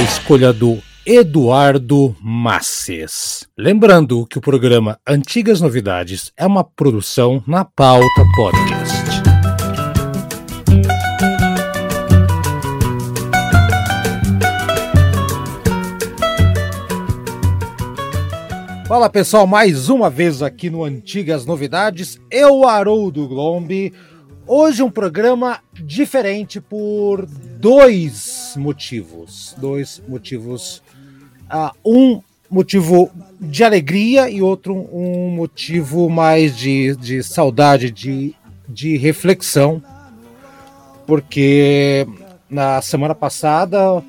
escolha do Eduardo Masses. Lembrando que o programa Antigas Novidades é uma produção na Pauta Podcast. Fala pessoal, mais uma vez aqui no Antigas Novidades, eu, Haroldo Glombe. Hoje um programa diferente por dois motivos. Dois motivos. Uh, um motivo de alegria e outro um motivo mais de, de saudade, de, de reflexão. Porque na semana passada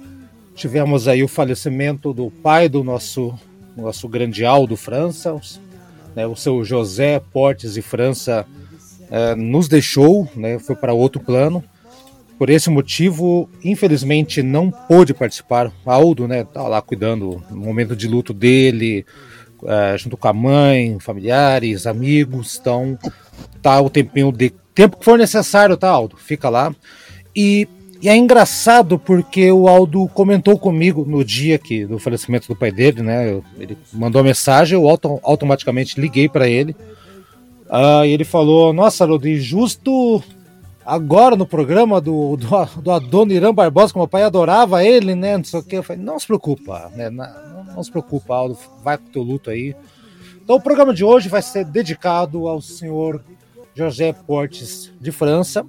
tivemos aí o falecimento do pai do nosso, nosso grande Aldo França, né, o seu José Portes de França é, nos deixou, né, foi para outro plano. Por esse motivo, infelizmente, não pôde participar. Aldo, né, tá lá cuidando no momento de luto dele, é, junto com a mãe, familiares, amigos. Então, tá o tempinho de tempo que for necessário, tá, Aldo? Fica lá. E, e é engraçado porque o Aldo comentou comigo no dia que do falecimento do pai dele, né? Ele mandou a mensagem, eu auto, automaticamente liguei para ele Uh, e ele falou: Nossa, Lodi, justo agora no programa do, do, do Adoniran Barbosa, que meu pai adorava ele, né? Não sei o que. Eu falei: Não se preocupa, né? Não, não se preocupa, Aldo, vai com o teu luto aí. Então, o programa de hoje vai ser dedicado ao senhor José Portes de França,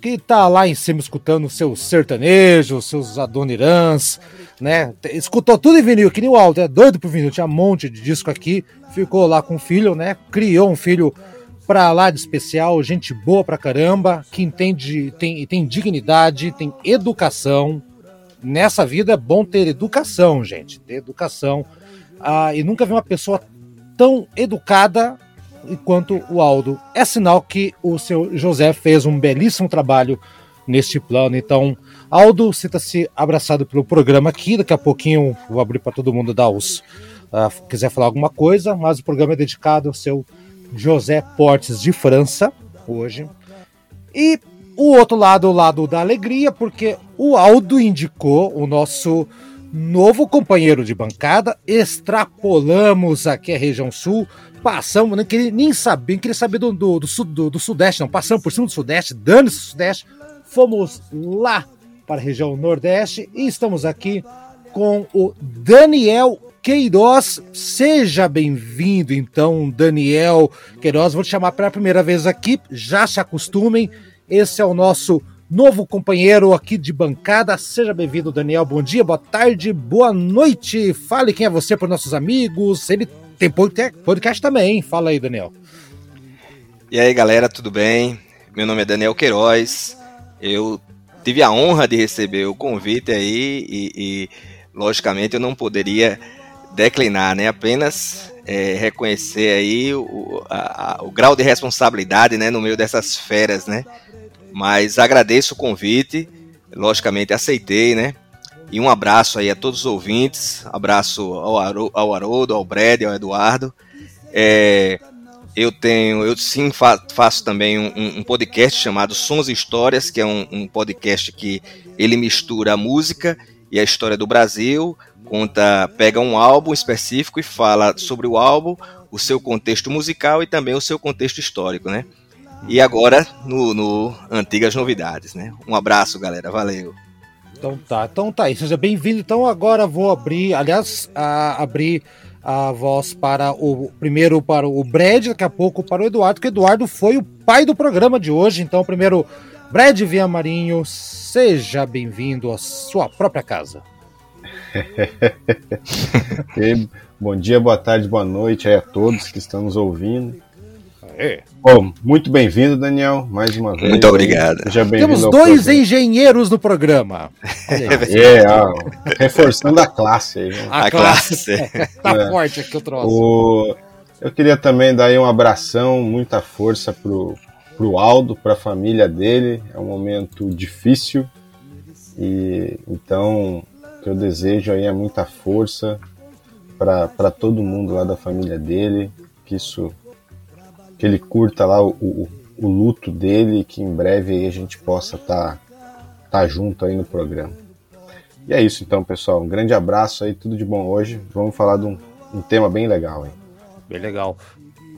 que está lá em cima escutando seus sertanejos, seus Adonirans, né? Escutou tudo em vinil, que nem o Aldo, é doido pro vinil, tinha um monte de disco aqui, ficou lá com o filho, né? Criou um filho pra lá de especial, gente boa pra caramba, que entende, tem, tem dignidade, tem educação. Nessa vida é bom ter educação, gente, ter educação. Ah, e nunca vi uma pessoa tão educada enquanto o Aldo. É sinal que o seu José fez um belíssimo trabalho neste plano. Então, Aldo, sinta-se abraçado pelo programa aqui. Daqui a pouquinho vou abrir para todo mundo dar os. Uh, quiser falar alguma coisa, mas o programa é dedicado ao seu José Portes de França, hoje. E o outro lado, o lado da alegria, porque o Aldo indicou o nosso novo companheiro de bancada, extrapolamos aqui a região sul, passamos, não queria nem saber, não queria saber do, do, do, do, Sudeste, não, passamos por cima do Sudeste, dando-se Sudeste, fomos lá para a região Nordeste e estamos aqui com o Daniel Queiroz. Seja bem-vindo, então, Daniel Queiroz. Vou te chamar pela primeira vez aqui, já se acostumem. Esse é o nosso novo companheiro aqui de bancada. Seja bem-vindo, Daniel. Bom dia, boa tarde, boa noite. Fale quem é você para nossos amigos. Ele tem podcast também, hein? Fala aí, Daniel. E aí, galera, tudo bem? Meu nome é Daniel Queiroz. Eu tive a honra de receber o convite aí e, e logicamente, eu não poderia declinar, né? Apenas é, reconhecer aí o, a, a, o grau de responsabilidade, né, no meio dessas feras, né? Mas agradeço o convite, logicamente aceitei, né? E um abraço aí a todos os ouvintes, abraço ao, Aro, ao Haroldo, ao Brad, ao Eduardo. É, eu tenho, eu sim fa faço também um, um, podcast chamado Sons e Histórias, que é um, um podcast que ele mistura a música e a história do Brasil, conta, pega um álbum específico e fala sobre o álbum, o seu contexto musical e também o seu contexto histórico, né? E agora no, no Antigas Novidades, né? Um abraço, galera, valeu. Então tá, então tá aí, seja bem-vindo. Então agora vou abrir, aliás, a, abrir a voz para o primeiro para o Brad, daqui a pouco para o Eduardo, que o Eduardo foi o pai do programa de hoje. Então, primeiro, Brad Via Marinho, seja bem-vindo à sua própria casa. bom dia, boa tarde, boa noite a todos que estão nos ouvindo. É. Bom, muito bem-vindo, Daniel, mais uma vez. Muito obrigado. Seja Temos dois engenheiros no programa. É, ó, reforçando a classe aí. Né? A, a, classe. classe. tá é. forte aqui o troço. O... Eu queria também dar aí um abração, muita força pro, pro Aldo, pra família dele. É um momento difícil. E então, que eu desejo aí é muita força para todo mundo lá da família dele, que isso que ele curta lá o, o, o luto dele e que em breve a gente possa estar tá, tá junto aí no programa. E é isso então, pessoal. Um grande abraço aí, tudo de bom hoje. Vamos falar de um, um tema bem legal aí. Bem legal.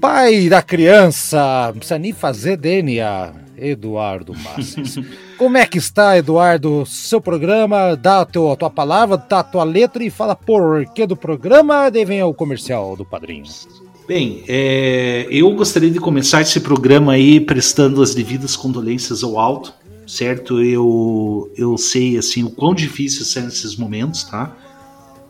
Pai da criança, não precisa nem fazer DNA, Eduardo Masses. Como é que está, Eduardo? Seu programa, dá a, teu, a tua palavra, dá a tua letra e fala por que do programa, daí vem o comercial do padrinho. Bem, é, eu gostaria de começar esse programa aí prestando as devidas condolências ao Alto, certo? Eu, eu sei assim o quão difícil são esses momentos, tá?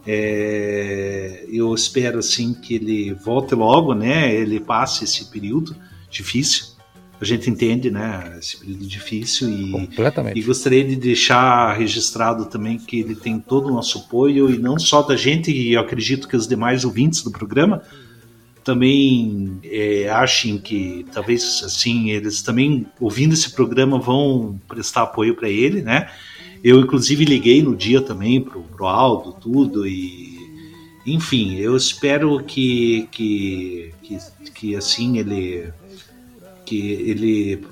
É, eu espero assim que ele volte logo, né? Ele passe esse período difícil. A gente entende, né? Esse período difícil e, Completamente. e gostaria de deixar registrado também que ele tem todo o nosso apoio e não só da gente e eu acredito que os demais ouvintes do programa, também é, achem que talvez assim eles também ouvindo esse programa vão prestar apoio para ele, né? Eu inclusive liguei no dia também pro, pro Aldo tudo e enfim eu espero que que, que, que assim ele que ele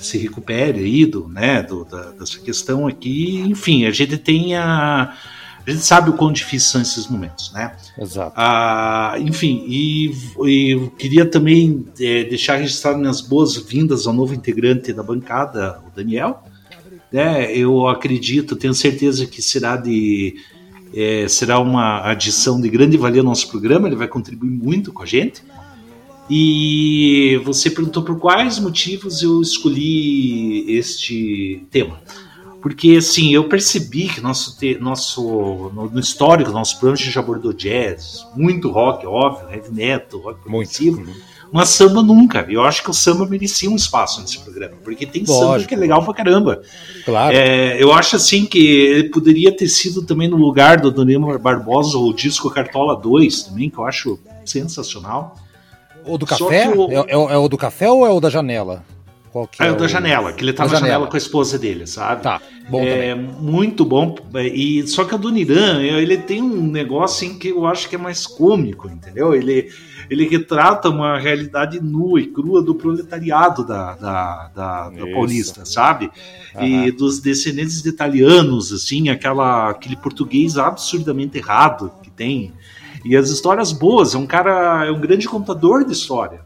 se recupere aí do, né, do, da, dessa questão aqui, enfim, a gente tenha a gente sabe o quão difíceis são esses momentos, né? Exato. Ah, enfim, e, e queria também é, deixar registrado minhas boas-vindas ao novo integrante da bancada, o Daniel. Né? Eu acredito, tenho certeza que será de é, será uma adição de grande valia ao nosso programa, ele vai contribuir muito com a gente. E você perguntou por quais motivos eu escolhi este tema porque assim, eu percebi que nosso, te, nosso no, no, histórico, nosso programa a gente já abordou jazz, muito rock, óbvio, heavy metal, rock progressivo, mas samba nunca. Eu acho que o samba merecia um espaço nesse programa, porque tem Lógico. samba que é legal pra caramba. Claro. É, eu acho assim que ele poderia ter sido também no lugar do Adoniran Barbosa o disco Cartola 2 também, que eu acho sensacional. O do café? O... É, é, é o do café ou é o da janela? Qual que é, é o da janela, que ele tá na janela. janela. com a esposa dele, sabe? Tá, bom É também. muito bom. E só que o Doniran, ele tem um negócio em que eu acho que é mais cômico, entendeu? Ele ele retrata uma realidade nua e crua do proletariado da, da, da, da paulista, sabe? Uhum. E dos descendentes de italianos, assim, aquela, aquele português absurdamente errado que tem. E as histórias boas, é um cara, é um grande contador de história.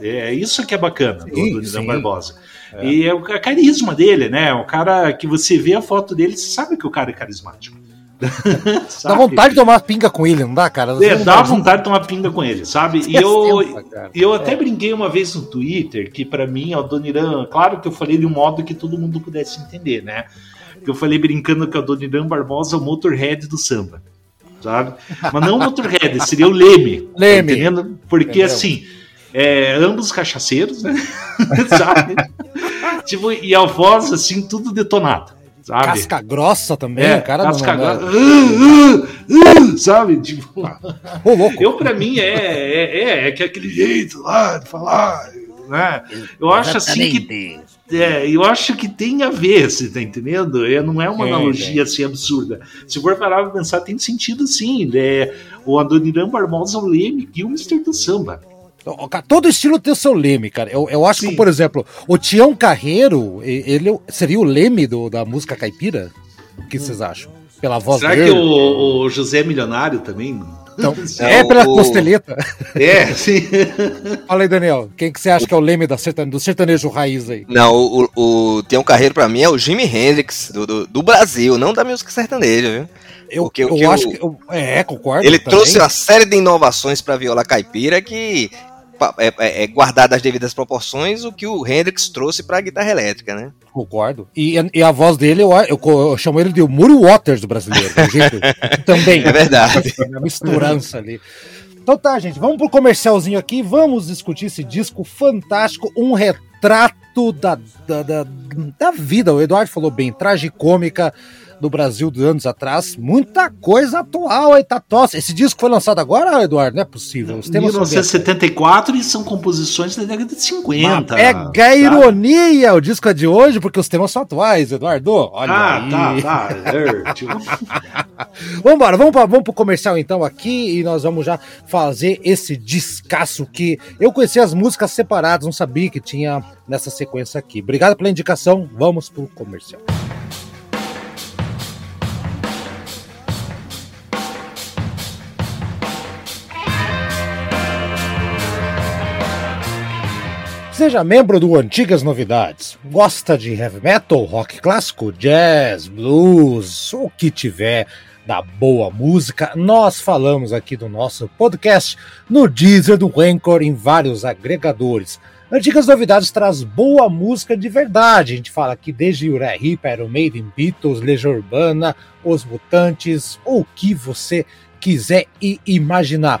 É isso que é bacana sim, do, do Barbosa. É. E é o carisma dele, né? O cara que você vê a foto dele, você sabe que o cara é carismático. dá vontade de tomar pinga com ele, não dá, cara? É, dá vontade de tomar pinga com ele, sabe? E eu, eu até é. brinquei uma vez no Twitter que para mim, o Doniran, claro que eu falei de um modo que todo mundo pudesse entender, né? Que eu falei brincando que o Doniran Barbosa é o Motorhead do samba, sabe? Mas não o Motorhead, seria o Leme. Leme. Tá Porque Entendeu? assim é, ambos cachaceiros, né? sabe? tipo, e a voz, assim, tudo detonado. Sabe? Casca grossa também, é, cara. Casca não, grossa. Uh, uh, uh, sabe? Tipo, Ô. Eu, pra mim, é, é, é, é que é aquele jeito lá de falar. Né? Eu acho assim que. É, eu acho que tem a ver, você tá entendendo? É, não é uma é, analogia é. assim absurda. Se for parar pra pensar, tem sentido sim. É, o Adoniran Barbosa é o Leme e o Mr. do Samba. Todo estilo tem o seu leme, cara. Eu, eu acho Sim. que, por exemplo, o Tião Carreiro, ele seria o leme do, da música caipira? O que vocês acham? Pela voz Será dele? Será que o, o, José é Milionário também? Então, é, é pela o... costeleta. É, sim. Fala aí, Daniel. Quem que você acha que é o leme da sertane... do sertanejo raiz aí? Não, o, o, o Tião Carreiro, pra mim, é o Jimi Hendrix do, do, do Brasil, não da música sertaneja, viu? Eu, Porque, eu acho que. Eu, é, concordo. Ele também. trouxe uma série de inovações para viola caipira que é, é, é guardado as devidas proporções o que o Hendrix trouxe para a guitarra elétrica, né? Concordo. E, e a voz dele, eu, eu, eu, chamo ele de Muro Waters do brasileiro, jeito, também. É verdade. A misturança ali. Então tá, gente, vamos pro comercialzinho aqui, vamos discutir esse disco fantástico, um retrato da, da, da, da vida. O Eduardo falou bem, tragicômica do Brasil de anos atrás. Muita coisa atual aí, tá tosse. Esse disco foi lançado agora, Eduardo? Não é possível. Os temas 1974 e são composições da década de 50. É a ironia o disco é de hoje, porque os temas são atuais, Eduardo. Olha ah, aí. tá, tá. vamos embora, vamos, pra, vamos pro comercial então aqui e nós vamos já fazer esse descasso que eu conheci as músicas separadas, não sabia que tinha nessa sequência aqui. Obrigado pela indicação, vamos pro comercial. Seja membro do Antigas Novidades. Gosta de heavy metal, rock clássico, jazz, blues, o que tiver da boa música, nós falamos aqui do nosso podcast no Deezer do Anchor em vários agregadores. Antigas Novidades traz boa música de verdade. A gente fala aqui desde Uriah Heep, Iron Maiden, Beatles, Legião Urbana, Os Mutantes, ou o que você quiser e imaginar.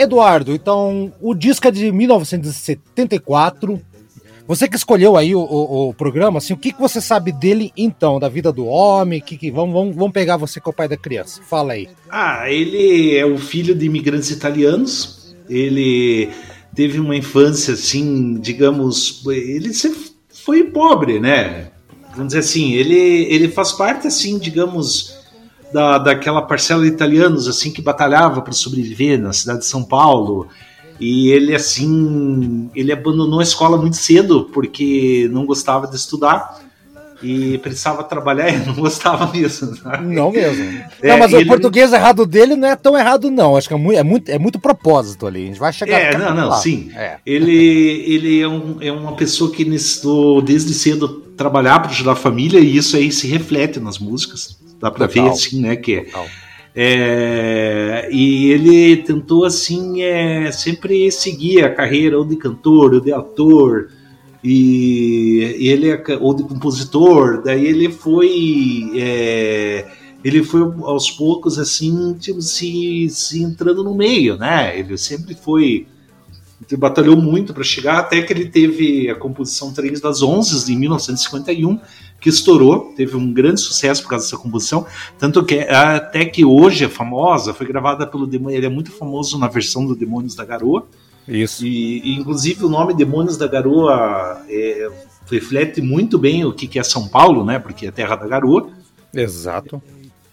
Eduardo, então o disco é de 1974. Você que escolheu aí o, o, o, programa, assim, o que, que você sabe dele então, da vida do homem? Que, que vamos, vamos, vamos pegar você com o pai da criança. Fala aí. Ah, ele é o filho de imigrantes italianos. Ele teve uma infância assim, digamos, ele foi pobre, né? Vamos dizer assim, ele, ele faz parte assim, digamos, da, daquela parcela de italianos assim que batalhava para sobreviver na cidade de São Paulo. E ele assim, ele abandonou a escola muito cedo porque não gostava de estudar e precisava trabalhar e não gostava mesmo. Sabe? Não mesmo. É, não, mas o português errado dele não é tão errado, não. Acho que é muito, é muito, é muito propósito ali. A gente vai chegar. É, não, não, lá. sim. É. Ele, ele é, um, é uma pessoa que necessitou desde cedo trabalhar para ajudar a família e isso aí se reflete nas músicas. Dá para ver assim, né? Que é, e ele tentou assim é, sempre seguir a carreira ou de cantor ou de ator e, e ele é, ou de compositor daí ele foi é, ele foi aos poucos assim tipo, se, se entrando no meio né ele sempre foi ele batalhou muito para chegar até que ele teve a composição Trens das Onze em 1951 que estourou, teve um grande sucesso por causa dessa composição, tanto que até que hoje é famosa, foi gravada pelo Demônio, ele é muito famoso na versão do Demônios da Garoa. Isso. E, e inclusive o nome Demônios da Garoa é, reflete muito bem o que, que é São Paulo, né? Porque é terra da garoa. Exato.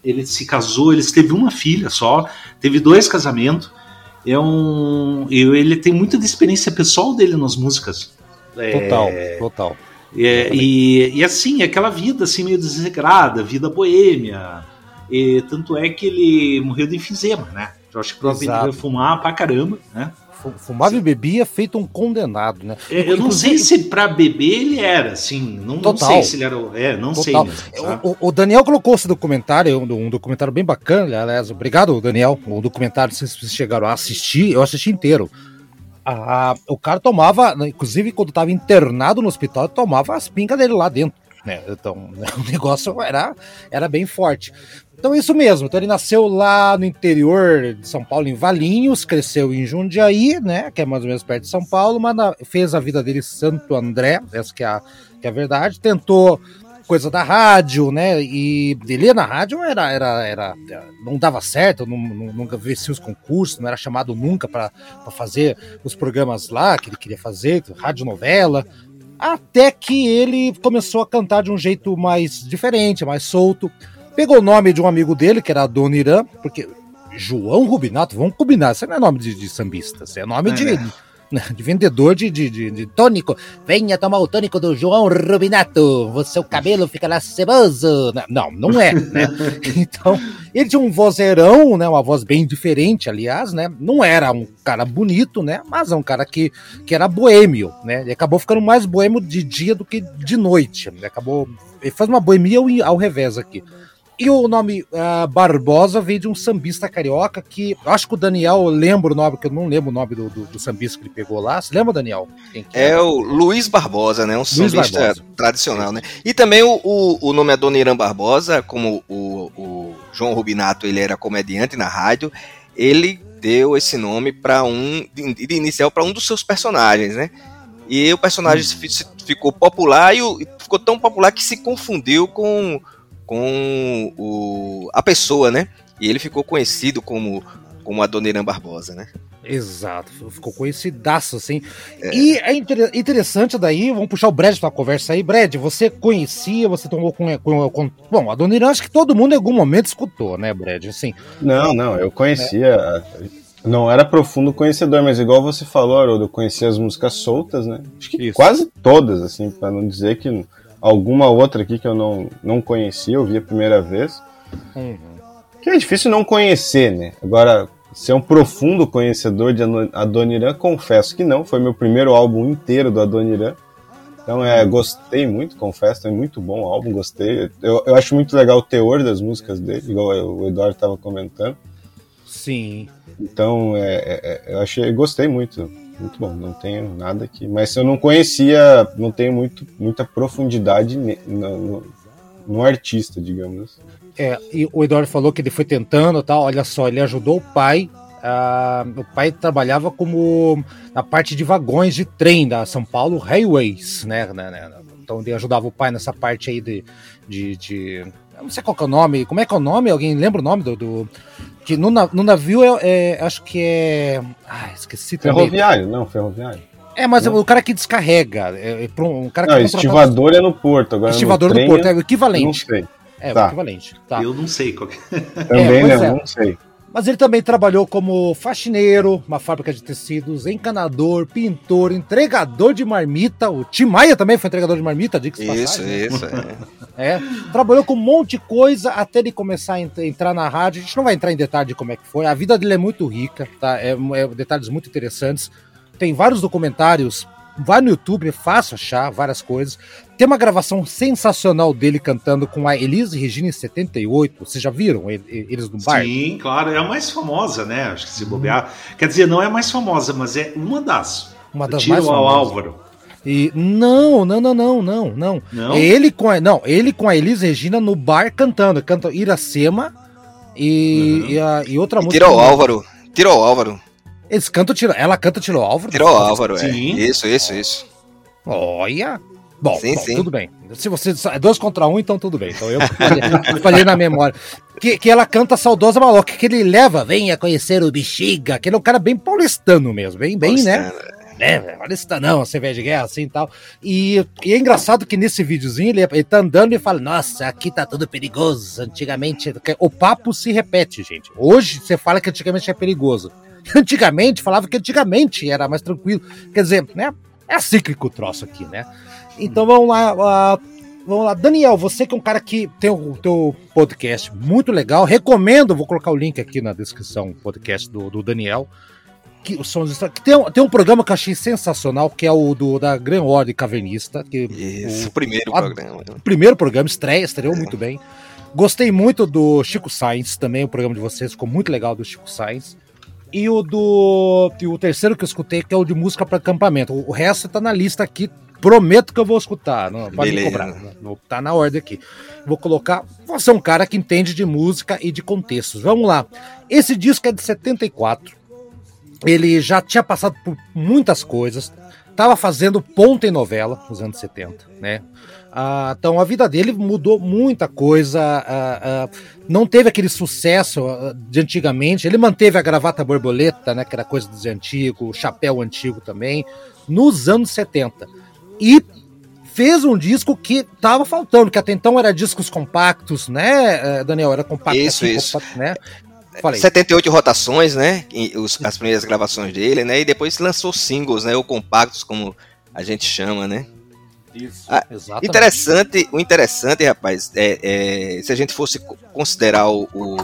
Ele se casou, ele teve uma filha só, teve dois casamentos. É um, ele tem muita experiência pessoal dele nas músicas. Total, é, total. É, e, e assim, aquela vida assim meio desregrada, vida boêmia. E, tanto é que ele morreu de enfisema, né? Eu acho que provavelmente ele fumar pra caramba, né? Fumava e bebia feito um condenado, né? É, eu não sei se para beber ele era, assim, não, não, sei se ele era. É, não Total. sei. Mesmo, o, o, Daniel colocou esse documentário, um, um, documentário bem bacana, aliás, obrigado, Daniel. Um documentário, se vocês chegaram a assistir, eu assisti inteiro o cara tomava, inclusive quando estava internado no hospital, tomava as pingas dele lá dentro. né? Então, o negócio era, era bem forte. Então, isso mesmo. Então, ele nasceu lá no interior de São Paulo, em Valinhos, cresceu em Jundiaí, né? Que é mais ou menos perto de São Paulo, mas na, fez a vida dele em Santo André, essa que é a, que é a verdade. Tentou coisa da rádio, né? E ele na rádio era, era, era não dava certo, não, não, nunca vencia os concursos, não era chamado nunca para fazer os programas lá que ele queria fazer, rádio novela. Até que ele começou a cantar de um jeito mais diferente, mais solto. Pegou o nome de um amigo dele, que era Dona Irã, porque João Rubinato, vamos combinar, isso não é nome de, de sambista, isso é nome é. de, de vendedor de, de, de, de, tônico. Venha tomar o tônico do João Rubinato, o seu cabelo fica lá ceboso. Não, não é, né? Então, ele tinha um vozeirão, né? Uma voz bem diferente, aliás, né? Não era um cara bonito, né? Mas é um cara que, que era boêmio, né? Ele acabou ficando mais boêmio de dia do que de noite. Ele acabou. Ele faz uma boemia ao, ao revés aqui. E o nome uh, Barbosa veio de um sambista carioca que acho que o Daniel lembra o nome, que eu não lembro o nome do, do, do sambista que ele pegou lá. Você lembra, Daniel? é, o Luiz Barbosa, né? Um Luiz sambista Barbosa. tradicional, né? E também o, o, o nome é Adoniran Barbosa, como o, o João Rubinato ele era comediante na rádio, ele deu esse nome para um de, inicial para um dos seus personagens, né? E o personagem hum. ficou popular e ficou tão popular que se confundiu com com o, a pessoa, né? E ele ficou conhecido como, como Adoniran Barbosa, né? Exato, ficou conhecidaço, assim. É. E é inter interessante daí, vamos puxar o Brad pra conversa aí. Brad, você conhecia, você tomou com. com, com bom, a Dona acho que todo mundo em algum momento escutou, né, Brad? Assim. Não, não, eu conhecia. É. Não era profundo conhecedor, mas igual você falou, Haroldo, eu conhecia as músicas soltas, né? Acho que Isso. quase todas, assim, para não dizer que alguma outra aqui que eu não, não conhecia, eu vi a primeira vez. Uhum. Que é difícil não conhecer, né? Agora, ser um profundo conhecedor de Adoniran, confesso que não. Foi meu primeiro álbum inteiro do Adoniran. Então, é, gostei muito, confesso, é muito bom o álbum, gostei. Eu, eu acho muito legal o teor das músicas dele, igual o Eduardo estava comentando. Sim. Então, é, é, é, eu achei, gostei muito muito bom, não tenho nada aqui. Mas eu não conhecia, não tenho muito, muita profundidade no, no, no artista, digamos assim. É, e o Eduardo falou que ele foi tentando tal. Olha só, ele ajudou o pai. O pai trabalhava como na parte de vagões de trem da São Paulo Railways, né? Então ele ajudava o pai nessa parte aí de, de, de não sei qual é o nome. Como é que é o nome? Alguém lembra o nome do, do que no, no navio é, é, acho que é. Ah, esqueci também. Ferroviário, não, ferroviário. É, mas não. o cara que descarrega. É, é um cara que não, estivador é no porto. Agora estivador no, no porto, é o equivalente. Não sei. É, tá. o equivalente. Tá. Eu não sei qual que é. Também não, é. não sei. Mas ele também trabalhou como faxineiro, uma fábrica de tecidos, encanador, pintor, entregador de marmita. O Tim Maia também foi entregador de marmita, diga Isso, passagem, isso, é. é. Trabalhou com um monte de coisa até ele começar a entrar na rádio. A gente não vai entrar em detalhe de como é que foi. A vida dele é muito rica, tá? É, é detalhes muito interessantes. Tem vários documentários Vai no YouTube, é fácil achar várias coisas. Tem uma gravação sensacional dele cantando com a Elise Regina em 78. Vocês já viram eles no bar? Sim, claro. É a mais famosa, né? Acho que se bobear. Quer dizer, não é a mais famosa, mas é uma das. Uma das Tiro mais famosas. ao Álvaro. E não, não, não, não, não, não. não? É ele com a, não, ele com a Elise Regina no bar cantando, canta Iracema e, uhum. e, a, e outra e música. Tirou o Álvaro. Tirou o Álvaro. Eles cantam tiro, ela canta Tiro Álvaro? Tirou Álvaro, é. Sim. Isso, isso, isso. Olha. Bom, sim, bom sim. tudo bem. Se você é dois contra um, então tudo bem. Então eu falei, falei na memória. Que, que ela canta Saudosa Maloca, que ele leva, venha conhecer o Bexiga, que ele é um cara bem paulistano mesmo, bem, bem, né? É, paulista não, cerveja de guerra assim e tal. E, e, é engraçado que nesse videozinho ele, ele tá andando e fala: Nossa, aqui tá tudo perigoso. Antigamente. O papo se repete, gente. Hoje você fala que antigamente é perigoso. Antigamente, falava que antigamente era mais tranquilo. Quer dizer, né? É cíclico o troço aqui, né? Então vamos lá. Uh, vamos lá. Daniel, você que é um cara que tem o teu podcast muito legal. Recomendo, vou colocar o link aqui na descrição, podcast do, do Daniel. Que, os sons que tem, tem um programa que eu achei sensacional, que é o do, da Gran Ordem Cavernista. Que, Isso, o primeiro a, programa. O primeiro programa, estreia, estreou é. muito bem. Gostei muito do Chico Sainz também, o programa de vocês ficou muito legal do Chico Sainz. E o do. E o terceiro que eu escutei, que é o de música para acampamento. O resto tá na lista aqui, prometo que eu vou escutar. Não pode Beleza. me cobrar. Vou tá na ordem aqui. Vou colocar. Você é um cara que entende de música e de contextos. Vamos lá. Esse disco é de 74. Ele já tinha passado por muitas coisas. Tava fazendo ponta em novela nos anos 70, né? Ah, então a vida dele mudou muita coisa, ah, ah, não teve aquele sucesso ah, de antigamente. Ele manteve a gravata borboleta, né, que era coisa dos antigos, o chapéu antigo também, nos anos 70. E fez um disco que tava faltando, que até então era discos compactos, né, eh, Daniel? Era compacto, isso, assim, isso. Compacto, né? Falei. 78 rotações, né? Os, as primeiras gravações dele, né? E depois lançou singles, né? Ou compactos, como a gente chama, né? Isso, ah, interessante, o interessante, rapaz, é, é, se a gente fosse considerar o, o,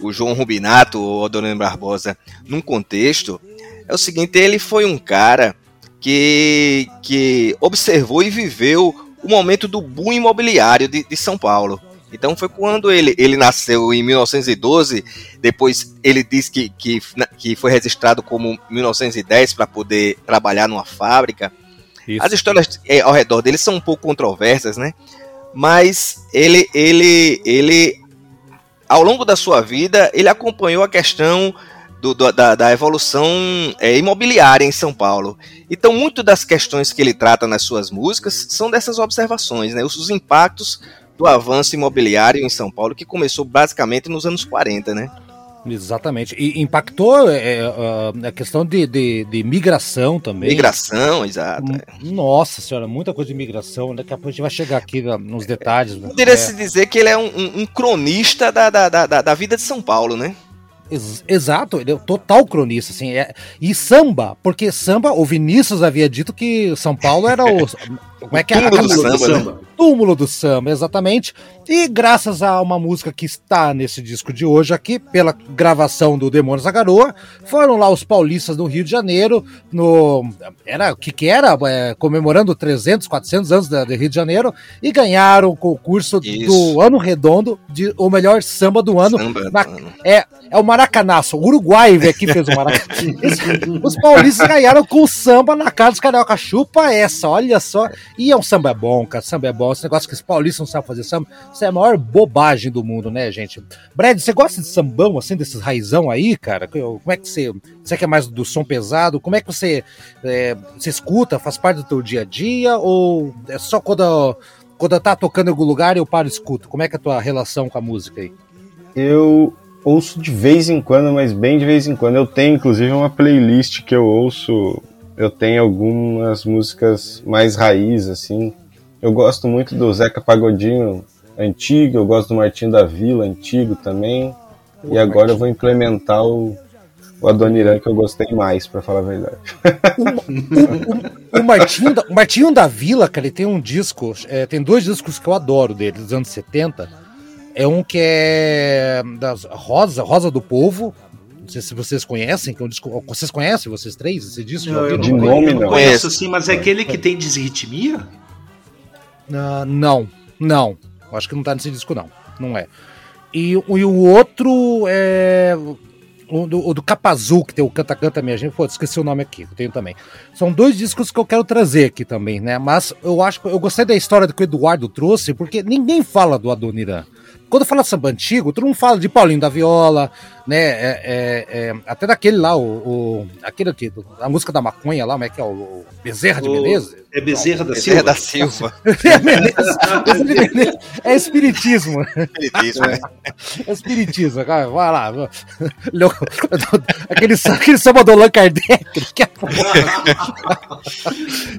o João Rubinato ou o Adorino Barbosa num contexto, é o seguinte, ele foi um cara que, que observou e viveu o momento do boom imobiliário de, de São Paulo. Então foi quando ele, ele nasceu em 1912, depois ele diz que, que, que foi registrado como 1910 para poder trabalhar numa fábrica. Isso. As histórias é, ao redor dele são um pouco controversas, né? Mas ele, ele, ele, ao longo da sua vida, ele acompanhou a questão do, da, da, evolução é, imobiliária em São Paulo. Então, muito das questões que ele trata nas suas músicas são dessas observações, né? Os, os impactos do avanço imobiliário em São Paulo, que começou basicamente nos anos 40, né? Exatamente. E impactou é, é, a questão de, de, de, migração também. Migração, exato. Nossa senhora, muita coisa de migração. Daqui a pouco a gente vai chegar aqui nos detalhes. Né? Poderia-se é. dizer que ele é um, um, cronista da, da, da, da vida de São Paulo, né? Ex exato, ele é total cronista, assim. É, e samba, porque samba, o Vinícius havia dito que São Paulo era o. Como é que é? Túmulo do samba, né? Túmulo do samba, exatamente. E graças a uma música que está nesse disco de hoje aqui, pela gravação do Demônios da Garoa, foram lá os paulistas do Rio de Janeiro, no. Era o que que era? É, comemorando 300, 400 anos do Rio de Janeiro, e ganharam o concurso Isso. do ano redondo de o melhor samba do ano. Samba na, é, é o Maracanaço. O Uruguai veio aqui fez o Maracanaço. os paulistas ganharam com o samba na casa dos carioca. Chupa essa, olha só. E é um samba bom, cara. Samba é bom. Esse negócio que os paulistas não sabem fazer samba, isso é a maior bobagem do mundo, né, gente? Brad, você gosta de sambão, assim, desses raizão aí, cara? Como é que você. Você que é mais do som pesado? Como é que você. É, você escuta? Faz parte do teu dia a dia? Ou é só quando, quando tá tocando em algum lugar eu paro e escuto? Como é que é a tua relação com a música aí? Eu ouço de vez em quando, mas bem de vez em quando. Eu tenho, inclusive, uma playlist que eu ouço eu tenho algumas músicas mais raiz, assim. Eu gosto muito do Zeca Pagodinho antigo, eu gosto do Martinho da Vila antigo também. e agora eu vou implementar o, o Adoniran que eu gostei mais, para falar a verdade. o, o, o, Martinho da, o Martinho da Vila, cara, ele tem um disco, é, tem dois discos que eu adoro dele, dos anos 70. É um que é das Rosa, Rosa do Povo, não sei se vocês conhecem, que é um disco. Vocês conhecem, vocês três, esse disco? Não, eu de nome não. conheço sim, mas é aquele que tem desritmia? Uh, não, não. Acho que não tá nesse disco, não. Não é. E, e o outro é. O do, o do Capa Azul, que tem o Canta Canta Minha Gente, pô, esqueci o nome aqui, eu tenho também. São dois discos que eu quero trazer aqui também, né? Mas eu acho que eu gostei da história que o Eduardo trouxe, porque ninguém fala do Adoniran. Quando fala samba antigo, todo mundo fala de Paulinho da Viola, né? É, é, é, até daquele lá, o, o, aquele aqui, a música da maconha lá, como é que é? O, Bezerra de Menezes? É Bezerra da Bezerra Silva. da Silva. é, espiritismo. Espiritismo, é. É espiritismo, cara. Vai lá. Aquele, aquele samba do Allan Kardec.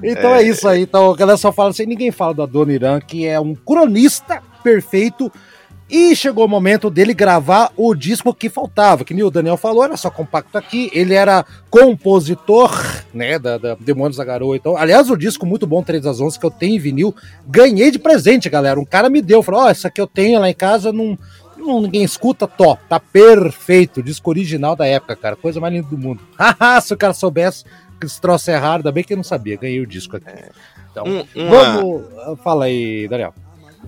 então é. isso aí. Então a galera só fala assim, ninguém fala do Adoniran, que é um cronista perfeito e chegou o momento dele gravar o disco que faltava, que nem o Daniel falou, era só compacto aqui. Ele era compositor, né, da, da Demônios da Garoa. Então, aliás, o disco muito bom, 3 das 11, que eu tenho em vinil, ganhei de presente, galera. Um cara me deu, falou: Ó, oh, essa aqui eu tenho lá em casa, não, não ninguém escuta, top, tá perfeito. Disco original da época, cara, coisa mais linda do mundo. Haha, se o cara soubesse que esse troço é raro, ainda bem que ele não sabia, ganhei o disco aqui. Então, um, uma... vamos. Fala aí, Daniel.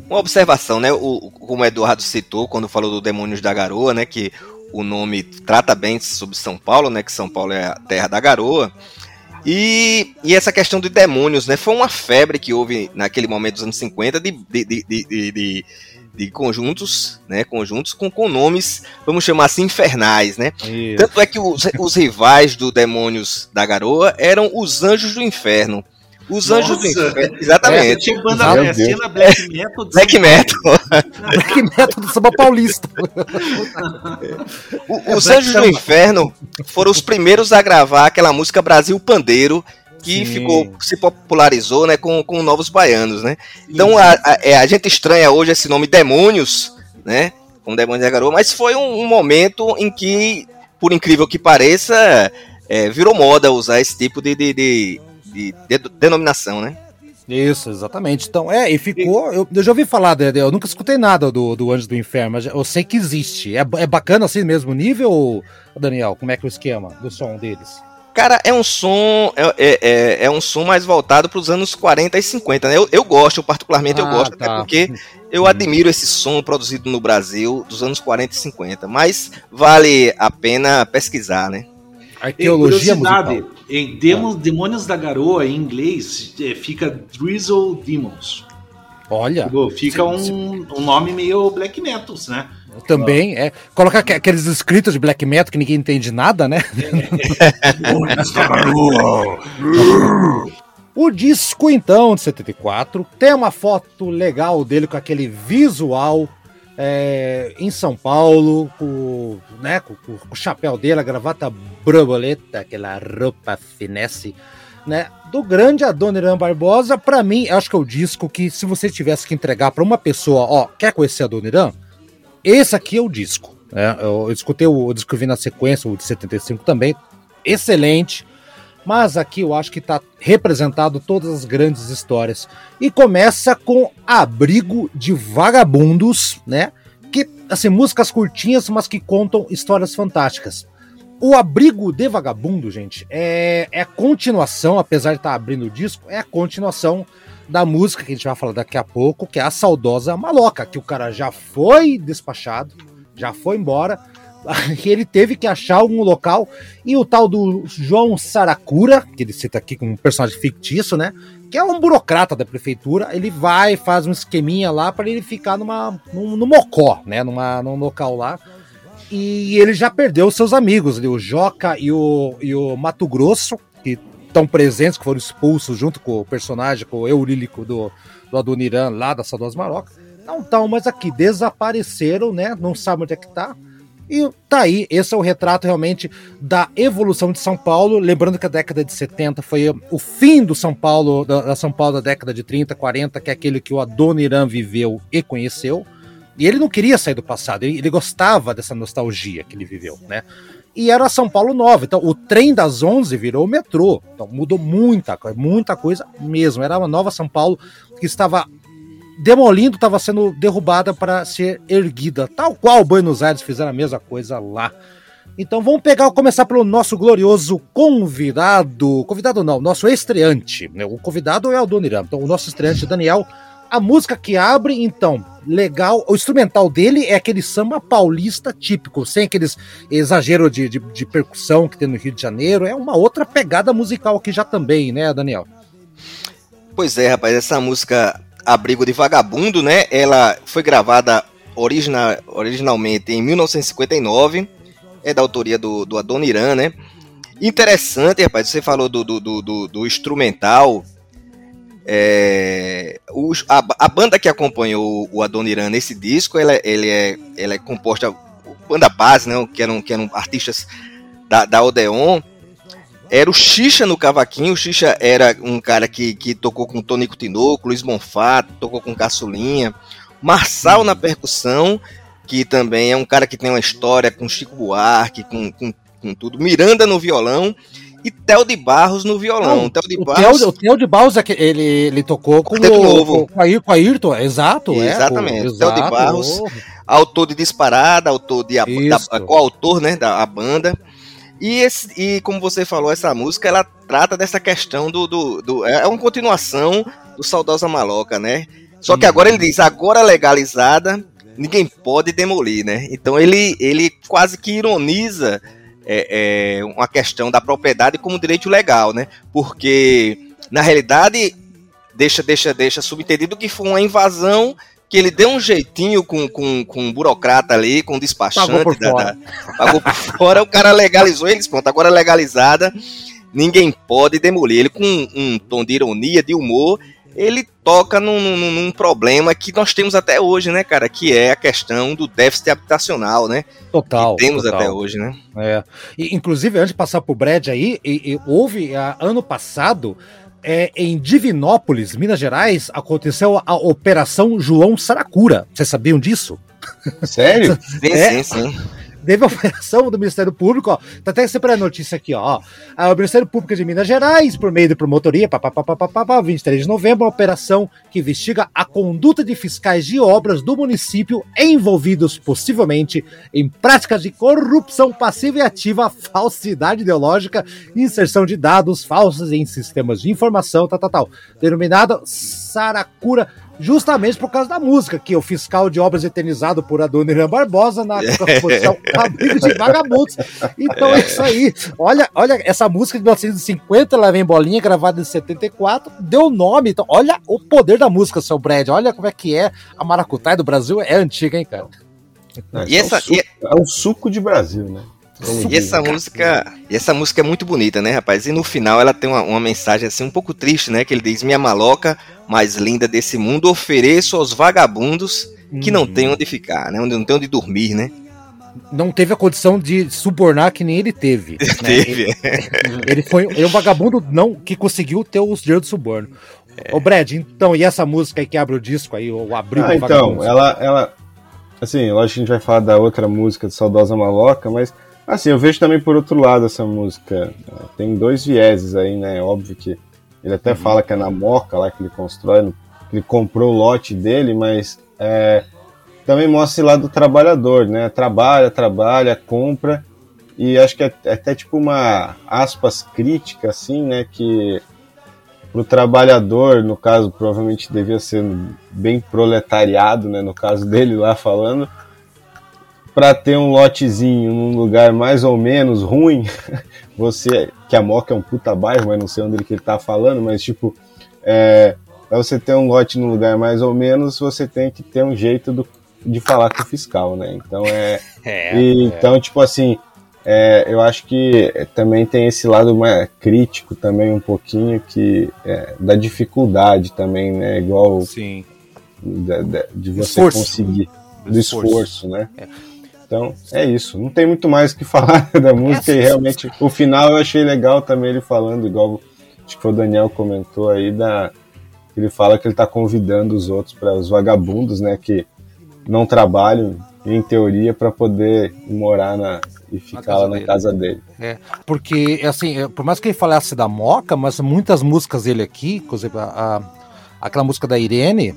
Uma observação, né? O, como o Eduardo citou quando falou do Demônios da Garoa, né? Que o nome trata bem sobre São Paulo, né? Que São Paulo é a terra da garoa. E, e essa questão de demônios, né? Foi uma febre que houve naquele momento dos anos 50 de, de, de, de, de conjuntos, né, conjuntos com, com nomes, vamos chamar assim, infernais, né? Isso. Tanto é que os, os rivais do Demônios da Garoa eram os Anjos do Inferno. Os Nossa. Anjos do Inferno. Exatamente. É, tinha banda cena Black Metal. Black Metal. Black Metal do Samba Paulista. o, os Anjos do Inferno foram os primeiros a gravar aquela música Brasil Pandeiro, que Sim. ficou se popularizou né, com, com novos baianos. Né? Então a, a, é, a, gente estranha hoje esse nome Demônios, né? Com Demônios da Garoa, mas foi um, um, momento em que, por incrível que pareça, é, virou moda usar esse tipo de, de, de, de, de denominação, né? Isso, exatamente. Então, é, e ficou. Eu, eu já ouvi falar, eu nunca escutei nada do, do Anjos do Inferno, mas eu sei que existe. É, é bacana assim mesmo nível, Daniel? Como é que é o esquema do som deles? Cara, é um som é, é, é, é um som mais voltado para os anos 40 e 50, né? Eu, eu gosto, particularmente ah, eu gosto, tá. até porque eu admiro esse som produzido no Brasil dos anos 40 e 50, mas vale a pena pesquisar, né? Arqueologia musical. Em Demônios da Garoa, em inglês, é, fica Drizzle Demons. Olha. Fica um, um nome meio black metal, né? Também, é. Colocar aqueles escritos de black metal que ninguém entende nada, né? o disco, então, de 74, tem uma foto legal dele com aquele visual é, em São Paulo, com, né, com, com, o chapéu dele, a gravata borboleta, aquela roupa finesse, né? Do grande Adoniran Barbosa, para mim, acho que é o disco que, se você tivesse que entregar para uma pessoa, ó, quer conhecer Adoniran? Esse aqui é o disco. Né? Eu, escutei o, disco eu na sequência, o de 75 também. Excelente. Mas aqui eu acho que está representado todas as grandes histórias. E começa com Abrigo de Vagabundos, né? Que, assim, músicas curtinhas, mas que contam histórias fantásticas. O Abrigo de Vagabundo, gente, é, é a continuação, apesar de estar tá abrindo o disco, é a continuação da música que a gente vai falar daqui a pouco, que é a saudosa Maloca, que o cara já foi despachado, já foi embora, ele teve que achar algum local, e o tal do João Saracura, que ele cita aqui como um personagem fictício, né? Que é um burocrata da prefeitura, ele vai, faz um esqueminha lá para ele ficar numa, num, num mocó, né? Numa, num local lá. E ele já perdeu seus amigos, ali, o Joca e o, e o Mato Grosso, que estão presentes, que foram expulsos junto com o personagem, com o Eurílico do, do Adoniran lá da Saudosa Maroca, não estão mais aqui, desapareceram, né? Não sabem onde é que tá. E tá aí, esse é o retrato realmente da evolução de São Paulo. Lembrando que a década de 70 foi o fim do São Paulo, da, São Paulo da década de 30, 40, que é aquele que o Adoniran viveu e conheceu. E ele não queria sair do passado, ele, ele gostava dessa nostalgia que ele viveu, né? e era São Paulo Nova. Então, o trem das 11 virou o metrô. Então, mudou muita coisa, muita coisa mesmo. Era uma nova São Paulo que estava demolindo, estava sendo derrubada para ser erguida, tal qual Buenos Aires fizeram a mesma coisa lá. Então vamos pegar, começar pelo nosso glorioso convidado. Convidado não, nosso estreante. Né? O convidado é o Doniram. Então o nosso estreante, Daniel, a música que abre, então, legal. O instrumental dele é aquele samba paulista típico, sem aqueles exagero de, de, de, percussão que tem no Rio de Janeiro. É uma outra pegada musical aqui já também, né, Daniel? Pois é, rapaz, essa música Abrigo de Vagabundo, né? Ela foi gravada original, originalmente em 1959. É da autoria do, do Adoniran, né? Interessante, rapaz, você falou do, do, do, do instrumental é, os, a, a, banda que acompanhou o Adoniran nesse disco, ela, ele é, ela é composta, banda base, né, que, eram, que eram artistas da, da Odeon, era o Xixa no cavaquinho, o Xixa era um cara que, que tocou com Tonico Tinoco, Luiz Monfato, tocou com Caçulinha, Marçal na percussão, que também é um cara que tem uma história com Chico Buarque, com, com, com tudo, Miranda no violão, e Theo de Barros no violão. Não, Theo de o, Barros... Theo, o Theo de Barros, é ele, ele tocou com, o, novo. com, a, com a Ayrton, exato. É, Exatamente. É, Theo de Barros, autor de Disparada, autor de da, coautor né, da banda. E, esse, e como você falou, essa música ela trata dessa questão do, do, do é uma continuação do Saudosa Maloca, né? Só que agora ele diz, agora legalizada, ninguém pode demolir, né? Então ele, ele quase que ironiza é, é, uma questão da propriedade como direito legal, né? Porque, na realidade, deixa, deixa, deixa subentendido que foi uma invasão que ele deu um jeitinho com, com, com um burocrata ali, com um despachante. Pagou por, da, da, pagou por fora, o cara legalizou eles, pronto, agora legalizada, ninguém pode demolir. Ele com um, um tom de ironia, de humor, ele toca num, num, num, problema que nós temos até hoje, né, cara? Que é a questão do déficit habitacional, né? Total. Que temos total. até hoje, né? É. E, inclusive, antes de passar pro Brad aí, e, e houve a, ano passado. É, em Divinópolis, Minas Gerais, aconteceu a Operação João Saracura. Vocês sabiam disso? Sério? sim, é, sim, sim teve a operação do Ministério Público, ó, tá até sempre a notícia aqui, ó, ó, o Ministério Público de Minas Gerais, por meio de promotoria, papapá, 23 de novembro, uma operação que investiga a conduta de fiscais de obras do município envolvidos possivelmente em práticas de corrupção passiva e ativa, falsidade ideológica, inserção de dados falsos em sistemas de informação, tal, tal, tal, denominada Saracura justamente por causa da música, que o fiscal de obras eternizado por Adoniran Barbosa na composição Abrigo de Vagabundos. Então é isso aí. Olha, olha essa música de 1950, ela vem bolinha, gravada em 74, deu nome. Então, olha o poder da música, seu Brad. Olha como é que é. A Maracutaia do Brasil é antiga, hein, cara? É, e essa, é, um suco, é um suco de Brasil, né? E essa música, e essa música é muito bonita, né, rapaz? E no final ela tem uma, uma, mensagem assim um pouco triste, né? Que ele diz: Minha maloca mais linda desse mundo ofereço aos vagabundos que não têm onde ficar, né? Onde não tem onde dormir, né? Não teve a condição de subornar que nem ele teve. Né? teve. Ele, ele foi ele é um vagabundo não que conseguiu ter os dinheiro de suborno. É. Ô Brad, então, e essa música aí que abre o disco aí, o abriu ah, então, ela, ela, assim, lógico que a gente vai falar da outra música de Saudosa Maloca, mas Assim, eu vejo também por outro lado essa música. Tem dois vieses aí, né? Óbvio que ele até uhum. fala que é na Moca lá que ele constrói, que ele comprou o lote dele, mas é, também mostra esse lado do trabalhador, né? Trabalha, trabalha, compra, e acho que é, é até tipo uma aspas crítica, assim, né? Que para o trabalhador, no caso, provavelmente devia ser bem proletariado, né? No caso dele lá falando, para ter um lotezinho num lugar mais ou menos ruim, você, que a Moca é um puta bairro, mas não sei onde ele tá falando, mas tipo, é, pra você ter um lote num lugar mais ou menos, você tem que ter um jeito do, de falar com o fiscal, né? Então é. é, e, é. Então, tipo assim, é, eu acho que também tem esse lado mais crítico também um pouquinho que é, da dificuldade também, né? Igual Sim. Da, da, de você esforço. conseguir do esforço, esforço né? É. Então, é isso. Não tem muito mais o que falar da música e realmente o final eu achei legal também ele falando, igual acho que foi o Daniel comentou aí, da, ele fala que ele está convidando os outros para os vagabundos, né, que não trabalham, em teoria, para poder morar na, e ficar lá na dele. casa dele. É, porque, assim, é, por mais que ele falasse da Moca, mas muitas músicas dele aqui, por exemplo, a, a, aquela música da Irene,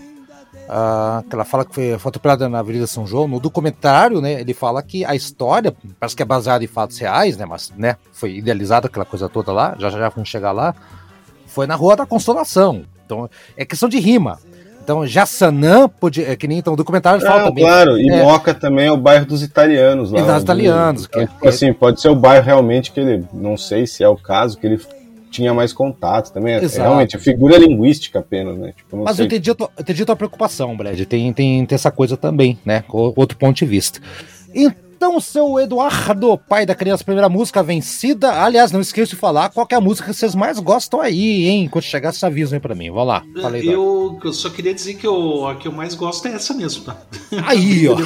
Uh, que ela fala que foi fotografada na Avenida São João. No documentário, né, ele fala que a história, parece que é baseada em fatos reais, né, mas né, foi idealizada aquela coisa toda lá, já já vamos chegar lá. Foi na Rua da Consolação. Então, é questão de rima. Então, Jassanã, podia, é que nem então, o documentário fala também. Claro, e é, Moca também é o bairro dos italianos lá. Dos italianos. Que, é, assim, pode ser o bairro realmente que ele, não sei se é o caso, que ele tinha mais contato também. É, Exato. Realmente, a figura linguística apenas, né? Tipo, Mas sei. eu entendi a, tua, entendi a tua preocupação, Brad. Tem, tem, tem essa coisa também, né? Outro ponto de vista. Então, seu Eduardo, pai da criança, primeira música vencida. Aliás, não esqueça de falar qual é a música que vocês mais gostam aí, hein? Quando chegar, esse aviso aí pra mim. Vamos lá. Fala aí, eu, eu, só queria dizer que eu, a que eu mais gosto é essa mesmo, tá? Aí, ó.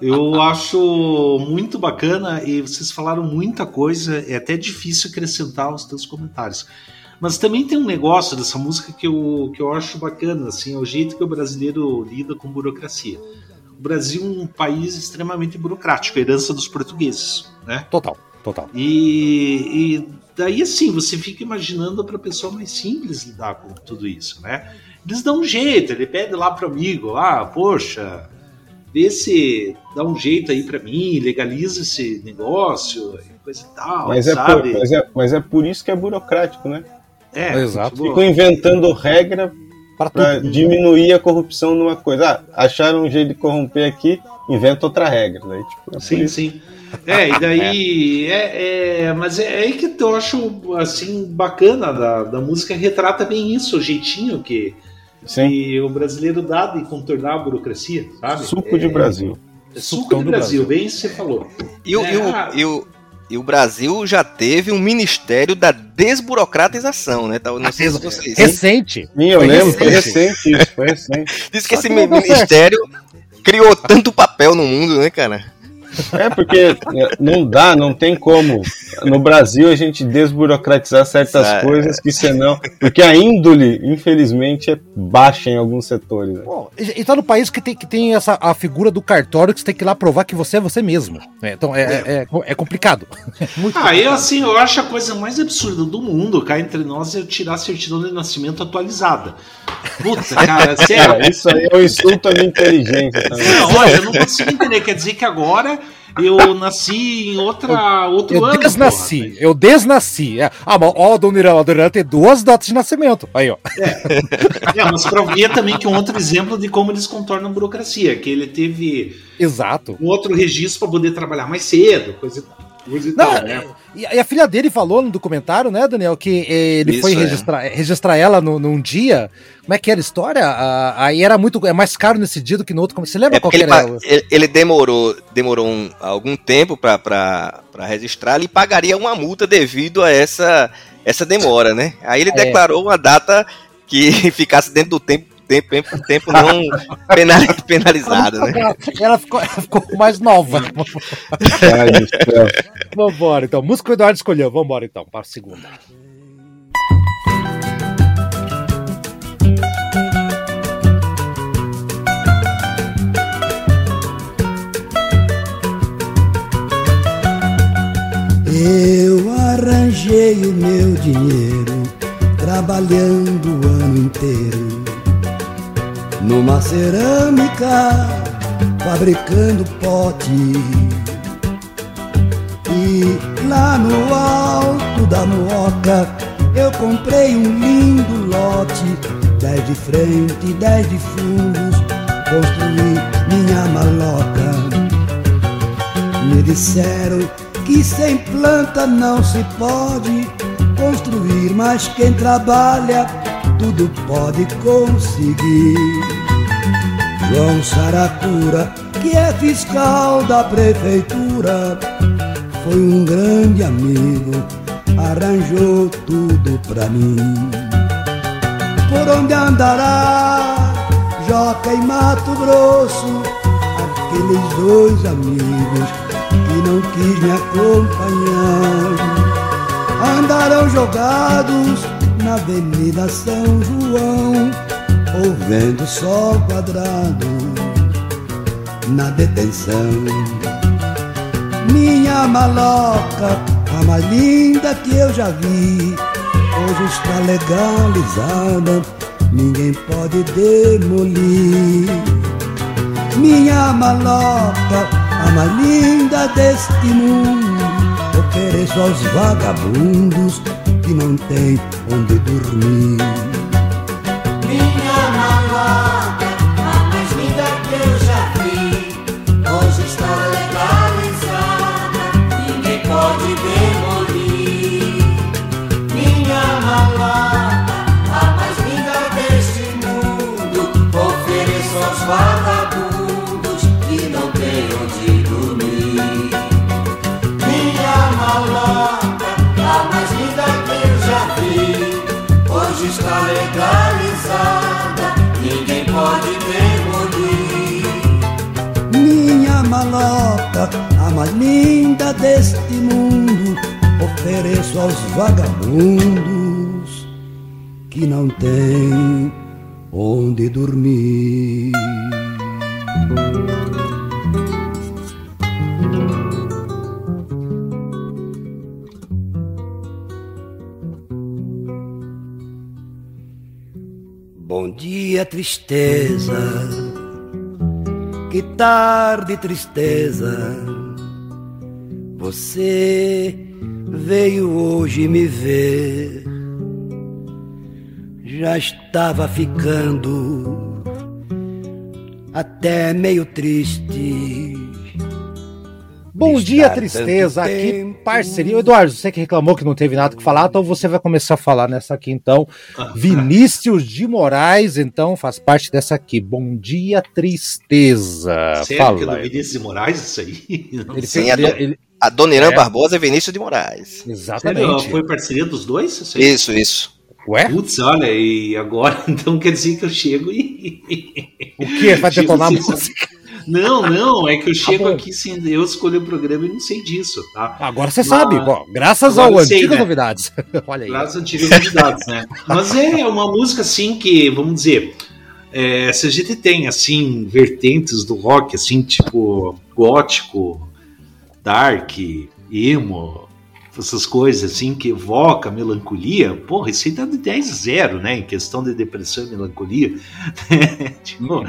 eu acho muito bacana e vocês falaram muita coisa. É até difícil acrescentar os teus comentários. Mas também tem um negócio dessa música que eu, que eu acho bacana, assim, é o jeito que o brasileiro lida com burocracia. O Brasil é um país extremamente burocrático, herança dos portugueses, né? Total, total. E, e daí assim, você fica imaginando para a pessoa mais simples lidar com tudo isso, né? Eles dão um jeito, ele pede lá pro amigo, ah, poxa, vê se dá um jeito aí para mim, legaliza esse negócio, coisa e tal, mas sabe? É por, mas, é, mas é por isso que é burocrático, né? É, exato. Ficam inventando regra para diminuir a corrupção numa coisa. Ah, acharam um jeito de corromper aqui, inventa outra regra. Né? Tipo, é sim, sim. É, e daí. é, é, mas é aí que eu acho assim bacana da, da música, retrata bem isso, o jeitinho que, que o brasileiro dá de contornar a burocracia, sabe? Suco de é, Brasil. É suco de Brasil, Brasil, bem isso que você falou. E, o, e, o, é, e, o, Brasil já teve um ministério da desburocratização, né? Tá, não sei se vocês. Recente. Sim, eu foi lembro, recente. foi recente isso, foi recente. Diz que esse ministério criou tanto papel no mundo, né, cara? É, porque não dá, não tem como. No Brasil a gente desburocratizar certas é. coisas que senão. Porque a índole, infelizmente, é baixa em alguns setores. Né? Bom, e tá no país que tem, que tem essa, a figura do cartório que você tem que ir lá provar que você é você mesmo. É, então é, é, é, é complicado. Muito ah, complicado. eu assim, eu acho a coisa mais absurda do mundo, cá entre nós, é tirar a certidão de nascimento atualizada. Puta, cara, sério. É, isso aí é um insulto à minha inteligência também. Não, olha, eu não consigo entender. Quer dizer que agora eu nasci em outra, outro eu ano. Desnasci, porra. eu desnasci. É. Ah, mas ó, Dona Irã, a Dona tem duas datas de nascimento. Aí, ó. É, é mas pra ver também que é um outro exemplo de como eles contornam a burocracia, que ele teve Exato. um outro registro para poder trabalhar mais cedo, coisa e tal. Não, né? e, a filha dele falou no documentário, né, Daniel, que ele Isso foi é. registrar, registrar ela no, num dia. Como é que era a história? Aí era muito é mais caro nesse dia do que no outro. Você lembra é qual ele, era? Ele, ele, demorou, demorou um, algum tempo para registrar e pagaria uma multa devido a essa, essa demora, né? Aí ele é. declarou uma data que ficasse dentro do tempo tempo, tempo não penalizado, né? Ela ficou, ela ficou mais nova. Vambora, então. Música que o Eduardo escolheu. Vambora, então, para a segunda. Eu arranjei o meu dinheiro trabalhando o ano inteiro numa cerâmica, fabricando pote. E lá no alto da moca eu comprei um lindo lote, dez de frente, dez de fundos, construí minha maloca. Me disseram que sem planta não se pode construir, mas quem trabalha tudo pode conseguir. João Saracura, que é fiscal da prefeitura, foi um grande amigo, arranjou tudo pra mim. Por onde andará Joca e Mato Grosso, aqueles dois amigos que não quis me acompanhar. Andarão jogados na Avenida São João, ouvendo sol quadrado na detenção. Minha maloca, a mais linda que eu já vi, hoje está legalizada, ninguém pode demolir. Minha maloca, a mais linda deste mundo, ofereço aos vagabundos que não tem onde dormir. Mais linda deste mundo, ofereço aos vagabundos que não têm onde dormir. dia tristeza, que tarde tristeza. Você veio hoje me ver, já estava ficando até meio triste. Bom Está dia, tristeza. Aqui, parceria. Eduardo, você que reclamou que não teve nada que falar, então você vai começar a falar nessa aqui, então. Vinícius de Moraes, então, faz parte dessa aqui. Bom dia, tristeza. Sério que é do Fala. Vinícius de Moraes isso aí? Ele Sim, do- ele- A Dona Irã É. Barbosa e Vinícius de Moraes. Sério, exatamente. foi parceria dos dois? Isso? Isso, isso. Ué? Putz, olha, e agora então quer dizer que eu chego e. O que? Vai detonar a música? Não, não, é que eu chego bom. aqui sem eu escolher o programa e não sei disso, tá? Agora você Mas- sabe, bom, graças Agora ao Antigas né? Novidades. Olha aí. Lá as antigas novidades, né? Mas é uma música assim que, vamos dizer, é, se a gente tem assim vertentes do rock, assim, tipo gótico, dark, emo, essas coisas assim que evoca melancolia, porra, isso aí tá de 10 a 0, né? Em questão de depressão e melancolia. tipo,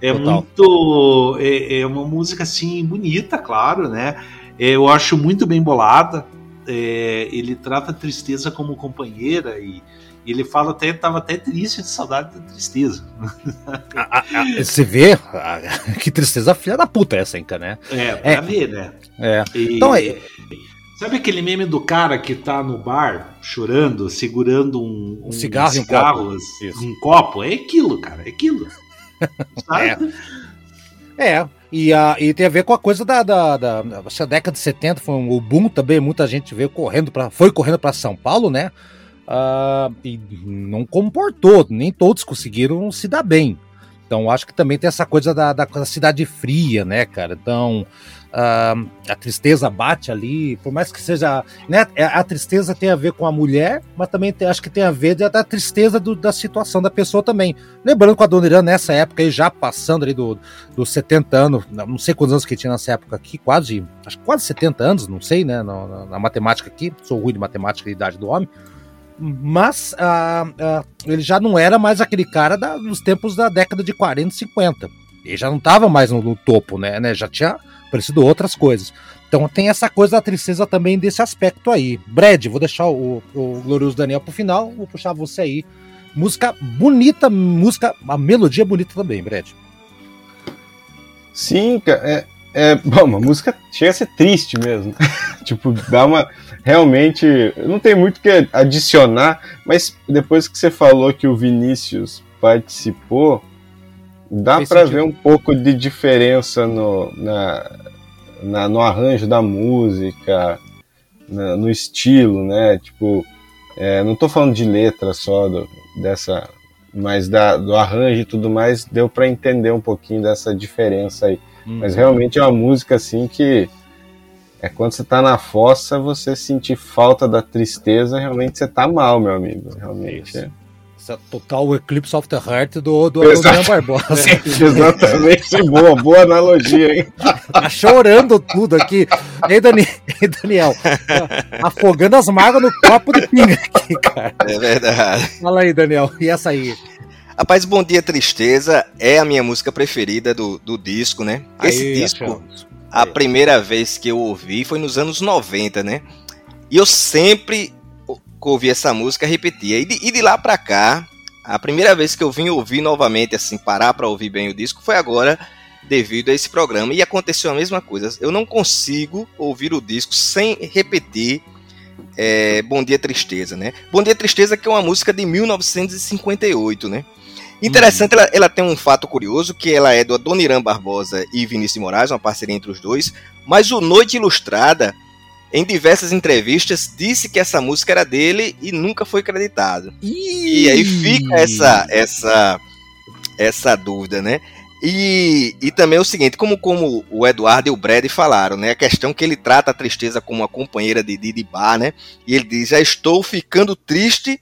é Total. muito. É, é uma música assim bonita, claro, né? É, eu acho muito bem bolada. É, ele trata a tristeza como companheira e ele fala até tava até triste de saudade da tristeza. Você vê que tristeza filha da puta essa, hein, né? É, pra É. ver, né? É. E- Então, é- Sabe aquele meme do cara que tá no bar chorando, segurando um, Um cigarro e um copo. Isso. um copo? É aquilo, cara, é aquilo. Sabe? É, e, a, e tem a ver com a coisa da, da, da, acho que a década de 70, foi um, o boom também, muita gente veio correndo para foi correndo para São Paulo, né? Ah, e não comportou, nem todos conseguiram se dar bem. Então acho que também tem essa coisa da, da, da cidade fria, né, cara? Então ah, a tristeza bate ali, por mais que seja, né? A tristeza tem a ver com a mulher, mas também tem- acho que tem a ver da, da tristeza do- da situação da pessoa também. Lembrando que a Dona Irã, nessa época aí, já passando ali do, dos 70 anos, não sei quantos anos que tinha nessa época aqui, quase, acho que quase 70 anos, não sei, né, na, na- na matemática aqui, sou ruim de matemática e idade do homem, mas ah, ah, ele já não era mais aquele cara da- dos tempos da década de 40 e 50, ele já não estava mais no, no topo, né, né, já tinha aparecido outras coisas. Então tem essa coisa da tristeza também desse aspecto aí. Brad, vou deixar o, o glorioso Daniel pro final, vou puxar você aí. Música bonita, música, a melodia bonita também, Brad. Sim, é, é bom, uma música chega a ser triste mesmo. tipo, dá uma. Realmente, não tem muito o que adicionar, mas depois que você falou que o Vinícius participou, dá sentido. ver um pouco de diferença no, na, na- no arranjo da música, na- no estilo, né? Tipo, é, não tô falando de letra só do- dessa, mas da, do arranjo e tudo mais, deu pra entender um pouquinho dessa diferença aí. Mas realmente é uma música assim que é quando você tá na fossa, você sentir falta da tristeza, realmente você tá mal, meu amigo. Realmente. Isso. É. Essa total Eclipse of the Heart do, do Barbosa. Exatamente, boa, boa analogia, hein? Tá chorando tudo aqui. Ei, Dani, ei, Daniel, afogando as mágoas no copo de pinga aqui, cara. É verdade. Fala aí, Daniel. E essa aí? Rapaz, Bom Dia Tristeza é a minha música preferida do, do disco, né? Esse Aí, disco, achamos. A primeira vez que eu ouvi foi nos anos 90, né? E eu sempre ouvi essa música repetia. E de, e de lá pra cá, a primeira vez que eu vim ouvir novamente, assim, parar pra ouvir bem o disco, foi agora, devido a esse programa. E aconteceu a mesma coisa. Eu não consigo ouvir o disco sem repetir é, Bom Dia Tristeza, né? Bom Dia Tristeza que é uma música de 1958, né? Interessante, ela, ela tem um fato curioso, que ela é do Adoniran Barbosa e Vinícius Moraes, uma parceria entre os dois, mas o Noite Ilustrada, em diversas entrevistas, disse que essa música era dele e nunca foi acreditado. E aí fica essa essa essa dúvida, né? E, e também o seguinte, como, como o Eduardo e o Brad falaram, né? A questão que ele trata a tristeza como uma companheira de, de, de bar, né? E ele diz, já estou ficando triste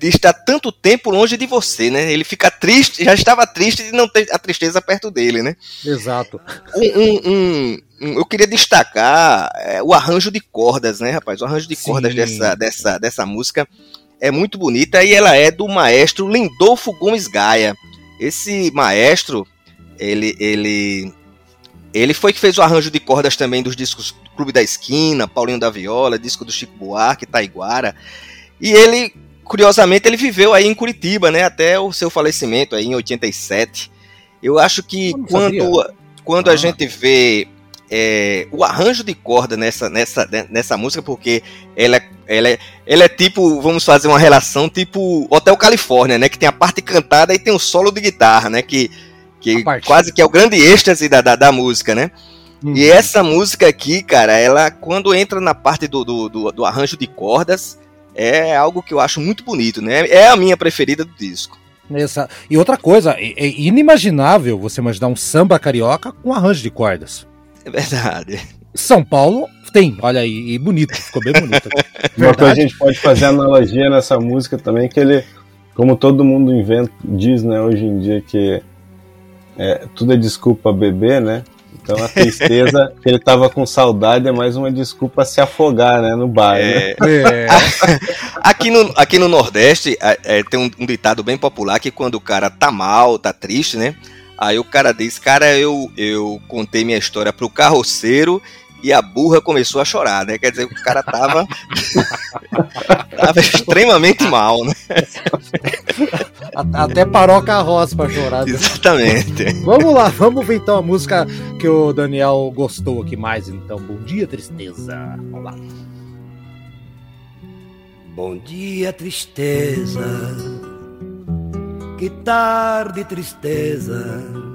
de estar tanto tempo longe de você, né? Ele fica triste, já estava triste de não ter a tristeza perto dele, né? Exato. Um, um- um- eu queria destacar é, o arranjo de cordas, né, rapaz? O arranjo de Sim. cordas dessa, dessa, dessa música é muito bonita e ela é do maestro Lindolfo Gomes Gaia. Esse maestro, ele, ele, ele foi que fez o arranjo de cordas também dos discos Clube da Esquina, Paulinho da Viola, disco do Chico Buarque, Taiguara. E ele, curiosamente, ele viveu aí em Curitiba, né, até o seu falecimento aí em 87. Eu acho que Eu quando, quando Ah. a gente vê é, o arranjo de corda nessa, nessa, nessa música, porque ela, é- ela, é, ela é tipo, vamos fazer uma relação tipo Hotel Califórnia, né? Que tem a parte cantada e tem o solo de guitarra, né? Que, que quase que é o grande êxtase da, da, da música, né? Hum. E essa música aqui, cara, ela quando entra na parte do, do, do, do arranjo de cordas, é algo que eu acho muito bonito, né? É a minha preferida do disco. Essa... E outra coisa, é, é inimaginável você imaginar um samba carioca com arranjo de cordas. É verdade. São Paulo tem, olha aí, e bonito, ficou bem bonito. Uma coisa que a gente pode fazer analogia nessa música também, que ele, como todo mundo inventa, diz, né, hoje em dia que é, tudo é desculpa beber, né? Então a tristeza que ele tava com saudade é mais uma desculpa se afogar, né, no bar, né? É, É, Aqui no, aqui no Nordeste é, é, tem um, um ditado bem popular que quando o cara tá mal, tá triste, né? Aí o cara diz, cara, eu, eu contei minha história pro carroceiro e a burra começou a chorar, né? Quer dizer, o cara tava, tava extremamente mal, né? até parou a carroça pra chorar. né? Exatamente. Vamos lá, vamos ver então a música que o Daniel gostou aqui mais, então. Bom dia, tristeza. Vamos lá. Bom dia, tristeza. Que tarde, tristeza.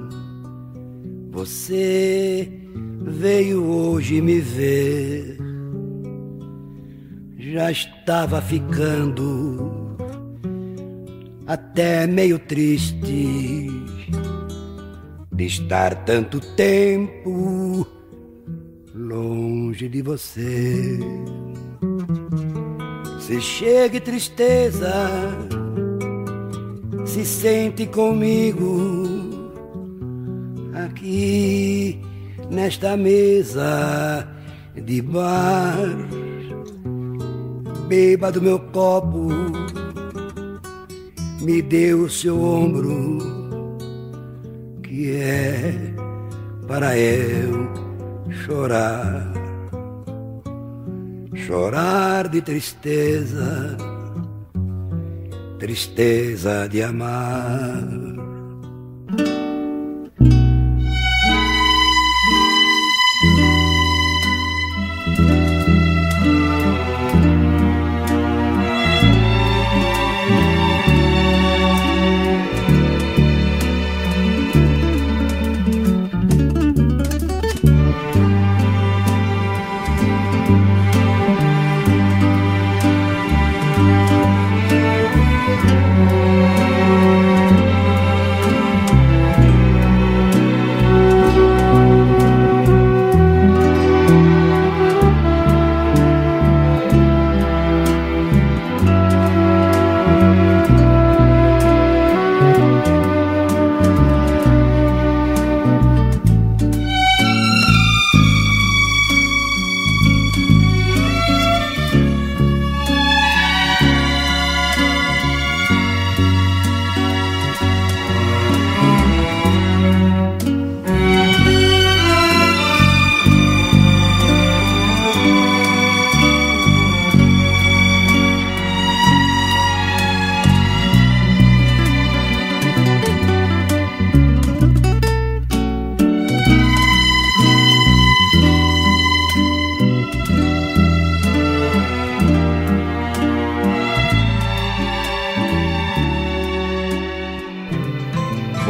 Você veio hoje me ver. Já estava ficando até meio triste de estar tanto tempo longe de você. Se chegue tristeza, se sente comigo aqui nesta mesa de bar. Beba do meu copo, me dê o seu ombro, que é para eu chorar chorar de tristeza, tristeza de amar.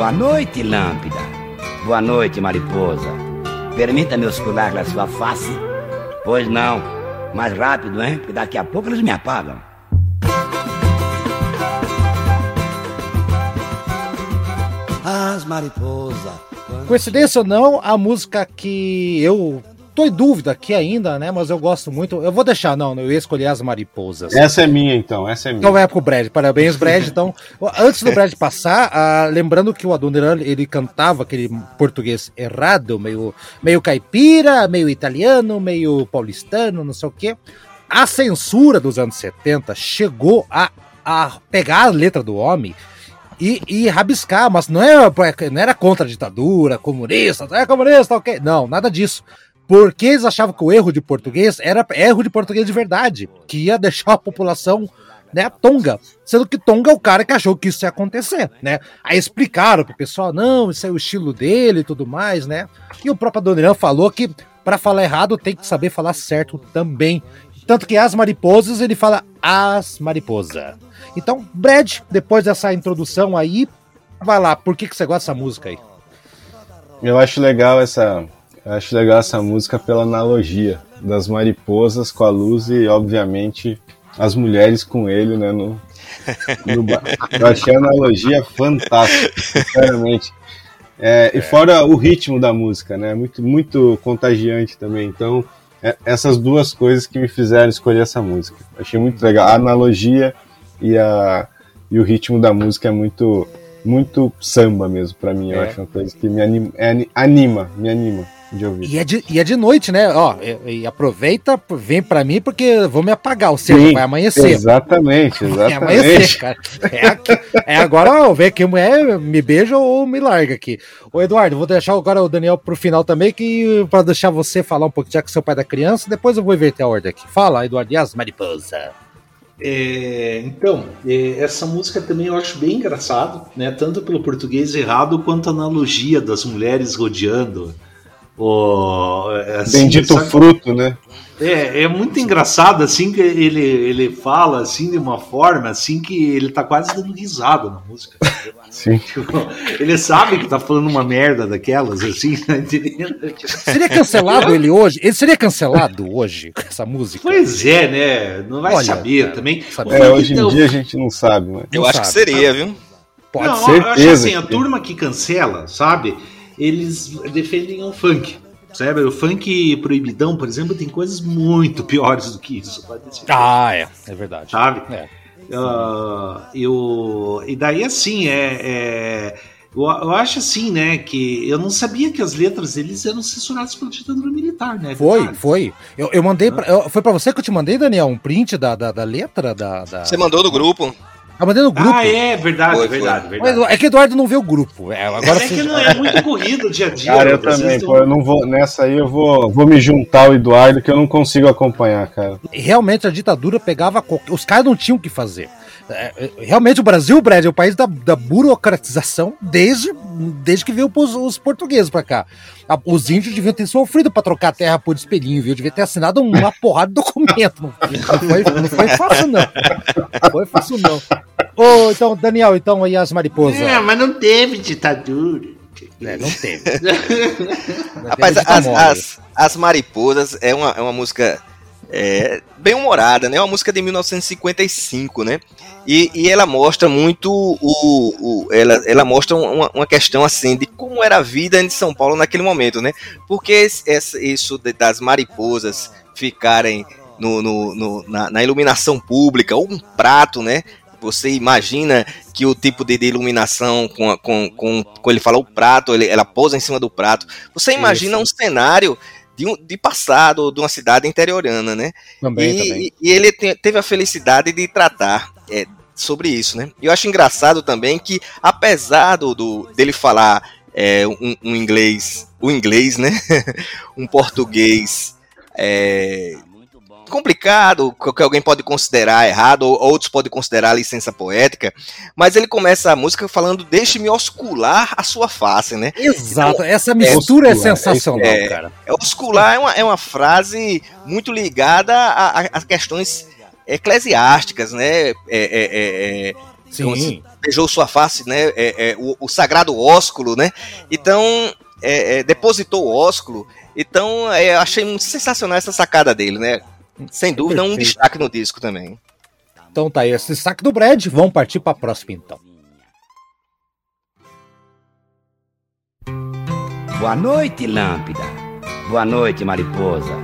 Boa noite, lâmpada. Boa noite, mariposa. Permita-me oscular na sua face? Pois não. Mais rápido, hein? Porque daqui a pouco eles me apagam. As mariposas. Coincidência ou não, a música que eu tô em dúvida aqui ainda, né? Mas eu gosto muito. Eu vou deixar, não, eu ia escolher as mariposas. Essa é minha, então, essa é minha. Então é pro Brad, parabéns, Brad. Então, antes do Brad passar, ah, lembrando que o Adoniran ele cantava aquele português errado, meio, meio caipira, meio italiano, meio paulistano, não sei o quê. A censura dos anos 70 chegou a, a pegar a letra do homem e, e rabiscar, mas não era, não era contra a ditadura, comunista, é comunista, ok. Não, nada disso. Porque eles achavam que o erro de português era erro de português de verdade, que ia deixar a população né, Tonga. Sendo que Tonga é o cara que achou que isso ia acontecer, né? Aí explicaram pro pessoal, não, isso é o estilo dele e tudo mais, né? E o próprio Adoniran falou que para falar errado tem que saber falar certo também. Tanto que as mariposas ele fala as mariposa. Então, Brad, depois dessa introdução aí, vai lá, por que, que você gosta dessa música aí? Eu acho legal essa, eu acho legal essa música pela analogia das mariposas com a luz e, obviamente, as mulheres com ele, né? No, no eu achei a analogia fantástica, sinceramente. É, e fora o ritmo da música, né? Muito, muito contagiante também. Então, é- essas duas coisas que me fizeram escolher essa música. Achei muito legal. A analogia e, a, e o ritmo da música é muito, muito samba mesmo pra mim. Eu É. acho uma coisa que me anima, é ani- anima me anima de ouvir. E é de, e é de noite, né? Ó, e, e aproveita, vem pra mim, porque eu vou me apagar, seja, Sim, vai amanhecer. Exatamente, Vai amanhecer, exatamente. cara. É, aqui- é agora, ó, vem aqui, mulher, me beija ou me larga aqui. Ô, Eduardo, vou deixar agora o Daniel pro final também, que pra deixar você falar um pouco, já que é o pai da criança, depois eu vou inverter a ordem aqui. Fala, Eduardo, e as mariposa? É, então, é, essa música também eu acho bem engraçado, né? Tanto pelo português errado quanto a analogia das mulheres rodeando. O, assim, Bendito sabe? fruto, né? É, é muito engraçado assim que ele, ele fala assim de uma forma assim que ele tá quase dando risada na música. Sim. Tipo, ele sabe que tá falando uma merda daquelas assim, tá entendendo? Seria cancelado ele hoje? Ele seria cancelado hoje com essa música? Pois é, né? Não vai Olha, saber cara, também. É, hoje em então, dia a gente não sabe, mas. Eu Não acho que sabe. seria, viu? Pode não, ser. eu acho certeza assim, a que- turma que cancela, sabe? Eles defendem o funk. Sabe? O funk proibidão, por exemplo, tem coisas muito piores do que isso. Ah, é, é verdade. Sabe? É. Ah, eu, e daí, assim, é, é- eu, eu acho assim, né, que eu não sabia que as letras deles eram censuradas pela ditadura militar, né? Foi, Verdade. foi. Eu, eu mandei pra, eu- foi pra você que eu te mandei, Daniel, um print da, da, da letra da, da... Você mandou no grupo. Eu mandei no grupo. Ah, é, verdade, Foi, foi. verdade, Mas verdade. É que Eduardo não vê o grupo. É, agora é que não é muito corrido o dia a dia. Cara, eu também, pô, eu não vou. Nessa aí eu vou, vou me juntar ao Eduardo, que eu não consigo acompanhar, cara. realmente a ditadura pegava. qualquer- Os caras não tinham o que fazer. É, é, realmente o Brasil, Brad, é o país da, da burocratização desde, desde que veio os, os portugueses pra cá. A- os índios deviam ter sofrido pra trocar a terra por espelhinho, viu? Devia ter assinado uma porrada de documento. Não, foi, não foi fácil, não. Não foi fácil, não. Ô, então, Daniel, então aí as mariposas. É, mas não teve ditadura. É, não teve. Rapaz, as, as, as Mariposas é uma, é uma música é, bem humorada, né? Uma música de 1955, né? E, e ela mostra muito o. o- ela, ela mostra uma, uma questão assim de como era a vida em São Paulo naquele momento, né? Porque esse- esse- isso de- das mariposas ficarem no, no- no- na, na iluminação pública, ou um prato, né? Você imagina que o tipo de, de iluminação, com, com, com, com ele fala o prato, ele, ela pousa em cima do prato. Você imagina um cenário de, um, de passado, de uma cidade interiorana, né? Também, e, também. e ele te- teve a felicidade de tratar é, sobre isso, né? E eu acho engraçado também que, apesar do, do- dele falar é, um, um inglês, o inglês, né? um português é, complicado, que que alguém pode considerar errado, ou outros podem considerar licença poética, mas ele começa a música falando: Deixe-me oscular a sua face, né? Exato, essa mistura é, oscular, é sensacional, é- cara. É, Oscular é uma, é uma frase muito ligada a, a- a questões eclesiásticas, né? É, é, é, é, Então, Sim. beijou sua face, né? É, é, o, o sagrado ósculo, né? Então, é, é, depositou o ósculo. Então, é, eu achei muito sensacional essa sacada dele, né? Sem dúvida, um Perfeito. destaque no disco também. Então tá aí esse destaque do Brad. Vamos partir pra próxima então. Boa noite, lâmpada. Boa noite, mariposa.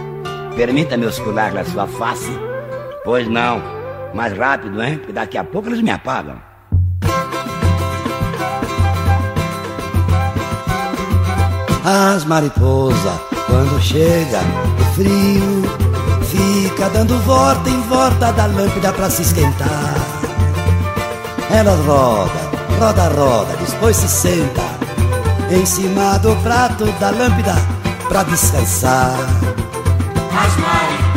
Permita-me oscular a sua face? Pois não. Mais rápido, hein? Porque daqui a pouco eles me apagam. As mariposas, quando chega o frio, fica dando volta em volta da lâmpada pra se esquentar. Ela roda, roda, roda, depois se senta em cima do prato da lâmpada pra descansar. As mariposas,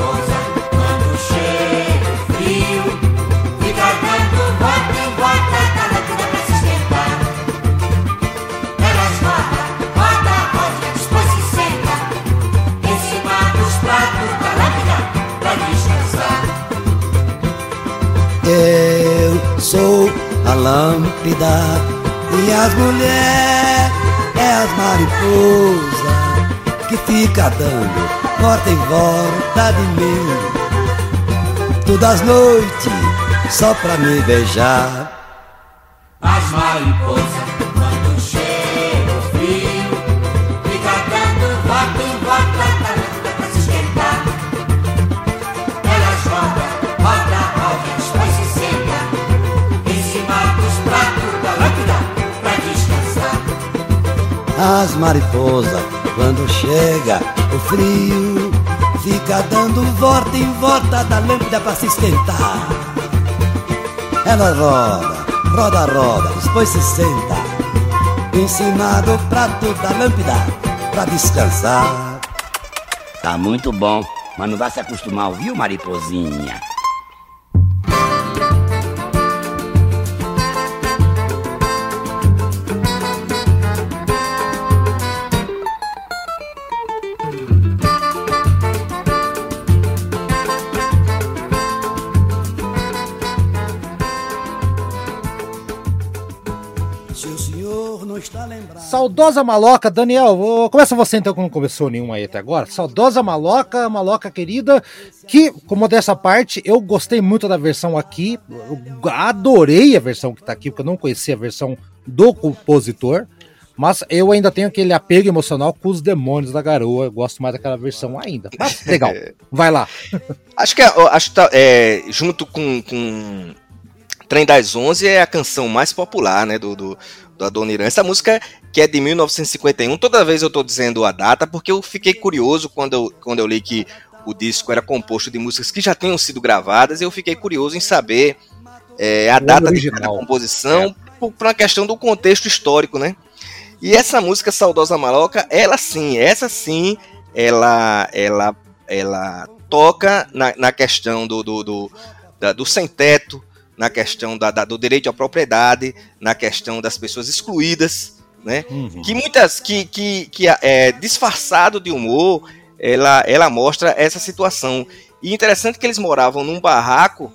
Eu sou a lâmpada e as mulheres é as mariposas que fica dando volta em volta de mim. Todas as noites só pra me beijar. As mariposas as mariposas. Quando chega o frio, fica dando volta em volta da lâmpada para se esquentar. Ela roda, roda, roda, depois se senta em cima do prato da lâmpada para descansar. Tá muito bom, mas não vai se acostumar, viu, mariposinha? Saudosa Maloca, Daniel, vou... começa você então, que não começou nenhuma aí até agora. Saudosa Maloca, Maloca querida, que, como dessa parte, eu gostei muito da versão aqui, eu adorei a versão que tá aqui, porque eu não conhecia a versão do compositor, mas eu ainda tenho aquele apego emocional com os demônios da garoa, eu gosto mais daquela versão ainda. Mas legal, vai lá. Acho que, é, acho que tá, é, junto com, com Trem das Onze é a canção mais popular, né, do, do, do Adoniran. Essa música que é de 1951, toda vez eu estou dizendo a data porque eu fiquei curioso quando eu, quando eu li que o disco era composto de músicas que já tinham sido gravadas, eu fiquei curioso em saber é, a data da composição é. por, por uma questão do contexto histórico, né? E essa música Saudosa Maloca, ela sim, essa sim, ela ela ela toca na, na questão do, do, do, da, do sem-teto, na questão da, da, do direito à propriedade, na questão das pessoas excluídas, né? Uhum. Que muitas, que, que, que é disfarçado de humor, ela, ela mostra essa situação. E interessante que eles moravam num barraco,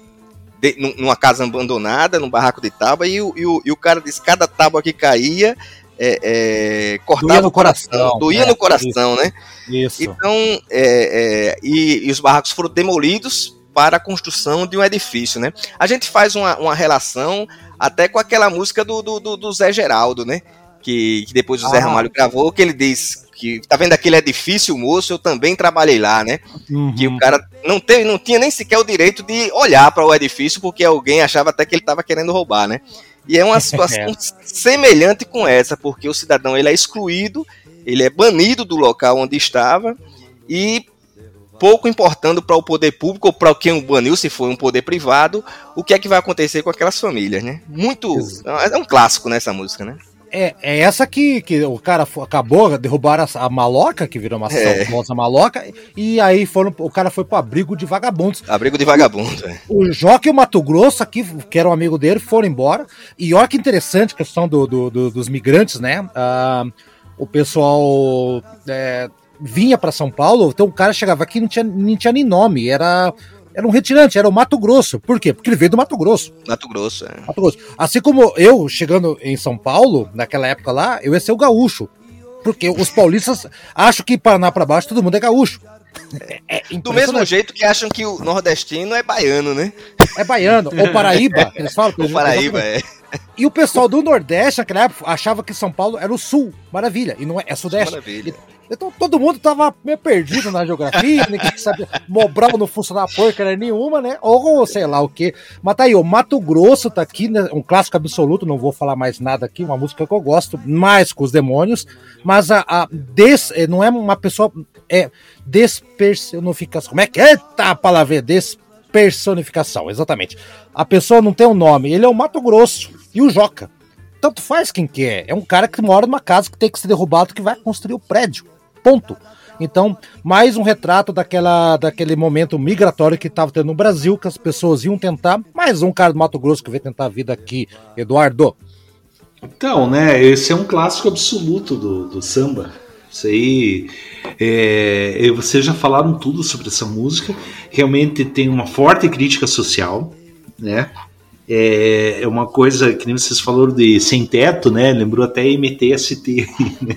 de, numa casa abandonada, num barraco de tábua, e o, e o, e o cara disse cada tábua que caía é, é, cortava o coração, coração doía é, no coração, isso, né? Isso. Então, é, é, e, e, os barracos foram demolidos para a construção de um edifício, né? A gente faz uma, uma relação até com aquela música do, do, do, do Zé Geraldo, né? Que, que depois o ah. Zé Ramalho gravou, que ele diz que tá vendo aquele edifício, moço, eu também trabalhei lá, né? Uhum. Que o cara não teve, não tinha nem sequer o direito de olhar para o edifício porque alguém achava até que ele estava querendo roubar, né? E é uma situação semelhante com essa, porque o cidadão ele é excluído, ele é banido do local onde estava e pouco importando para o poder público ou para quem o baniu, se for um poder privado, o que é que vai acontecer com aquelas famílias, né? Muito. É um clássico nessa música, né? É, é essa que, que o cara acabou, derrubaram a, a maloca, que virou uma é. famosa maloca, e aí foram, o cara foi pro abrigo de vagabundos. Abrigo de vagabundos, é. O Joque e o Mato Grosso, aqui, que era um amigo dele, foram embora. E olha que interessante a questão do, do, do dos migrantes, né? Uh, o pessoal é, vinha para São Paulo, então o cara chegava aqui e não tinha, não tinha nem nome, era era um retirante, era o Mato Grosso. Por quê? Porque ele veio do Mato Grosso. Mato Grosso, é. Mato Grosso. Assim como eu, chegando em São Paulo, naquela época lá, eu ia ser o gaúcho. Porque os paulistas acham que Paraná para baixo todo mundo é gaúcho. É, é do mesmo jeito que acham que o nordestino é baiano, né? É baiano, ou Paraíba, eles falam. Ou Paraíba, é. E o pessoal do Nordeste, naquela época, achava que São Paulo era o Sul. Maravilha. E não é, é Sudeste. Maravilha. Então todo mundo tava meio perdido na geografia, ninguém sabia. Mobral não funcionava porcaria nenhuma, né? Ou sei lá o que. Mas tá aí, o Mato Grosso tá aqui, né? um clássico absoluto, não vou falar mais nada aqui, uma música que eu gosto, mais com os demônios. Mas a, a des, eh, não é uma pessoa. É despersonificação. Como é que é? Tá a palavra? Despersonificação, exatamente. A pessoa não tem um nome, ele é o Mato Grosso e o Joca tanto faz quem que é. É um cara que mora numa casa que tem que ser derrubado que vai construir o prédio. Ponto. Então, mais um retrato daquela, daquele momento migratório que estava tendo no Brasil, que as pessoas iam tentar. Mais um cara do Mato Grosso que veio tentar a vida aqui, Eduardo. Então, né, esse é um clássico absoluto do, do samba. Isso aí. É, vocês já falaram tudo sobre essa música. Realmente tem uma forte crítica social. né? É, é uma coisa que nem vocês falaram de sem teto, né? Lembrou até MTST, né?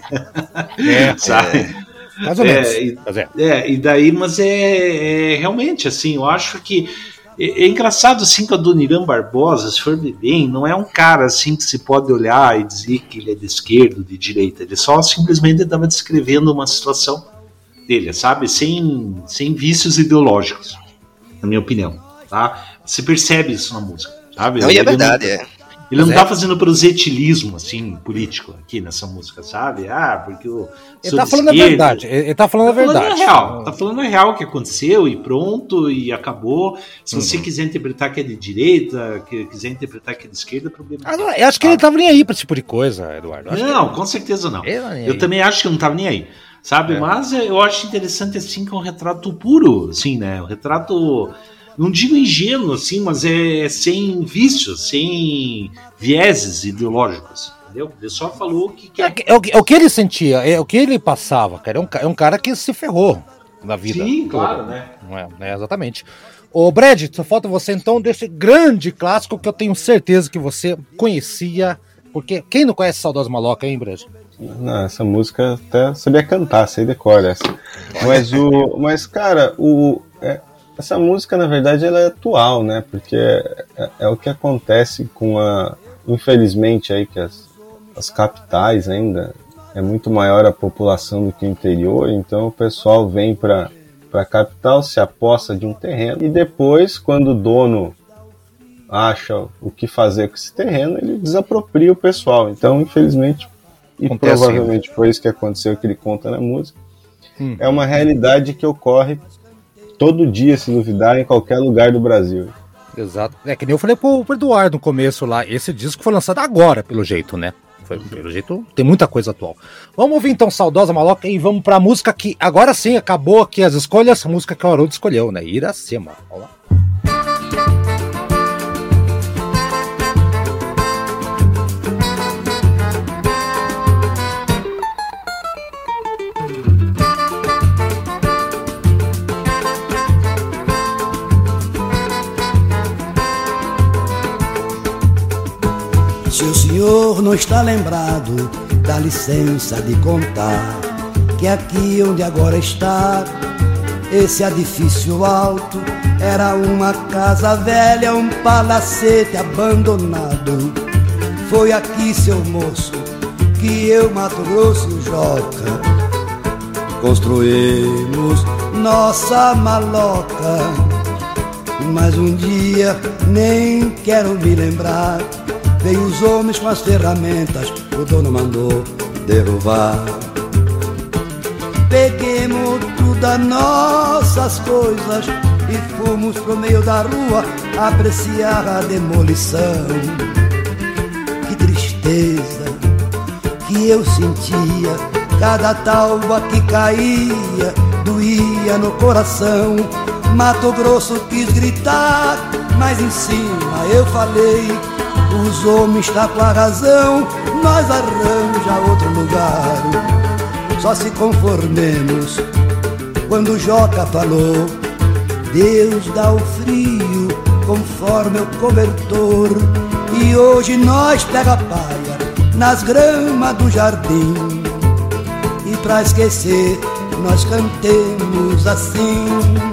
É, sabe? É. Mais ou menos. É, e, é. é, e daí, mas é, é, realmente assim, eu acho que é, é, engraçado assim que o Adoniran Barbosa, se for bem, não é um cara assim que se pode olhar e dizer que ele é de esquerda ou de direita. Ele só simplesmente estava descrevendo uma situação dele, sabe? Sem, sem vícios ideológicos, na minha opinião. Tá? Você percebe isso na música, sabe? Não, e é verdade, não, é. Ele não está fazendo prosetilismo, assim, político aqui nessa música, sabe? Ah, porque o. Ele tá falando esquerda, a verdade. Ele tá falando tá a verdade. Falando a real. Tá falando a real o que aconteceu e pronto, e acabou. Se você uhum. quiser interpretar que é de direita, que quiser interpretar que é de esquerda, problema. Ah, não, eu acho que ele tava nem aí pra esse tipo de coisa, Eduardo. não, com certeza não. Eu também acho que não tava nem aí. Sabe? É. Mas eu acho interessante assim que é um retrato puro, assim, né? Um retrato não digo ingênuo, assim, mas é sem vícios, sem vieses ideológicos. Entendeu? Ele só falou que quer. É, é, o, é o que ele sentia, é o que ele passava, cara. É um, é um cara que se ferrou na vida. Sim, claro, né? Não é, é, exatamente. Ô, Brad, só falta você então desse grande clássico que eu tenho certeza que você conhecia. Porque quem não conhece Saudosa Maloca, hein, Brad? Não, essa música até sabia cantar, sei decora essa. Mas o. Mas, cara, o. É, essa música, na verdade, ela é atual, né? Porque é, é, é o que acontece com a. Infelizmente, aí que as, as capitais ainda é muito maior a população do que o interior, então o pessoal vem para a capital, se aposta de um terreno e depois, quando o dono acha o que fazer com esse terreno, ele desapropria o pessoal. Então, infelizmente, e Acontece provavelmente foi isso que aconteceu que ele conta na música, hum. é uma realidade que ocorre todo dia, se duvidar, em qualquer lugar do Brasil. Exato. É que nem eu falei pro, pro Eduardo no começo lá, esse disco foi lançado agora, pelo jeito, né? Foi, pelo jeito, tem muita coisa atual. Vamos ouvir então Saudosa Maloca e vamos pra música que agora sim acabou aqui as escolhas, a música que o Haroldo escolheu, né? Iracema. Vamos lá. Senhor não está lembrado, dá licença de contar que aqui onde agora está, esse edifício alto era uma casa velha, um palacete abandonado. Foi aqui, seu moço, que eu, Mato Grosso e Joca, construímos nossa maloca. Mas um dia nem quero me lembrar Veio os homens com as ferramentas, o dono mandou derrubar. Peguemos todas nossas coisas e fomos pro meio da rua apreciar a demolição. Que tristeza que eu sentia, cada talba que caía doía no coração. Mato Grosso quis gritar, mas em cima eu falei os homens tá com a razão, nós arranja outro lugar. Só se conformemos quando Joca falou: Deus dá o frio conforme o cobertor. E hoje nós pega a palha nas gramas do jardim. E pra esquecer, nós cantemos assim.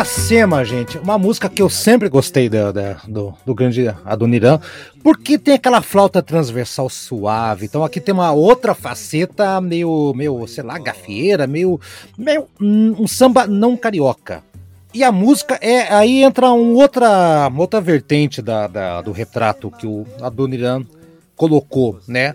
Iracema, gente, uma música que eu sempre gostei da, da, do, do grande Adoniran, porque tem aquela flauta transversal suave. Então aqui tem uma outra faceta meio, meio sei lá, gafieira, meio, meio um samba não carioca. E a música é aí entra um outra, outra vertente da, da do retrato que o Adoniran colocou, né?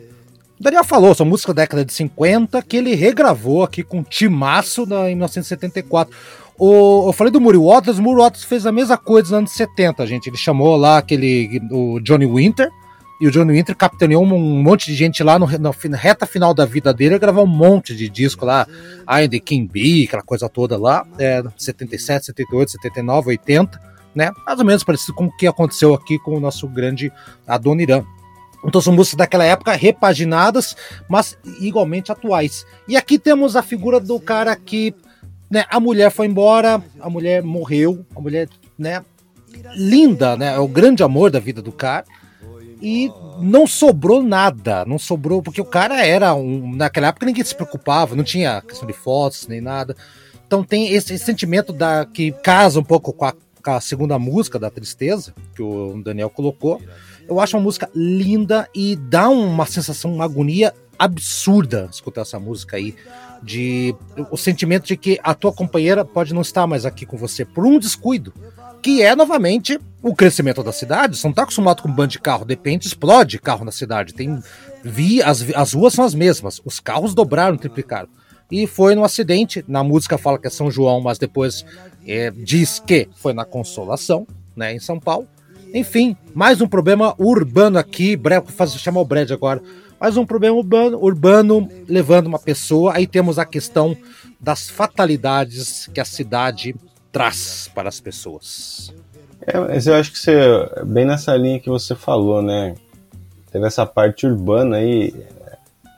O Daniel falou, essa música da década de 50 que ele regravou aqui com Timaço em 1974. O, eu falei do Muri Waters, o Muri Waters fez a mesma coisa nos anos 70, gente. Ele chamou lá aquele o Johnny Winter, e o Johnny Winter capitaneou um monte de gente lá no, na reta final da vida dele, gravou um monte de disco lá, I the King Bee, aquela coisa toda lá, é, 77, 78, 79, 80, né? Mais ou menos parecido com o que aconteceu aqui com o nosso grande Adoniran. Então são músicas daquela época repaginadas, mas igualmente atuais. E aqui temos a figura do cara que, né, a mulher foi embora, a mulher morreu, a mulher, né, linda, né, é o grande amor da vida do cara. E não sobrou nada, não sobrou, porque o cara era um. Naquela época ninguém se preocupava, não tinha questão de fotos nem nada. Então tem esse, esse sentimento da que casa um pouco com a, com a segunda música da tristeza, que o Daniel colocou eu acho uma música linda e dá uma sensação, uma agonia absurda escutar essa música aí. De o sentimento de que a tua companheira pode não estar mais aqui com você por um descuido. Que é novamente o crescimento da cidade. Você não está acostumado com um bando de carro, de repente explode carro na cidade. Tem vi, as, as ruas são as mesmas, os carros dobraram, triplicaram. E foi no acidente. Na música fala que é São João, mas depois é, diz que foi na Consolação, né, em São Paulo. Enfim, mais um problema urbano aqui. Breve, faz chamar o Brad agora. Mais um problema urbano, urbano levando uma pessoa. Aí temos a questão das fatalidades que a cidade traz para as pessoas. É, mas eu acho que você, bem nessa linha que você falou, né? Teve essa parte urbana aí,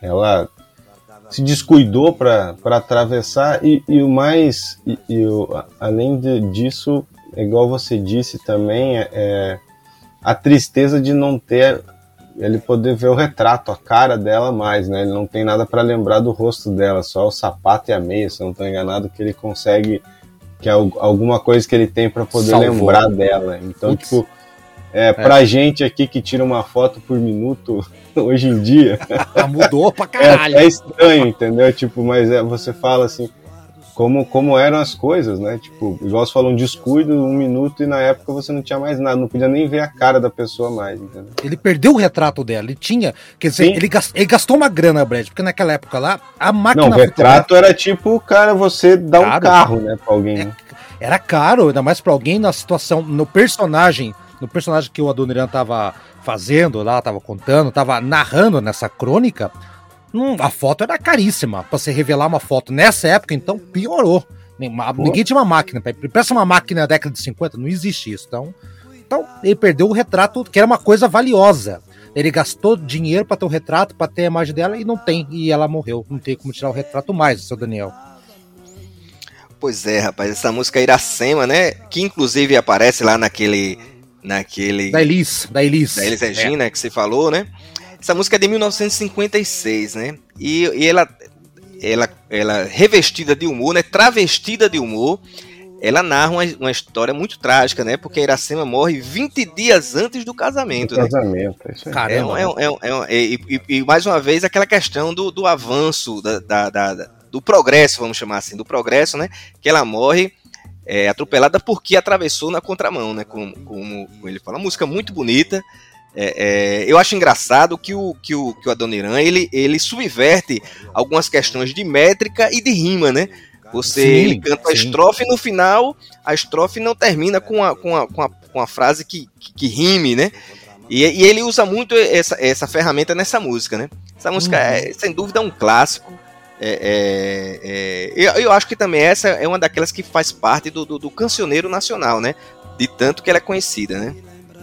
ela se descuidou para atravessar e, e, o mais, e, e o, além de, disso, igual você disse também, é, é a tristeza de não ter ele poder ver o retrato, a cara dela mais, né? Ele não tem nada para lembrar do rosto dela, só o sapato e a meia, se eu não estou enganado, que ele consegue que é alguma coisa que ele tem para poder Salvou. lembrar dela. Então, tipo, é, é. pra gente aqui que tira uma foto por minuto hoje em dia, mudou pra caralho. É, é estranho, entendeu? Tipo, mas é, você fala assim, como, como eram as coisas, né? Tipo, igual você falou, um descuido, um minuto, e na época você não tinha mais nada, não podia nem ver a cara da pessoa mais, entendeu? Ele perdeu o retrato dela, ele tinha, quer dizer, ele gastou, ele gastou, uma grana, Brad, porque naquela época lá, a máquina... Não, o retrato era tipo, cara, você dá um carro, né, pra alguém. É, era caro, ainda mais pra alguém na situação, no personagem, no personagem que o Adoniran tava fazendo lá, tava contando, tava narrando nessa crônica, Hum, a foto era caríssima. Pra você revelar uma foto nessa época, então piorou. Ninguém tinha uma máquina. Peça uma máquina da década de 50, não existe isso. Então, então ele perdeu o retrato, que era uma coisa valiosa. Ele gastou dinheiro para ter o retrato, para ter a imagem dela e não tem. E ela morreu. Não tem como tirar o retrato mais, seu Daniel. Pois é, rapaz, essa música Iracema, né? Que inclusive aparece lá naquele. naquele da Elis, da Elis. Da Elis Regina, é. que você falou, né? Essa música é de 1956, né? E, e ela, ela, ela revestida de humor, né? Travestida de humor, ela narra uma, uma, história muito trágica, né? Porque a Iracema morre 20 dias antes do casamento. Do né? casamento, isso é. Caramba. É, é, é, é e, e, e, mais uma vez aquela questão do, do avanço, da, da, da, do progresso, vamos chamar assim, do progresso, né? Que ela morre é, atropelada porque atravessou na contramão, né? Como, como ele fala. Uma música muito bonita. É, é, eu acho engraçado que o, que o, que o Adoniran ele, ele subverte algumas questões de métrica e de rima, né? Você sim, ele canta a estrofe e no final a estrofe não termina com a, com a, com a, com a frase que, que, que rime, né? E, e, ele usa muito essa, essa ferramenta nessa música, né? Essa música uhum. é, sem dúvida, um clássico. É, é, é, eu, eu, acho que também essa é uma daquelas que faz parte do, do, do cancioneiro nacional, né? De tanto que ela é conhecida, né?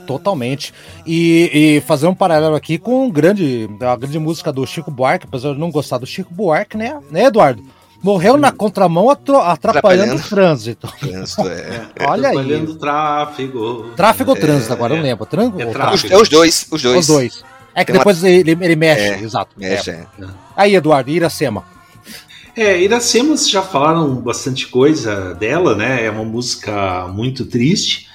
Totalmente. E, e, fazer um paralelo aqui com um grande, a grande música do Chico Buarque, apesar de não gostar do Chico Buarque, né, né Eduardo? Morreu na contramão atrapalhando, o trânsito. trânsito é. Olha aí. Atrapalhando o tráfego. Tráfego ou trânsito, agora é, não lembro. Trânsito é, tráfego. Os, dois, os dois. Os dois. É que Tem depois uma... ele, ele mexe, é, exato. Mexe, é. Aí, Eduardo, Iracema. É, Iracema, vocês já falaram bastante coisa dela, né? É uma música muito triste.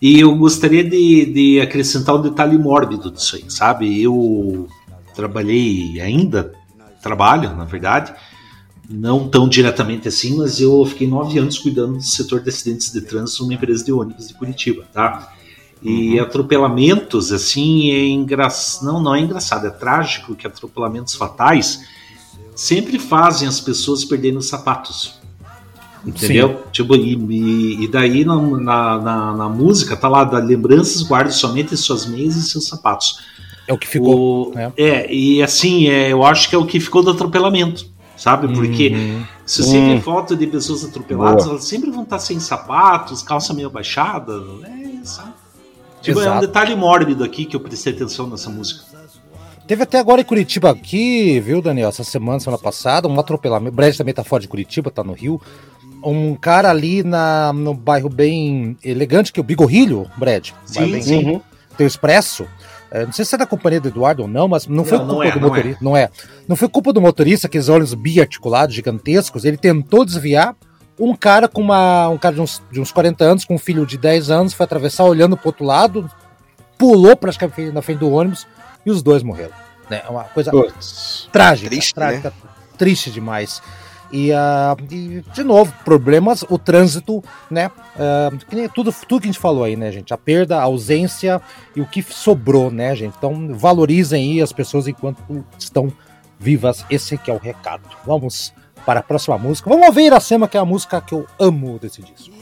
E eu gostaria de, de acrescentar um detalhe mórbido disso aí, sabe? Eu trabalhei ainda, trabalho, na verdade, não tão diretamente assim, mas eu fiquei nove anos cuidando do setor de acidentes de trânsito numa empresa de ônibus de Curitiba, tá? E uhum. atropelamentos, assim, é engraçado. Não, não é engraçado, é trágico que atropelamentos fatais sempre fazem as pessoas perderem os sapatos. Entendeu? Sim. Tipo, e, e daí na, na, na, música tá lá, da lembranças, guarde somente suas meias e seus sapatos. É o que ficou. O, né? É, e assim, é, eu acho que é o que ficou do atropelamento, sabe? Porque uhum. se você hum. vê foto de pessoas atropeladas, Boa. elas sempre vão estar sem sapatos, calça meio baixada, é, sabe? Tipo, é um detalhe mórbido aqui que eu prestei atenção nessa música. Teve até agora em Curitiba aqui, viu, Daniel? Essa semana, semana passada, um atropelamento. O Brad também tá fora de Curitiba, tá no Rio. Um cara ali na, no bairro bem elegante, que é o Bigorrilho, Brad. Sim, bem, sim. Uhum. Tem o Expresso. É, não sei se é da companhia do Eduardo ou não, mas não, não foi culpa é, do motorista. Não é. não é. Não foi culpa do motorista, aqueles olhos biarticulados gigantescos. Ele tentou desviar. Um cara com uma. Um cara de uns, de uns 40 anos, com um filho de 10 anos, foi atravessar olhando pro outro lado, pulou praticamente na frente do ônibus e os dois morreram. Né? É uma coisa trágica, triste, trágica, né? triste demais. E, uh, e, de novo, problemas, o trânsito, né? Uh, tudo, tudo que a gente falou aí, né, gente? A perda, a ausência e o que sobrou, né, gente? Então valorizem aí as pessoas enquanto estão vivas. Esse que é o recado. Vamos para a próxima música. Vamos ouvir Iracema, que é a música que eu amo desse disco.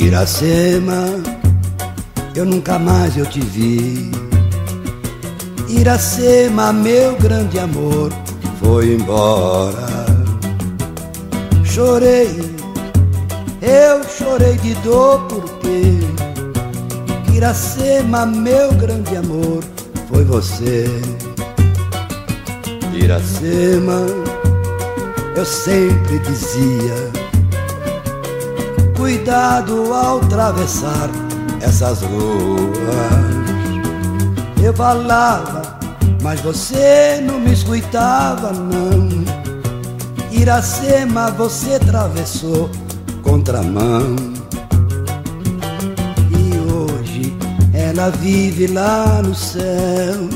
Iracema, eu nunca mais eu te vi. Iracema, meu grande amor, foi embora. Chorei, eu chorei de dor porque Iracema, meu grande amor, foi você. Iracema, eu sempre dizia cuidado ao atravessar essas ruas. Eu falava, mas você não me escutava, não. Iracema, você atravessou contramão. E hoje ela vive lá no céu.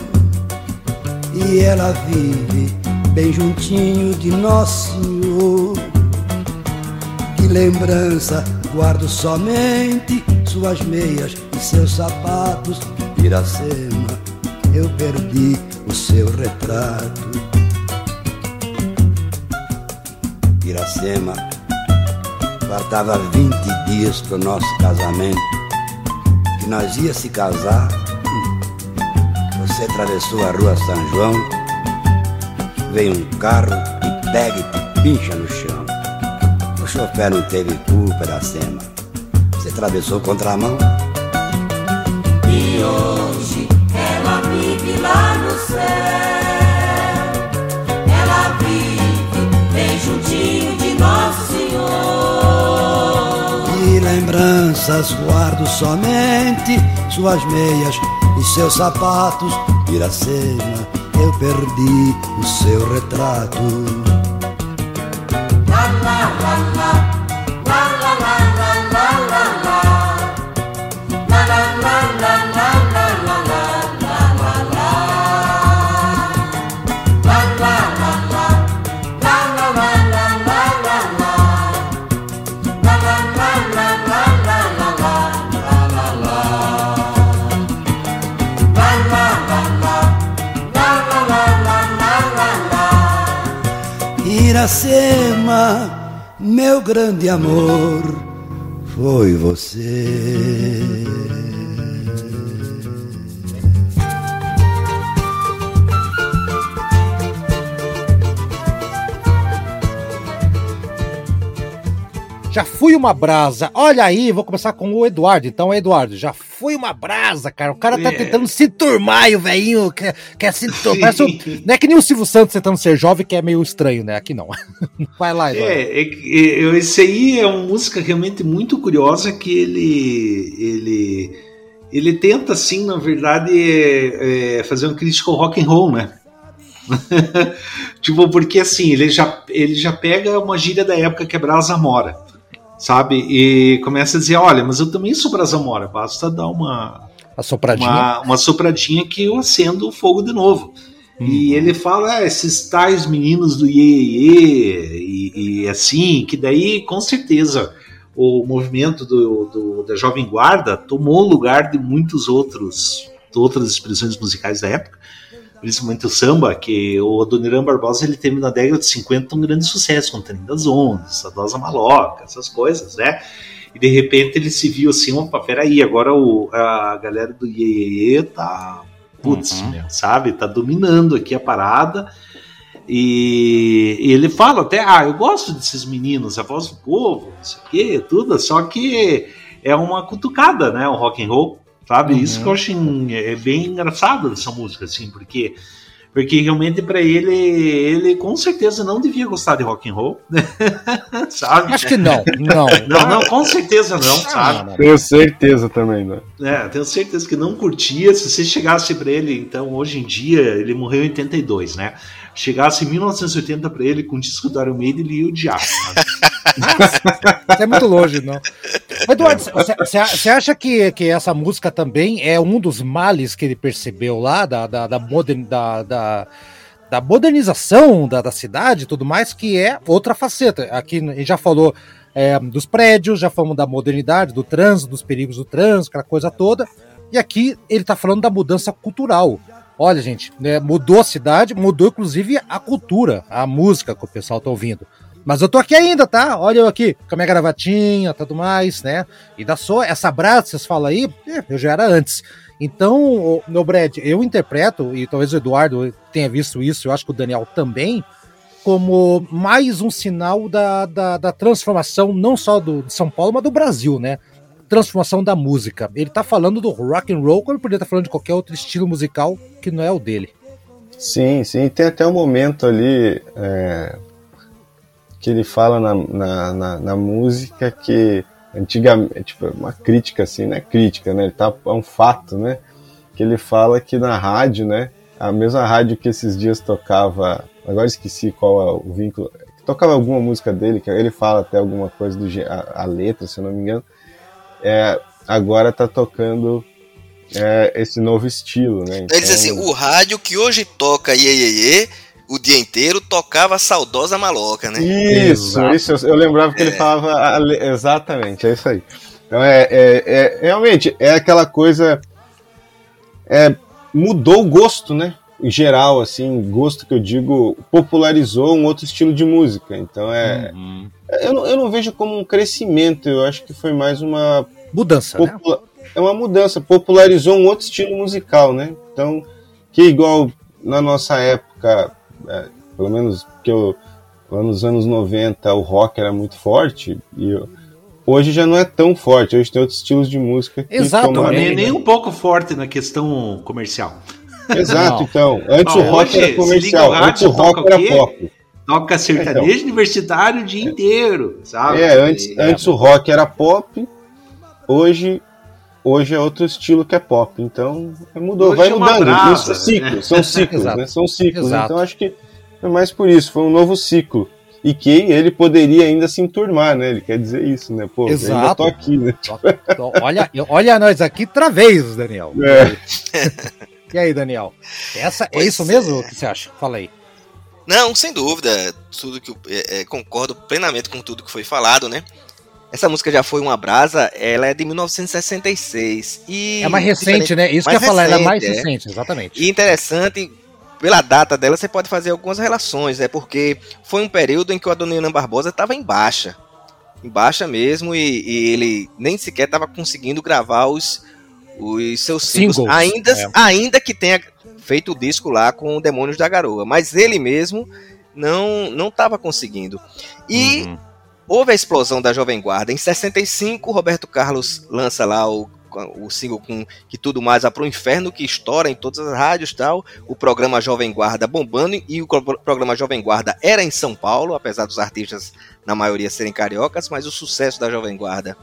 E ela vive bem juntinho de Nosso Senhor. Que lembrança Guardo somente suas meias e seus sapatos. Iracema, eu perdi o seu retrato. Iracema, faltava 20 dias pro nosso casamento. Que nós ia se casar. Você atravessou a rua São João. Veio um carro e pega e te pincha no chofer não teve culpa da cena. Você atravessou contramão. E hoje ela vive lá no céu. Ela vive bem juntinho de Nosso Senhor. E lembranças guardo somente suas meias e seus sapatos. Iracema, eu perdi o seu retrato. Meu grande amor, foi você. Já fui uma brasa. Olha aí, vou começar com o Eduardo. Então, Eduardo, já fui uma brasa, cara. O cara tá é. tentando se turmar e o velhinho quer, quer se turmar. Não é que nem o Silvio Santos tentando ser jovem, que é meio estranho, né? Aqui não. Vai lá, Eduardo. É, é, é, esse aí é uma música realmente muito curiosa que ele. ele ele tenta, assim, na verdade, é, é, fazer um crítico ao rock and roll, né? tipo, porque assim, ele já, ele já pega uma gíria da época que é Brasa Mora sabe? E começa a dizer: olha, mas eu também sou Brasamora, basta dar uma, A sopradinha. Uma, uma sopradinha que eu acendo o fogo de novo. Uhum. E ele fala, ah, esses tais meninos do Iê, e, e assim, que daí com certeza o movimento do, do, da Jovem Guarda tomou o lugar de muitos outros outras expressões musicais da época, principalmente o samba, que o Adoniran Barbosa ele teve na década de 50 um grande sucesso com o Trem das Ondas, Sadosa Maloca, essas coisas, né? E de repente ele se viu assim, opa, peraí, agora o, a galera do Iê tá, putz, uhum. sabe, tá dominando aqui a parada, e, e, ele fala até, ah, eu gosto desses meninos, a voz do povo, não sei o quê, tudo, só que é uma cutucada, né, o rock and roll, sabe? Uhum. Isso que eu acho é bem engraçado dessa música, assim, porque porque realmente para ele ele com certeza não devia gostar de rock and roll, sabe? Acho que não, não, não, não, com certeza não, sabe? Tenho certeza também, né? É, tenho certeza que não curtia. Se você chegasse para ele, então hoje em dia ele morreu em 82, né? chegasse em 1980 para ele com o disco do Iron Maiden, ele ia odiar. Isso é muito longe, não. Eduardo, você acha que, que essa música também é um dos males que ele percebeu lá, da, da, da, da, da, da modernização da, da cidade e tudo mais, que é outra faceta? Aqui a gente já falou é, dos prédios, já falamos da modernidade, do trânsito, dos perigos do trânsito, aquela coisa toda. E aqui ele está falando da mudança cultural. Olha, gente, né, mudou a cidade, mudou inclusive a cultura, a música que o pessoal tá ouvindo. Mas eu tô aqui ainda, tá? Olha eu aqui, com a minha gravatinha, tudo mais, né? E da sua, essa brasa vocês falam aí, é, eu já era antes. Então, meu Brad, eu interpreto, e talvez o Eduardo tenha visto isso, eu acho que o Daniel também, como mais um sinal da, da, da transformação, não só do, de São Paulo, mas do Brasil, né? transformação da música. Ele tá falando do rock and roll, como ele poderia estar tá falando de qualquer outro estilo musical que não é o dele. Sim, sim. Tem até um momento ali é, que ele fala na, na, na, na música que antigamente, tipo, uma crítica assim, né? Crítica, né? Ele tá, é um fato, né? Que ele fala que na rádio, né? A mesma rádio que esses dias tocava, agora esqueci qual é o vínculo, tocava alguma música dele, que ele fala até alguma coisa do a, a letra, se eu não me engano é, agora tá tocando é, esse novo estilo, né? Então... Ele diz assim, o rádio que hoje toca iê, iê, iê o dia inteiro tocava a saudosa maloca, né? Isso, Exato. isso, eu, eu lembrava que é. ele falava exatamente, é isso aí. Então é, é, é, realmente é aquela coisa é, mudou o gosto, né? Em geral, assim, gosto que eu digo, popularizou um outro estilo de música. Então é, uhum. eu, não, eu não vejo como um crescimento, eu acho que foi mais uma Mudança, né? É uma mudança, popularizou um outro estilo musical, né? Então, que igual na nossa época, é, pelo menos que eu, lá nos anos 90 o rock era muito forte, e eu, hoje já não é tão forte, hoje tem outros estilos de música que Exato, tomaram... nem, nem um pouco forte na questão comercial. Exato, então. Antes o rock hoje, era comercial, o antes o rock era pop. Toca sertanejo então, universitário o dia inteiro, sabe? É, antes, e, antes é, o rock era pop, Hoje, hoje é outro estilo que é pop, então mudou, hoje vai é mudando. Brasa, isso é ciclo, né? são ciclos, né? São ciclos. Exato. Então acho que é mais por isso, foi um novo ciclo. E que ele poderia ainda se enturmar, né? Ele quer dizer isso, né? Pô, Exato. ainda tô aqui, né? Olha, olha nós aqui outra vez, Daniel. É. E aí, Daniel? Essa, é isso mesmo? É. O que você acha? Fala aí. Não, sem dúvida. Tudo que é, é, concordo plenamente com tudo que foi falado, né? Essa música já foi uma brasa, ela é de 1966. E é mais recente, né? Isso que eu ia falar, ela é mais é. recente, exatamente. E interessante, pela data dela, você pode fazer algumas relações, né? Porque foi um período em que o Adoniran Barbosa estava em baixa. Em baixa mesmo, e, e ele nem sequer estava conseguindo gravar os, os seus singles. singles ainda, é. ainda que tenha feito o disco lá com o Demônios da Garoa. Mas ele mesmo não não estava conseguindo. E. Uhum houve a explosão da Jovem Guarda. Em 65, Roberto Carlos lança lá o, o single com Que Tudo Mais Vai Pro Inferno, que estoura em todas as rádios tal. O programa Jovem Guarda bombando, e o programa Jovem Guarda era em São Paulo, apesar dos artistas, na maioria, serem cariocas, mas o sucesso da Jovem Guarda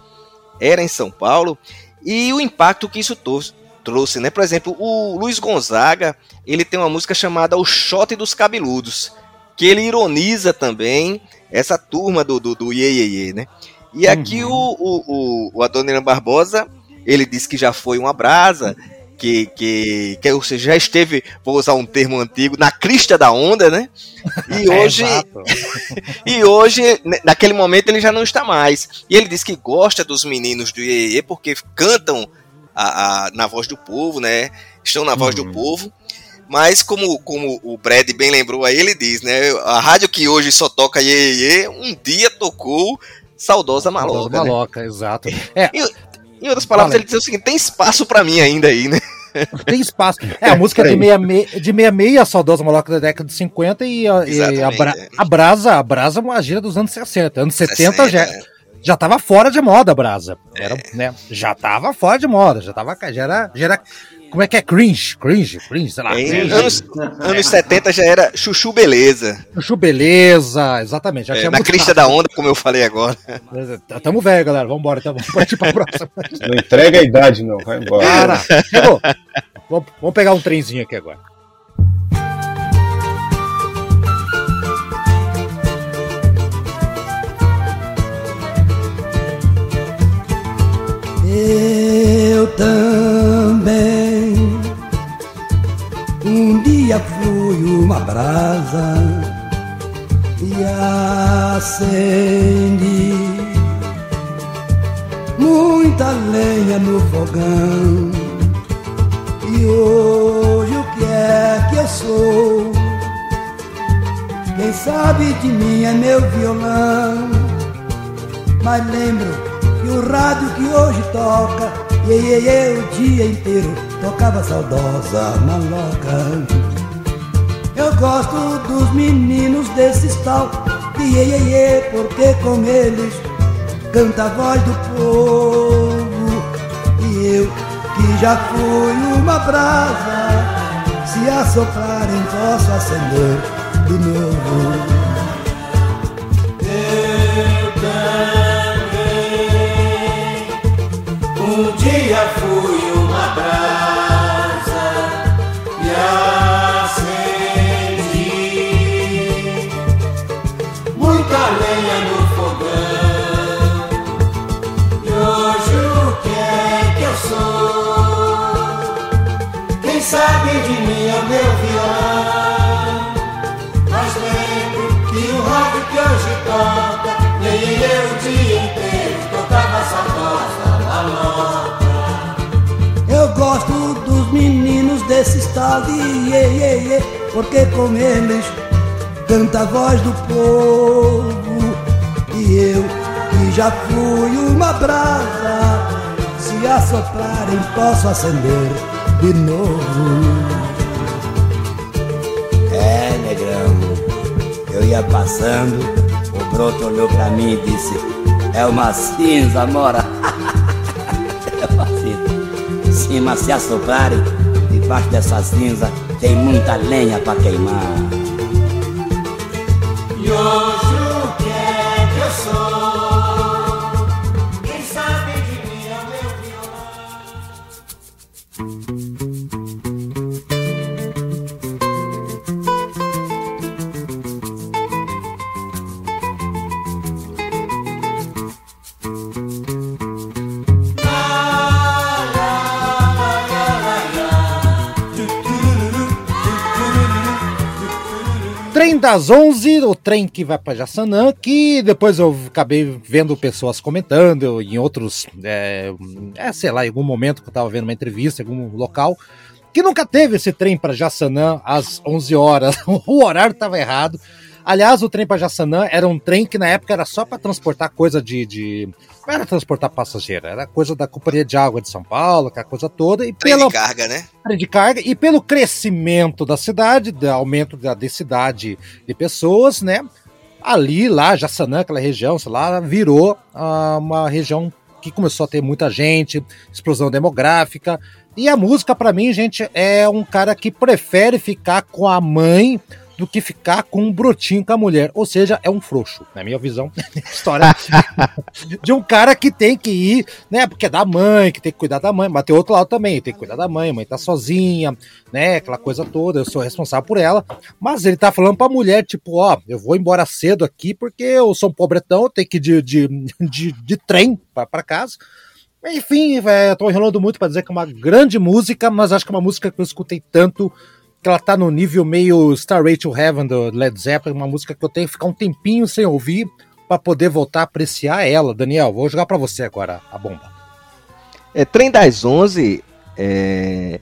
era em São Paulo. E o impacto que isso trouxe, né? Por exemplo, o Luiz Gonzaga, ele tem uma música chamada O Shot dos Cabeludos, que ele ironiza também essa turma do, do, do Iê, Iê, Iê né? E aqui uhum. o, o, o, Adoniran Barbosa ele disse que já foi uma brasa, que, que, que ou seja, já esteve, vou usar um termo antigo, na crista da onda, né? E hoje, e hoje, naquele momento, ele já não está mais. E ele diz que gosta dos meninos do Iê porque cantam a, a, na voz do povo, né? Estão na voz do uhum. povo. Mas como, como o Brad bem lembrou aí, ele diz, né? A rádio que hoje só toca Iê, Iê um dia tocou Saudosa Maloca. Saudosa Maloca, né? exato. É, em outras palavras, ele diz o seguinte: tem espaço para mim ainda aí, né? Tem espaço. É, a música é de 66, de 66 a saudosa maloca da década de 50 e, a, e a, Bra, a Brasa, a Brasa é uma gira dos anos 60. Anos 70 60, já, é. já tava fora de moda a Brasa. Era, é. né, já tava fora de moda, já tava já era, já era como é que é? Cringe? Cringe? Cringe, sei lá. Cringe. Anos, anos 70 já era chuchu beleza. Chuchu beleza, exatamente. Já é, na crista da onda, como eu falei agora. Tamo velho, galera. Vambora, então vamos partir pra próxima. Não entrega a idade, não. Vai embora. Cara, chegou. Vamos pegar um trenzinho aqui agora. Eu também uma brasa e acendi muita lenha no fogão. E hoje o que é que eu sou? Quem sabe de mim é meu violão. Mas lembro que o rádio que hoje toca, e, e, e, o dia inteiro tocava saudosa maloca. Gosto dos meninos desses tal iê, iê, porque com eles canta a voz do povo. E eu que já fui uma brasa, se assoplarem posso acender de novo. Eu também um dia sabe de mim é o meu violão. Mas lembro que o rádio que hoje toca, nem eu o dia inteiro tocava saudosa maloca. Eu gosto dos meninos desse tal de iê, iê, porque com eles canta a voz do povo. E eu, que já fui uma brasa, se assoplarem posso acender de novo. É, negrão, eu ia passando, o broto olhou pra mim e disse: É uma cinza, mora. é uma cinza. Sim, mas se assoprarem, debaixo dessa cinza tem muita lenha pra queimar. Das 11, o trem que vai para Jaçanã, que depois eu acabei vendo pessoas comentando em outros, é, é, sei lá, em algum momento que eu estava vendo uma entrevista, em algum local, que nunca teve esse trem para Jaçanã às 11 horas. o horário estava errado. Aliás, o trem para Jaçanã era um trem que na época era só para transportar coisa de, de, Não era transportar passageiro, era coisa da Companhia de Água de São Paulo, aquela coisa toda. E trem pela, de carga, né? Trem de carga. E pelo crescimento da cidade, do aumento da densidade de pessoas, né? Ali, lá, Jaçanã, aquela região, sei lá, virou ah, uma região que começou a ter muita gente, explosão demográfica. E a música, para mim, gente, é um cara que prefere ficar com a mãe do que ficar com um brotinho com a mulher. Ou seja, é um frouxo, na minha visão, história de um cara que tem que ir, né? Porque é da mãe, que tem que cuidar da mãe, mas tem outro lado também, tem que cuidar da mãe, a mãe tá sozinha, né? Aquela coisa toda, eu sou responsável por ela. Mas ele tá falando pra mulher, tipo, ó, eu vou embora cedo aqui porque eu sou um pobretão, eu tenho que ir de, de, de, de trem pra casa. Enfim, é, tô enrolando muito para dizer que é uma grande música, mas acho que é uma música que eu escutei tanto que ela tá no nível meio Starway to Heaven do Led Zeppelin, uma música que eu tenho que ficar um tempinho sem ouvir para poder voltar a apreciar ela. Daniel, vou jogar para você agora a bomba. É, Trem das Onze é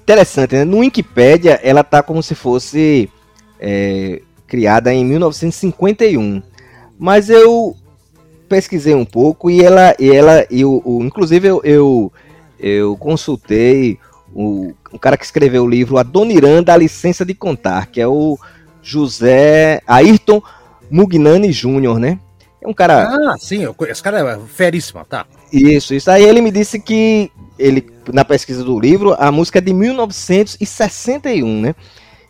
interessante, né? No Wikipedia ela tá como se fosse é, criada em 1951, mas eu pesquisei um pouco e ela, e ela, e o, o inclusive eu, eu, eu consultei o, o cara que escreveu o livro Adoniran da Licença de Contar, que é o José Ayrton Mugnani Júnior, né? É um cara. Ah, sim, esse cara é feríssimo, tá? Isso, isso. Aí ele me disse que ele, na pesquisa do livro, a música é de 1961, né?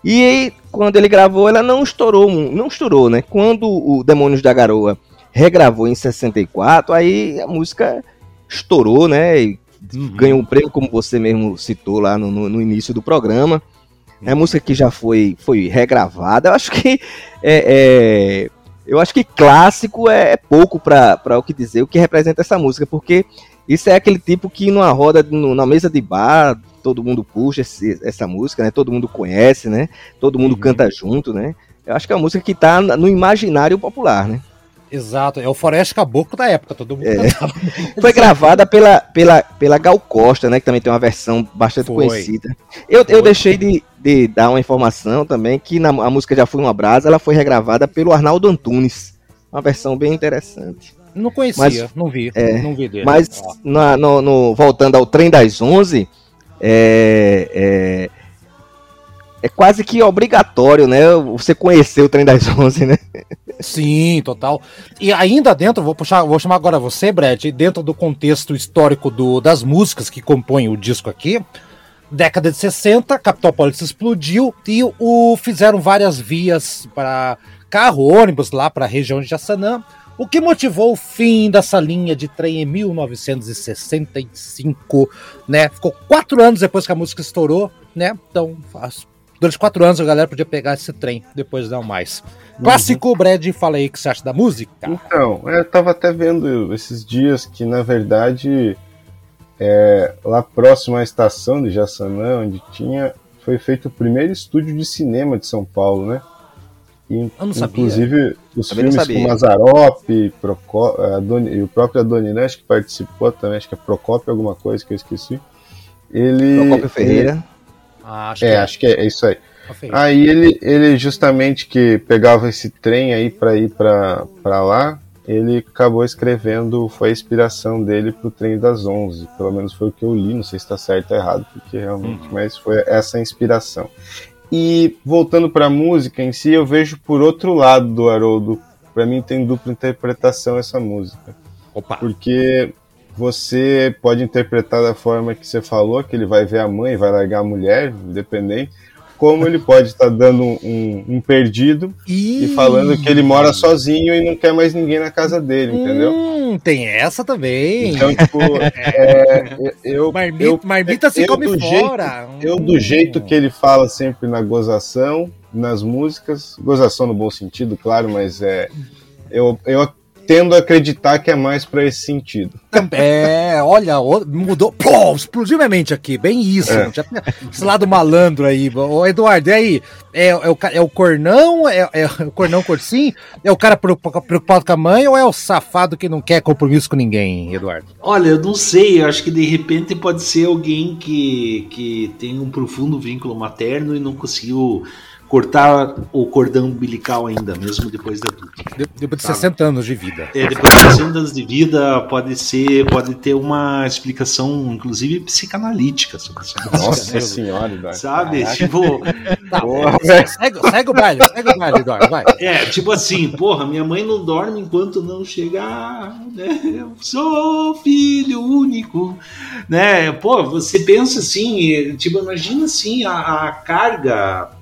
E aí, quando ele gravou, ela não estourou, não estourou, né? Quando o Demônios da Garoa regravou em 64, aí a música estourou, né? E. ganhou um prêmio, como você mesmo citou lá no, no, no início do programa. É música que já foi, foi regravada. Eu acho que é, é eu acho que clássico é, é pouco para o que dizer, o que representa essa música, porque isso é aquele tipo que numa roda, na mesa de bar, todo mundo puxa esse, essa música, né? Todo mundo conhece, né? Todo mundo uhum. canta junto, né? Eu acho que é uma música que está no imaginário popular, né? Exato, é o Forest Caboclo da época, todo mundo é. Foi gravada pela, pela, pela Gal Costa, né? Que também tem uma versão bastante foi. conhecida. Eu, eu deixei de, de dar uma informação também que na, a música Já Foi Uma Brasa, ela foi regravada pelo Arnaldo Antunes. Uma versão bem interessante. Não conhecia, mas, não vi, é, não vi dele. Mas na, no, no, voltando ao Trem das Onze, é, é, é quase que obrigatório, né? Você conhecer o Trem das Onze, né? Sim, total. E ainda dentro, vou puxar, vou chamar agora você, Brad, dentro do contexto histórico do, das músicas que compõem o disco aqui. Década de 60, Capitópolis explodiu e o fizeram várias vias para carro, ônibus lá para a região de Jassanã, o que motivou o fim dessa linha de trem em 1965, né? Ficou quatro anos depois que a música estourou, né? Então, durante quatro anos a galera podia pegar esse trem, depois não mais. Clássico, uhum. Brad, fala aí o que você acha da música. Então, eu tava até vendo esses dias que, na verdade, é, lá próximo à estação de Jaçanã, onde tinha, foi feito o primeiro estúdio de cinema de São Paulo, né? E, inclusive, os filmes com Mazarop, e o próprio Adoniran, acho que participou também, acho que é Procópio alguma coisa que eu esqueci. Ele, Procópio Ferreira. Ah, acho é, que é. acho que é, é isso aí. Aí ele, ele justamente que pegava esse trem aí para ir para lá, ele acabou escrevendo, foi a inspiração dele pro Trem das Onze. Pelo menos foi o que eu li, não sei se está certo ou errado, porque realmente, uhum. mas foi essa a inspiração. E voltando para a música em si, eu vejo por outro lado do Haroldo. Para mim tem dupla interpretação essa música. Opa. Porque você pode interpretar da forma que você falou, que ele vai ver a mãe, vai largar a mulher, independente, como ele pode estar dando um, um perdido Ih. e falando que ele mora sozinho e não quer mais ninguém na casa dele, entendeu? Hum, tem essa também. Então, tipo, é, eu, Marmita, eu, marmita se eu come fora. Jeito, eu, do jeito que ele fala sempre na gozação, nas músicas, gozação no bom sentido, claro, mas é. Eu, eu tendo a acreditar que é mais para esse sentido. É, olha, mudou. Pô, explodiu minha mente aqui, bem isso. É. Já esse lado malandro aí. Ô, Eduardo, e aí? É, é, o, é o cornão? É, é o cornão corsim? É o cara preocupado com a mãe ou é o safado que não quer compromisso com ninguém, Eduardo? Olha, eu não sei. Eu acho que de repente pode ser alguém que, que tem um profundo vínculo materno e não conseguiu cortar o cordão umbilical ainda, mesmo depois da tudo. De, depois de 60 anos de vida. É, depois de 60 anos de vida pode ser, pode ter uma explicação, inclusive psicanalítica sobre essa Nossa né? senhora, Eduardo. Sabe? Caraca. Tipo. Tá, segue, segue, o baile, segue o baile, Eduardo, vai. É, tipo assim, porra, minha mãe não dorme enquanto não chegar, né? Eu sou filho único, né? Pô, você pensa assim, tipo, imagina assim a, a carga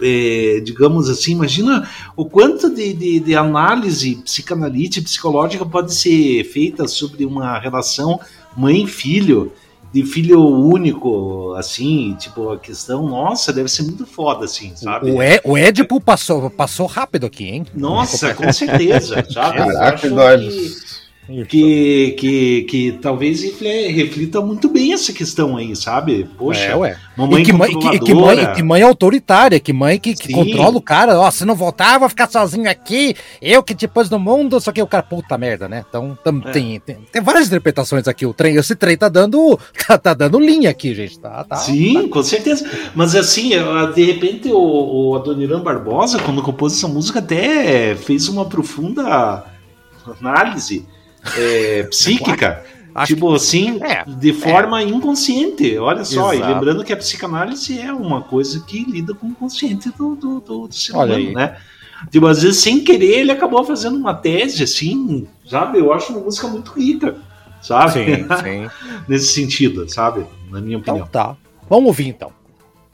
é, digamos assim, imagina o quanto de, de, de análise psicanalítica, psicológica pode ser feita sobre uma relação mãe-filho, de filho único, assim, tipo, a questão, nossa, deve ser muito foda, assim, sabe? O, e, o Édipo passou, passou rápido aqui, hein? Nossa, com certeza, sabe? Caraca, Eduardo. Que que, que, que talvez reflita muito bem essa questão aí, sabe? Poxa, É, ué. mamãe e que mãe, que, que mãe, que mãe autoritária, que mãe que, que controla o cara. Ó, se não voltar, eu vou ficar sozinho aqui. Eu que te pus no mundo, só que o cara, puta merda, né? Então tam- É. tem, tem, tem várias interpretações aqui. O trem, esse trem tá dando, tá, tá dando linha aqui, gente. Tá, tá, Sim, com certeza. Mas assim, eh, de repente o, o Adoniran Barbosa, quando compôs essa música, até fez uma profunda análise eh, psíquica. Acho tipo assim, É, de forma inconsciente. Olha só, e Exato. lembrando que a psicanálise é uma coisa que lida com o consciente do, do, do, do ser Olha humano, aí. né? Tipo, às vezes, sem querer, ele acabou fazendo uma tese, assim, sabe? Eu acho uma música muito rica, sabe? Sim, sim. Nesse sentido, sabe? Na minha Então opinião. tá. Vamos ouvir então.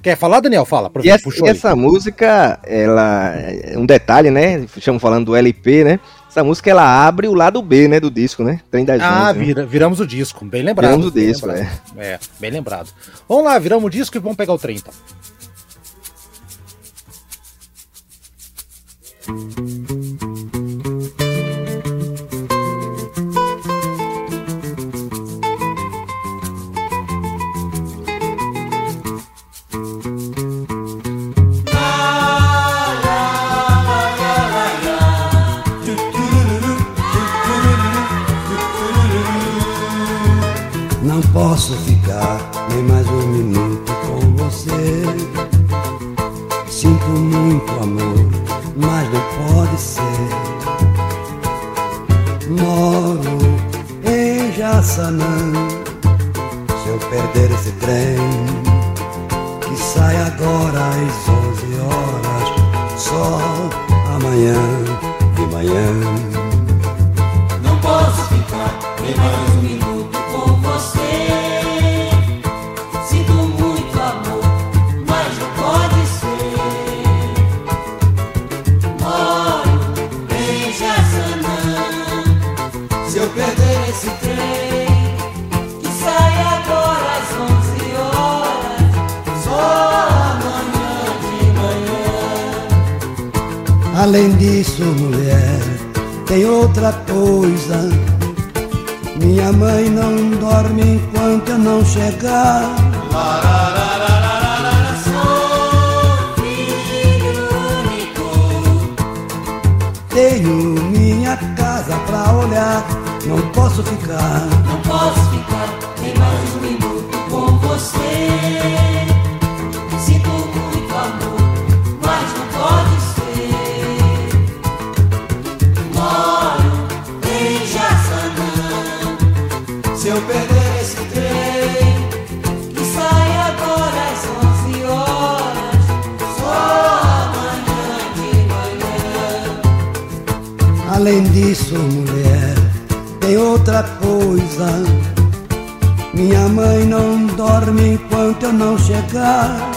Quer falar, Daniel? Fala. E essa, e essa música, ela. é Um detalhe, né? Estamos falando do LP, né? Essa música ela abre o lado B, né, do disco, né? Trem das Ah, 11, né? vira, né? viramos o disco, bem lembrado. Viramos o disco, é. É, bem lembrado. Vamos lá, viramos o disco e vamos pegar o 30. Se eu perder esse trem, que sai agora às 11 horas, só amanhã de manhã. Além disso, mulher, tem outra coisa. Minha mãe não dorme enquanto eu não chegar. Sou filho único. Tenho minha casa pra olhar, não posso ficar. Não posso ficar Além disso, mulher, tem outra coisa. Minha mãe não dorme enquanto eu não chegar.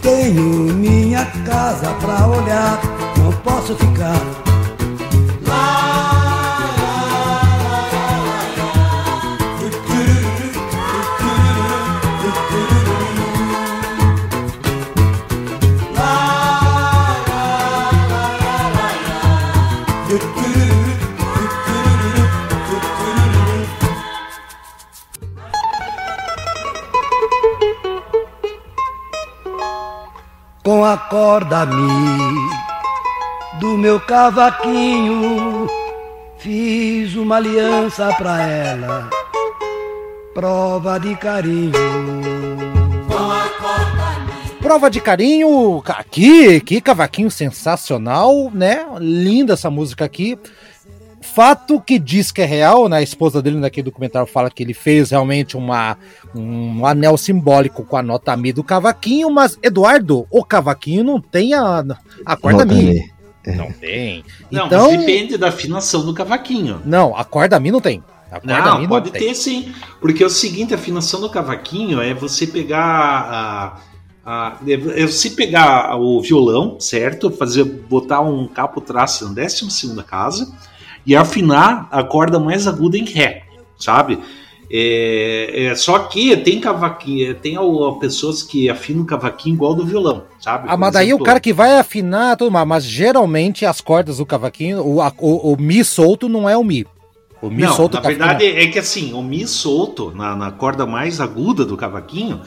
Tenho minha casa pra olhar, não posso ficar. Com a corda mi do meu cavaquinho, fiz uma aliança pra ela, prova de carinho. Prova de carinho aqui, que cavaquinho sensacional, né? Linda essa música aqui. Fato que diz que é real, né? A esposa dele naquele documentário fala que ele fez realmente uma, um anel simbólico com a nota Mi do cavaquinho, mas Eduardo, o cavaquinho não tem a, a corda Nota Mi. Mi. Não tem. Não, então, mas depende da afinação do cavaquinho. não, a corda Mi não tem. A corda Não, Mi pode tem. ter sim. Porque é o seguinte, a afinação do cavaquinho é você pegar a. a é você pegar o violão, certo? Fazer, botar um capo traço na décima segunda casa e afinar a corda mais aguda em Ré, sabe? É, é, só que tem cavaquinho, tem ó, pessoas que afinam cavaquinho igual do violão, sabe? Ah, mas daí o cara que vai afinar, tudo mais, mas geralmente as cordas do cavaquinho, o, o, o Mi solto não é o Mi. O Mi Não, solto na verdade é que assim, o Mi solto, na, na corda mais aguda do cavaquinho,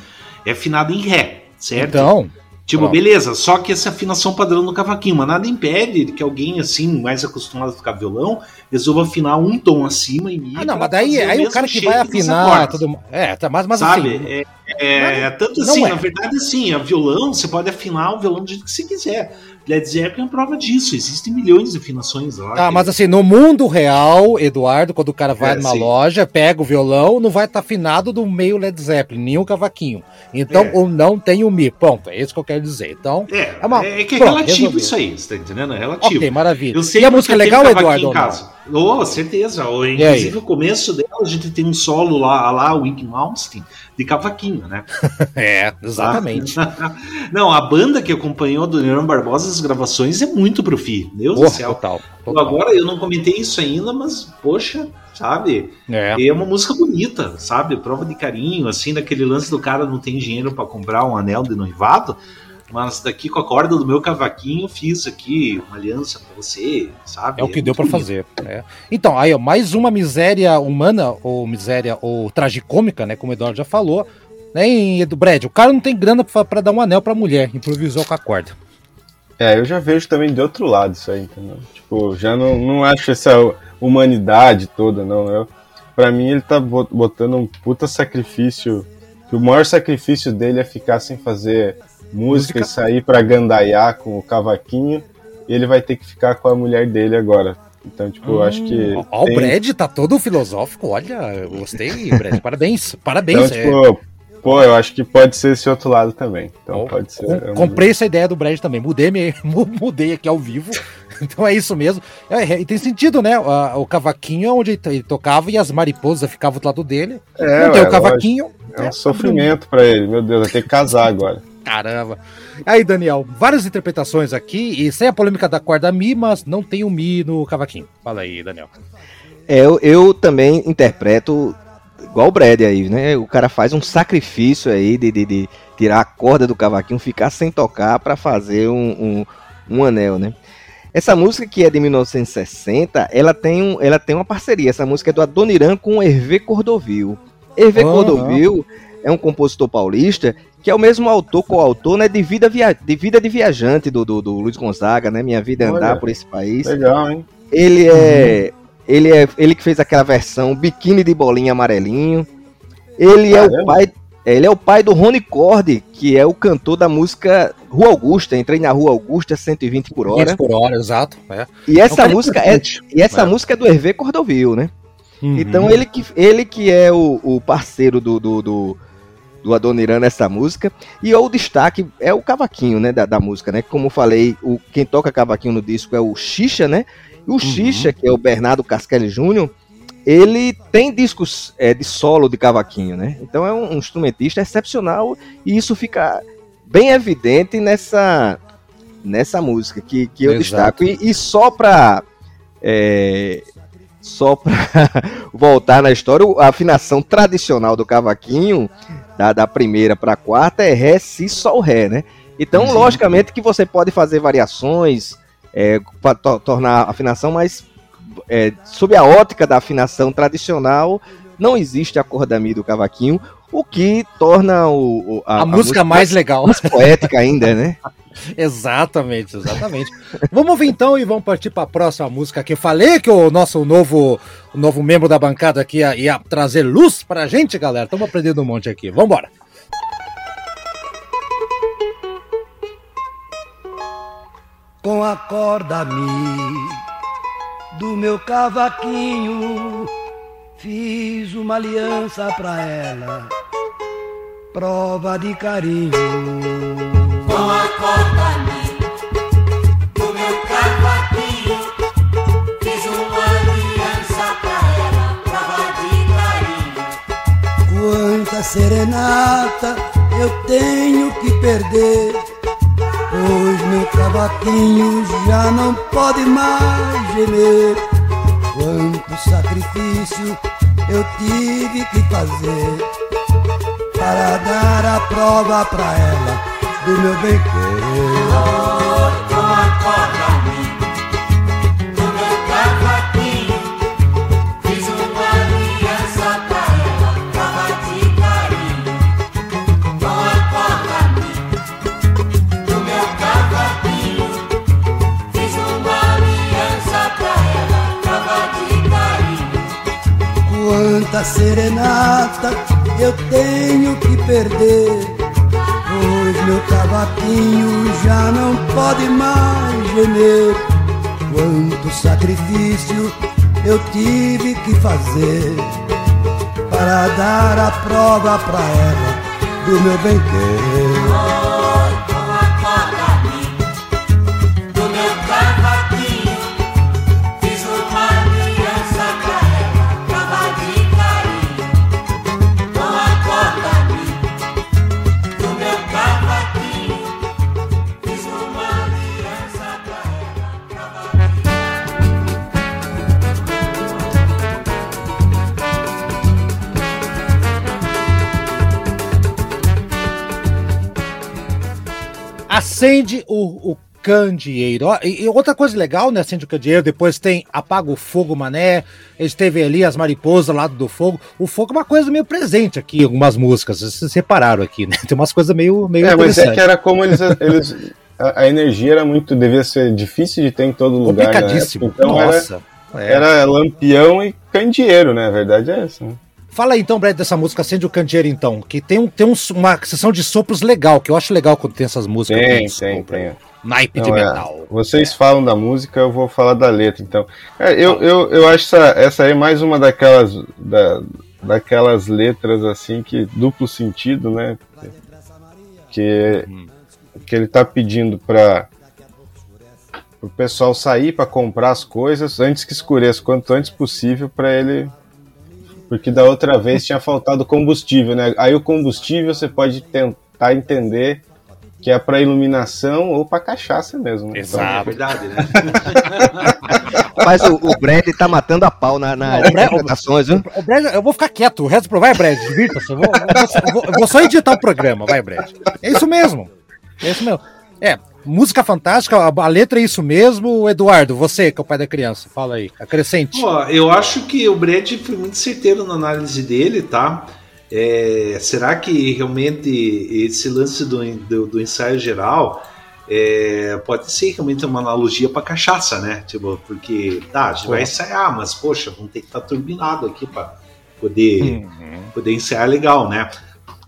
é afinado em Ré, certo? Então, Tipo, Pronto. beleza, só que essa afinação padrão no cavaquinho, mas nada impede que alguém assim, mais acostumado a tocar violão, resolva afinar um tom acima mi. ah, não, mas daí aí o cara que vai afinar, tudo, é, tá, mas, mas sabe? assim, é, é, é tanto assim, na verdade, assim, a violão, você pode afinar o violão do jeito que você quiser. Led Zeppelin é prova disso, existem milhões de afinações lá. Que- mas assim, no mundo real, Eduardo, quando o cara vai É, numa sim. loja, pega o violão, não vai estar afinado do meio Led Zeppelin, nem o cavaquinho. Então, É. ou não tem o Mi. Ponto, é isso que eu quero dizer. Então, É, É uma- é que é pronto, relativo resolvido. isso aí, você tá entendendo? É relativo. ok, maravilha. E a música é legal, Eduardo? em ou não? Oh, certeza. Oh, aí? Inclusive, o começo dela, a gente tem um solo lá, lá o Wink Malmsteen, de cavaquinho, né? É, exatamente. Não, a banda que acompanhou do Leandro Barbosa as gravações é muito pro fim. Deus Porra, do céu. total, total. Agora, eu não comentei isso ainda, mas, poxa, sabe? É. É uma música bonita, sabe? Prova de carinho, assim, daquele lance do cara não tem dinheiro pra comprar um anel de noivado, mas daqui com a corda do meu cavaquinho fiz aqui uma aliança pra você, sabe? É o que deu muito pra bonito. fazer. né? Então, aí, ó, mais uma miséria humana, ou miséria, ou tragicômica, né? Como o Eduardo já falou. Né, em Edu Brad, o cara não tem grana pra, pra dar um anel pra mulher, improvisou com a corda. É, eu já vejo também de outro lado isso aí, entendeu? Tipo, já não, não acho essa humanidade toda, não. Eu, pra mim, ele tá bo- botando um puta sacrifício. Que o maior sacrifício dele é ficar sem fazer música, Música. e sair pra gandaiar com o cavaquinho. E ele vai ter que ficar com a mulher dele agora. Então, tipo, eu acho que. Ó, ó, o tem- Brad tá todo filosófico, olha, gostei, Brad, parabéns, parabéns. Então, é. tipo, pô, eu acho que pode ser esse outro lado também. Então Ó, pode ser. com- é Comprei essa ideia do Brad também. Mudei, me, mu- mudei aqui ao vivo. Então é isso mesmo. É, é, e tem sentido, né? A- O cavaquinho é onde ele, ele tocava e as mariposas ficavam do lado dele. É, não tem ué, o cavaquinho. É um sofrimento pra ele, meu Deus, vai ter que casar agora. Caramba. Aí, Daniel, várias interpretações aqui. E sem a polêmica da corda Mi, mas não tem o Mi no cavaquinho. Fala aí, Daniel. É, eu, eu também interpreto igual o Brad aí, né? O cara faz um sacrifício aí de, de, de tirar a corda do cavaquinho, ficar sem tocar pra fazer um, um, um anel, né? Essa música que é de 1960, ela tem, um, ela tem uma parceria. Essa música é do Adoniran com o Hervé Cordovil. Hervé Aham. Cordovil é um compositor paulista que é o mesmo autor, coautor, né, de Vida, Via... de, Vida de Viajante do, do, do Luiz Gonzaga, né? Minha Vida é Andar Olha. por esse país. Legal, hein? Ele é. Ele é. Ele que fez aquela versão biquíni de bolinha amarelinho. Ele é o Caramba. pai. Ele é o pai do Rony Cord, que é o cantor da música Rua Augusta. Entrei na Rua Augusta 120 por hora. 15 por hora, exato. É. E essa cara música é. E essa É. música é do Hervé Cordovil, né? Uhum. Então ele que, ele que é o, o parceiro do, do, do, do Adoniran nessa música. E o destaque é o cavaquinho, né? Da, da música, né? Como falei, o, quem toca cavaquinho no disco é o Xixa, né? E o Xixa, que é o Bernardo Casquelli Júnior, ele tem discos é, de solo de cavaquinho, né? Então é um, um instrumentista excepcional e isso fica bem evidente nessa, nessa música que, que eu Exato. destaco. E, e só pra. é, só pra voltar na história, a afinação tradicional do cavaquinho, da, da primeira para a quarta, é Ré, Si, Sol, Ré, né? Então, Uhum. logicamente que você pode fazer variações é, para tornar a afinação, mas é, sob a ótica da afinação tradicional, não existe a corda Mi do cavaquinho, o que torna o, o- A, música mais legal. mais poética ainda, né? Exatamente, exatamente. vamos ouvir então e vamos partir para a próxima música que eu falei que o nosso novo, o novo membro da bancada aqui ia, ia trazer luz pra gente, galera. Estamos aprendendo um monte aqui. Vamos embora. com a corda mi do meu cavaquinho fiz uma aliança pra ela prova de carinho serenata eu tenho que perder pois meu cavaquinho já não pode mais gemer. Quanto sacrifício eu tive que fazer para dar a prova pra ela do meu bem querer. Acorda mim do meu. Fiz uma aliança pra ela, prova de carinho. Oh, acorda mim do meu. Fiz uma aliança pra ela, prova de carinho. Quanta serenata eu tenho que perder. Meu cavaquinho já não pode mais gemer. Quanto sacrifício eu tive que fazer para dar a prova pra ela do meu bem Acende o, o candeeiro. E, e outra coisa legal, né? Acende o candeeiro, depois tem Apaga o Fogo Mané. Eles teve ali as mariposas lá do fogo. O fogo é uma coisa meio presente aqui algumas músicas. Vocês repararam aqui, né? Tem umas coisas meio, meio É, mas é que era como eles. eles a, a energia era muito. devia ser difícil de ter em todo lugar. na Complicadíssimo. época, Então era, Nossa. É. era lampião e candeeiro, né? A verdade é essa. Né? Fala aí então, Brad, dessa música Acende o Candeeiro, então. Que tem, um, tem um, uma sessão de sopros legal, que eu acho legal quando tem essas músicas. Tem, tem, tem. Naipe de é. metal. Vocês falam da música, eu vou falar da letra, então. É, eu, eu, eu acho essa, essa aí é mais uma daquelas, da, daquelas letras assim que duplo sentido, né? Que, que ele tá pedindo para o pessoal sair para comprar as coisas antes que escureça, quanto antes possível para ele. Porque da outra vez tinha faltado combustível, né? Aí o combustível você pode tentar entender que é para iluminação ou para cachaça mesmo. Né? É Exato. verdade, né? Mas o, o Brad tá matando a pau na, na Não, o Brad- interpretações, viu? Ô, Brad, eu vou ficar quieto, o resto pro vai, Brad, divirta-se. Eu vou, eu vou- eu vou só editar o programa, vai, Brad. É isso mesmo. É isso mesmo. É, música fantástica, a, a letra é isso mesmo. Eduardo, você que é o pai da criança, fala aí, acrescente. Pô, eu acho que o Brad foi muito certeiro na análise dele, tá? É, será que realmente esse lance do, do, do ensaio geral é, pode ser realmente uma analogia para cachaça, né? Tipo, porque tá, a gente vai ensaiar, mas poxa, vamos ter que estar turbinado aqui para poder, poder ensaiar legal, né?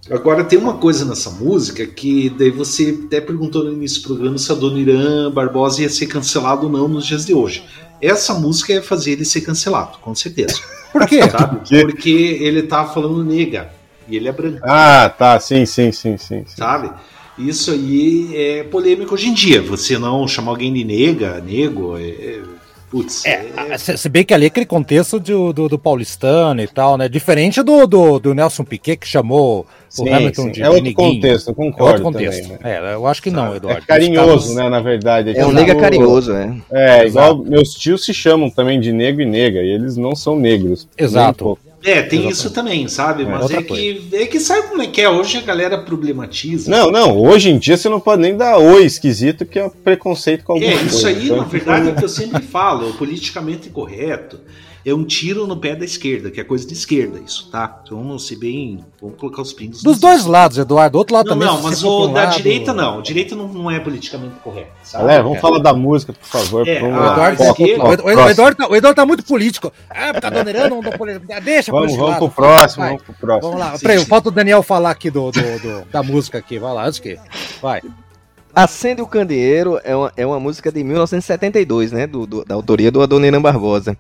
Agora tem uma coisa nessa música que daí você até perguntou no início do programa se a Dona Irã Barbosa ia ser cancelado ou não nos dias de hoje. Essa música ia fazer ele ser cancelado, com certeza. Por quê? Sabe? Porque ele tá falando nega e ele é branco, Ah, tá, sim, sim, sim, sim. sim. sabe? Isso aí é polêmico hoje em dia. Você não chamar alguém de nega, nego, é. É- Putz, É, a- se, bem que ali é aquele contexto do, do, do paulistano e tal, né? Diferente do, do, do Nelson Piquet, que chamou Sim, o Hamilton sim. de É outro contexto, eu É concordo outro contexto. também, né? É, eu acho que não, Eduardo. É carinhoso, caras- né, na verdade. É um tipo, nega carinhoso, é. É, igual meus tios se chamam também de negro e nega, e eles não são negros. Exato. Um. É, tem Exatamente. isso também, sabe? É, Mas é que, é que sabe como é que é? Hoje a galera problematiza. Não, não, hoje em dia você não pode nem dar oi esquisito, que é preconceito com alguma É, coisa. isso aí, Então, na verdade, é o que eu sempre falo, o politicamente correto é um tiro no pé da esquerda, que é coisa de esquerda, isso, tá? Então vamos ser bem. Vamos colocar os pingos. Dos dois is. lados, Eduardo. Outro lado Não, também. não, se mas o da lado- direita não. O direita não, não é politicamente correto. Sabe? Galera, vamos falar da música, por favor. É, vamos. Eduardo, esquerda- o, foco, Ed- o. Eduardo tá, o Eduardo tá muito político. Ah, tá donerando, não. Deixa por Vamos, vamos pro próximo, Vai. vamos pro próximo. Vamos lá. Peraí, falta o Daniel falar aqui do, do, do- da música aqui. Vai lá, antes que. Vai. Acende o Candeeiro é uma, é uma música de 1972, né? Do, do- da autoria do Adoniran Barbosa.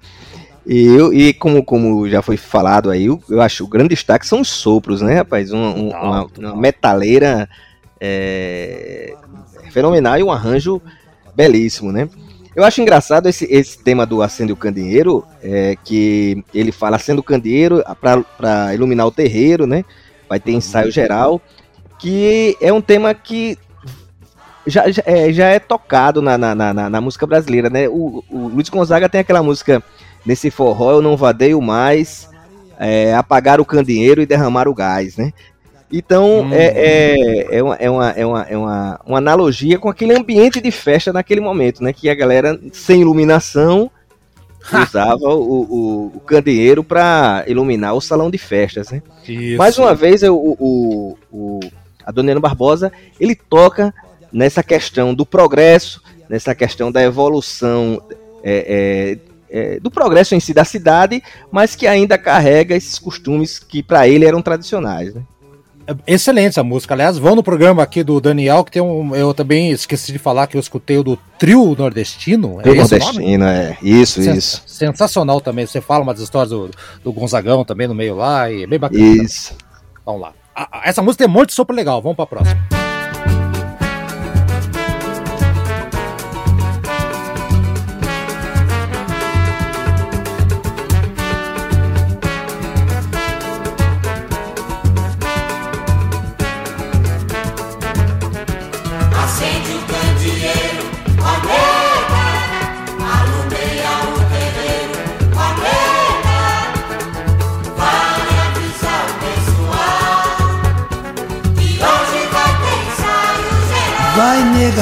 E, eu, e como, como já foi falado aí, eu, eu acho o grande destaque são os sopros, né, rapaz? Um- um- uma, uma metaleira é, fenomenal e um arranjo belíssimo, né? Eu acho engraçado esse, esse tema do Acende o Candeeiro, é, que ele fala acende o candeeiro para iluminar o terreiro, né? Vai ter ensaio geral, que é um tema que já, já, é, já é tocado na, na, na, na- na música brasileira, né? O, o Luiz Gonzaga tem aquela música Nesse forró eu não vadeio mais, é, apagar o candeeiro e derramar o gás, né? Então hum. é, é, é, uma, é, uma, é, uma, é uma, uma analogia com aquele ambiente de festa naquele momento, né? Que a galera sem iluminação usava o, o, o candeeiro para iluminar o salão de festas, né? Isso. Mais uma vez, o, o, o, a Dona Ana Barbosa, ele toca nessa questão do progresso, nessa questão da evolução é, é, é, do progresso em si da cidade, mas que ainda carrega esses costumes que para ele eram tradicionais, né? Excelente essa música. Aliás, vão no programa aqui do Daniel, que tem um. Eu também esqueci de falar que eu escutei o do Trio Nordestino. É Trio Nordestino, é. Isso, isso. Sensacional também. Você fala umas histórias do, do Gonzagão também no meio lá, e é bem bacana. Isso. Também. Vamos lá. Essa música tem um monte de sopa legal. Vamos pra próxima.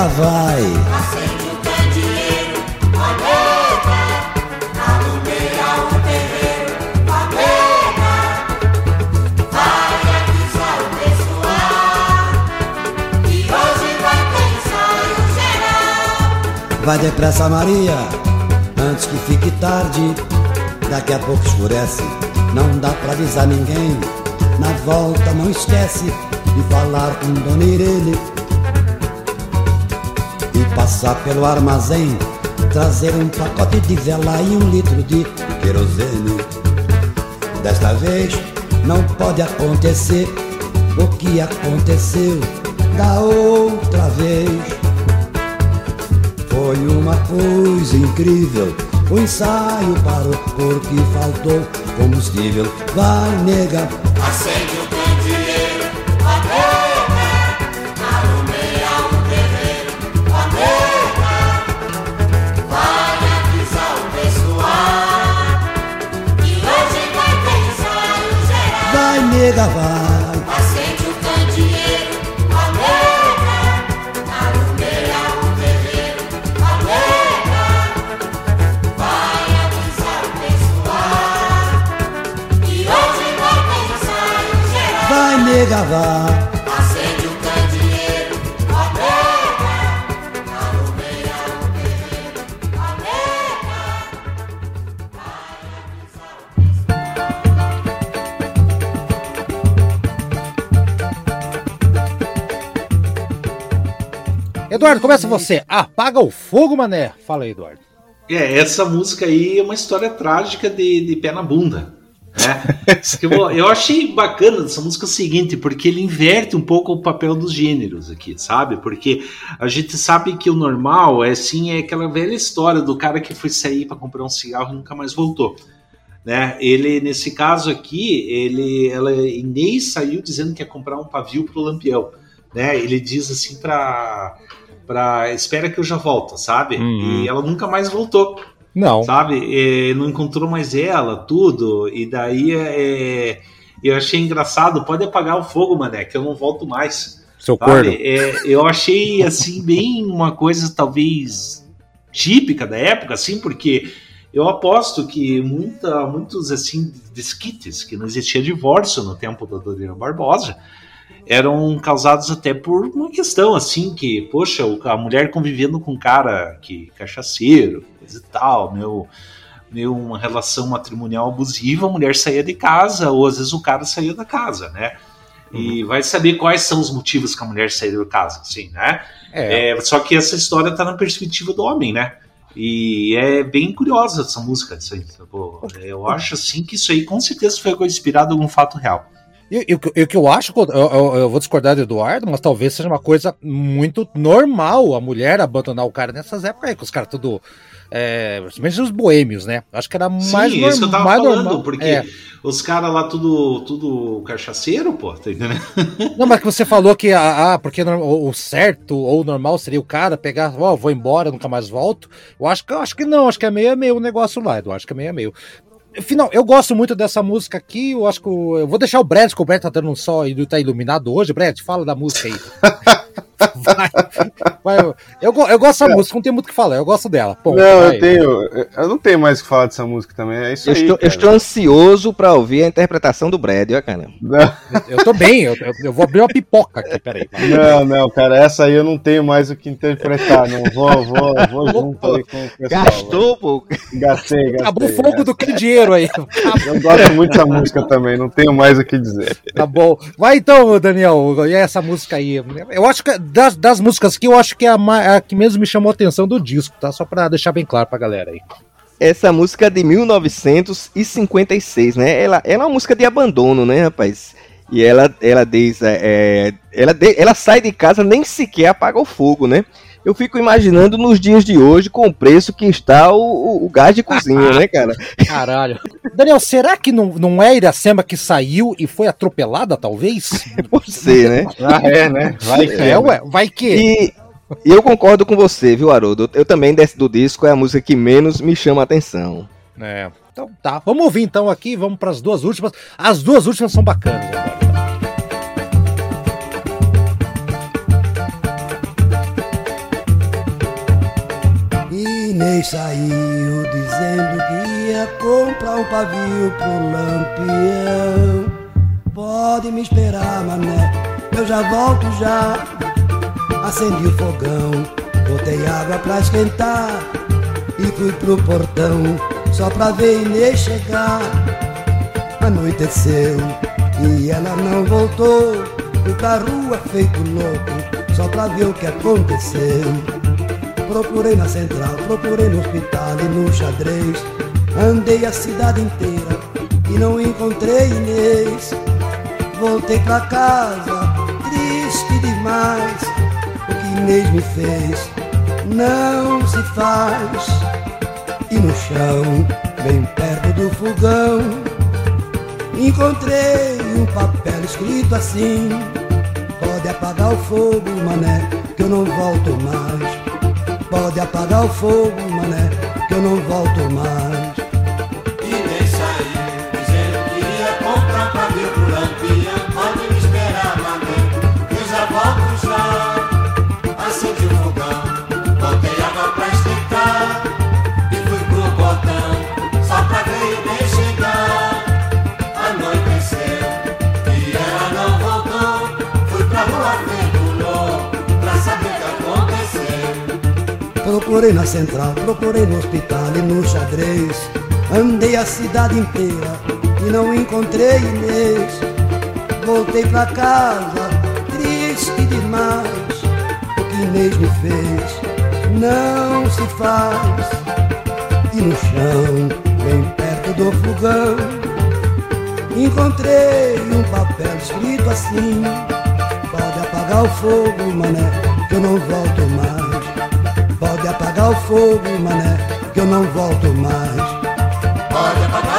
Vai. Acende o candeeiro, a nega, alumeia o terreiro, a nega, vai avisar o pessoal, que hoje vai ter ensaio geral. Vai depressa Maria, antes que fique tarde, daqui a pouco escurece, não dá pra avisar ninguém. Na volta não esquece de falar com Dona Irene passar pelo armazém, trazer um pacote de vela e um litro de querosene. Desta vez não pode acontecer o que aconteceu da outra vez. Foi uma coisa incrível, o ensaio parou porque faltou combustível. Vai, nega, acende nega vai. Acende o candeeiro, a nega, alumeia o terreiro, a nega, vai avisar o pessoal. E hoje vai ter ensaio geral. Vai, nega, vai. Eduardo, começa você. Apaga o fogo, mané. Fala aí, Eduardo. É, essa música aí é uma história trágica de, de pé na bunda. Né? eu, eu achei bacana dessa música o seguinte, porque ele inverte um pouco o papel dos gêneros aqui, sabe? Porque a gente sabe que o normal é assim, é aquela velha história do cara que foi sair para comprar um cigarro e nunca mais voltou. Né? Ele, nesse caso aqui, ele, ela, Inês saiu dizendo que ia comprar um pavio pro Lampião. Né? Ele diz assim para pra espera que eu já volto, sabe? Uhum. E ela nunca mais voltou. Não. Sabe? E não encontrou mais ela, tudo. E daí é, eu achei engraçado. Pode apagar o fogo, mané, que eu não volto mais. Seu corno. É, eu achei, assim, bem uma coisa talvez típica da época, assim, porque eu aposto que muita, muitos, assim, desquites, que não existia divórcio no tempo da Dorina Barbosa, eram causados até por uma questão assim que, poxa, a mulher convivendo com um cara que cachaceiro, coisa e tal, meu, meu uma relação matrimonial abusiva, a mulher saía de casa ou às vezes o cara saía da casa, né? E uhum. vai saber quais são os motivos que a mulher saiu da casa, assim, né? É. É, só que essa história está na perspectiva do homem, né? E é bem curiosa essa música. Assim, eu acho assim que isso aí com certeza foi inspirado em algum fato real. E o que eu acho, eu, eu, eu, vou discordar do Eduardo, mas talvez seja uma coisa muito normal a mulher abandonar o cara nessas épocas aí, que os caras tudo. É, principalmente os boêmios, né? Acho que era mais Sim, isso que eu tava falando, normal. porque é. os caras lá tudo, tudo cachaceiro, pô, tá entendendo? Não, mas que você falou que ah, ah porque o certo ou normal seria o cara pegar, ó, oh, vou embora, nunca mais volto. Eu acho que eu acho que não, acho que é meio a meio o negócio lá, Eduardo, acho que é meio a meio. Final, eu gosto muito dessa música aqui. Eu acho que eu, vou deixar o Brad, que o Brad tá dando um sol e tá iluminado hoje. Brad, fala da música aí. vai, vai, eu, eu, eu gosto dessa música, não tem muito o que falar, eu gosto dela. Ponto, não, vai. eu tenho. Eu não tenho mais o que falar dessa música também. É isso eu aí. Estou, eu estou ansioso pra ouvir a interpretação do Brad, ó, cara. Eu, eu tô bem, eu, eu, vou abrir uma pipoca aqui, peraí. Não, não, cara, essa aí eu não tenho mais o que interpretar. Não vou, vou, vou junto aí com o pessoal. Gastou, pô. Gastei, gastei. Acabou o fogo do que dinheiro aí. Eu gosto muito dessa música também, não tenho mais o que dizer. Tá bom. Vai então, Daniel, e essa música aí? Eu acho que das, das músicas que eu acho que é a, a, que mesmo me chamou a atenção do disco, tá? Só pra deixar bem claro pra galera aí. Essa música é de 1956, né? Ela, ela é uma música de abandono, né, rapaz? E ela, ela diz, é, é ela, ela sai de casa nem sequer apaga o fogo, né? Eu fico imaginando nos dias de hoje com o preço que está o, o gás de cozinha, né, cara? Caralho. Daniel, será que não, não é Iracema que saiu e foi atropelada, talvez? Pode ser, né? Ah, é, né? Vai que. É, ué, vai que. E, e eu concordo com você, viu, Haroldo? Eu também, desse do disco, é a música que menos me chama a atenção. É. Então tá. Vamos ouvir então aqui, vamos para as duas últimas. As duas últimas são bacanas agora. Saiu dizendo que ia comprar um pavio pro lampião. Pode me esperar, mané, eu já volto já. Acendi o fogão, botei água pra esquentar e fui pro portão só pra ver Inês chegar. Anoiteceu e ela não voltou. Fui pra rua feito louco só pra ver o que aconteceu. Procurei na central, procurei no hospital e no xadrez. Andei a cidade inteira e não encontrei Inês. Voltei pra casa, triste demais. O que Inês me fez não se faz. E no chão, bem perto do fogão, encontrei um papel escrito assim: Pode apagar o fogo, mané, que eu não volto mais. Pode apagar o fogo, mané, que eu não volto mais. Procurei na central, procurei no hospital e no xadrez. Andei a cidade inteira e não encontrei Inês. Voltei pra casa, triste demais. O que Inês me fez não se faz. E no chão, bem perto do fogão, encontrei um papel escrito assim: Pode apagar o fogo, mané, que eu não volto mais. Pode apagar o fogo, mané, que eu não volto mais. Pode apagar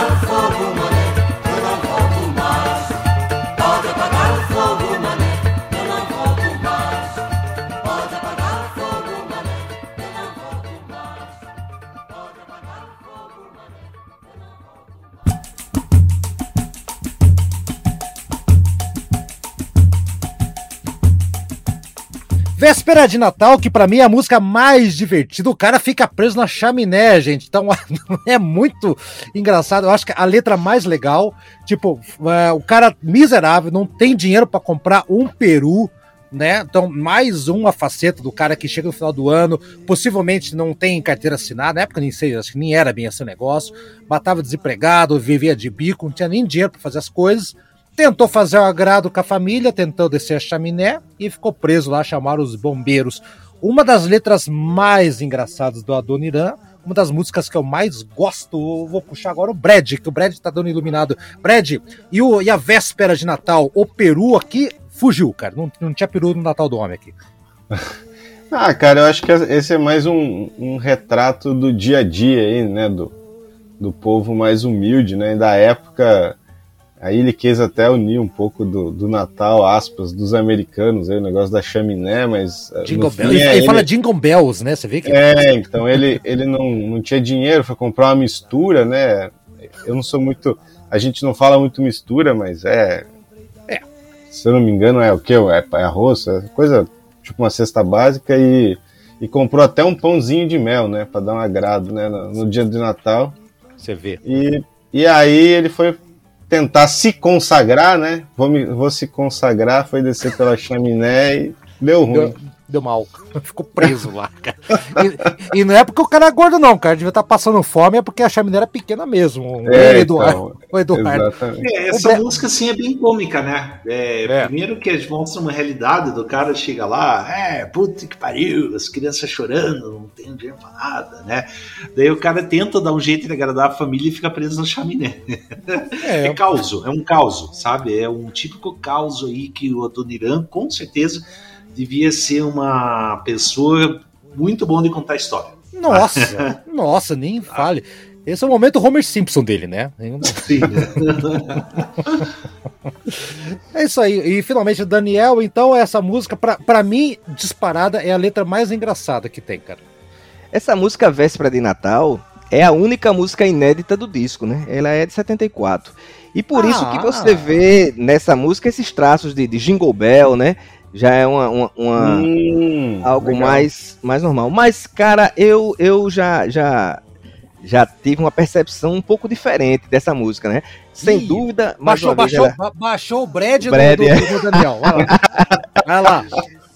Véspera de Natal, que pra mim é a música mais divertida. O cara fica preso na chaminé, gente. Então é muito engraçado. Eu acho que a letra mais legal, tipo, é, o cara miserável, não tem dinheiro pra comprar um peru, né? Então, mais uma faceta do cara que chega no final do ano, possivelmente não tem carteira assinada, na época nem sei, acho que nem era bem esse negócio. Matava desempregado, vivia de bico, não tinha nem dinheiro pra fazer as coisas. Tentou fazer o agrado com a família, tentou descer a chaminé e ficou preso lá, chamaram os bombeiros. Uma das letras mais engraçadas do Adoniran, uma das músicas que eu mais gosto, eu vou puxar agora o Brad, que o Brad tá dando iluminado. Brad, e, o, e a véspera de Natal, o peru aqui fugiu, cara. Não, não tinha peru no Natal do homem aqui. Ah, cara, eu acho que esse é mais um, um retrato do dia a dia aí, né? Do, do povo mais humilde, né? Da época Aí ele quis até unir um pouco do, do Natal, aspas, dos americanos, aí, o negócio da chaminé, mas. Jingle Bells. Ele, ele, ele, fala Jingle Bells, né? Você vê que. É, então ele, ele não, não tinha dinheiro, foi comprar uma mistura, né? eu não sou muito. A gente não fala muito mistura, mas é. É. Se eu não me engano, é o que? É, é arroz, é coisa tipo uma cesta básica e, e comprou até um pãozinho de mel, né? Pra dar um agrado, né? No, no dia de Natal. Você vê. E, e aí ele foi tentar se consagrar, né? Vou, me, vou se consagrar, foi descer pela chaminé e deu ruim. Deu, deu mal. Ficou preso lá, cara. E, e, não é porque o cara é gordo, não, cara. Devia estar passando fome, é porque a chaminé era pequena mesmo. É, Eduardo. então, o Eduardo. exatamente. É, essa música assim é bem cômica, né? É, É. Primeiro que eles mostram uma realidade do cara chega lá, é, puta que pariu, as crianças chorando, não tem dinheiro pra nada, né? Daí o cara tenta dar um jeito de agradar a família e fica preso na chaminé. É, É, causo, é um causo, sabe? É um típico causo aí que o Adoniran, com certeza, devia ser uma pessoa muito bom de contar história. nossa, nossa, nem fale. Esse é o momento Homer Simpson dele, né? Sim, É isso aí. E finalmente, Daniel, então, essa música, pra, pra mim, disparada, é a letra mais engraçada que tem, cara. Essa música Véspera de Natal é a única música inédita do disco, né? Ela é de 74. E por isso que Ah. você vê nessa música esses traços de, de Jingle Bell, né? Já é uma, uma- uma- Hum, algo legal. mais, mais normal. Mas, cara, eu, eu já, já, já tive uma percepção um pouco diferente dessa música, né? Sem Ih, dúvida, Baixou, baixou, ela- ba- baixou o Brad, do- Brad, do, é. do, do Daniel. Vai lá. Vai lá.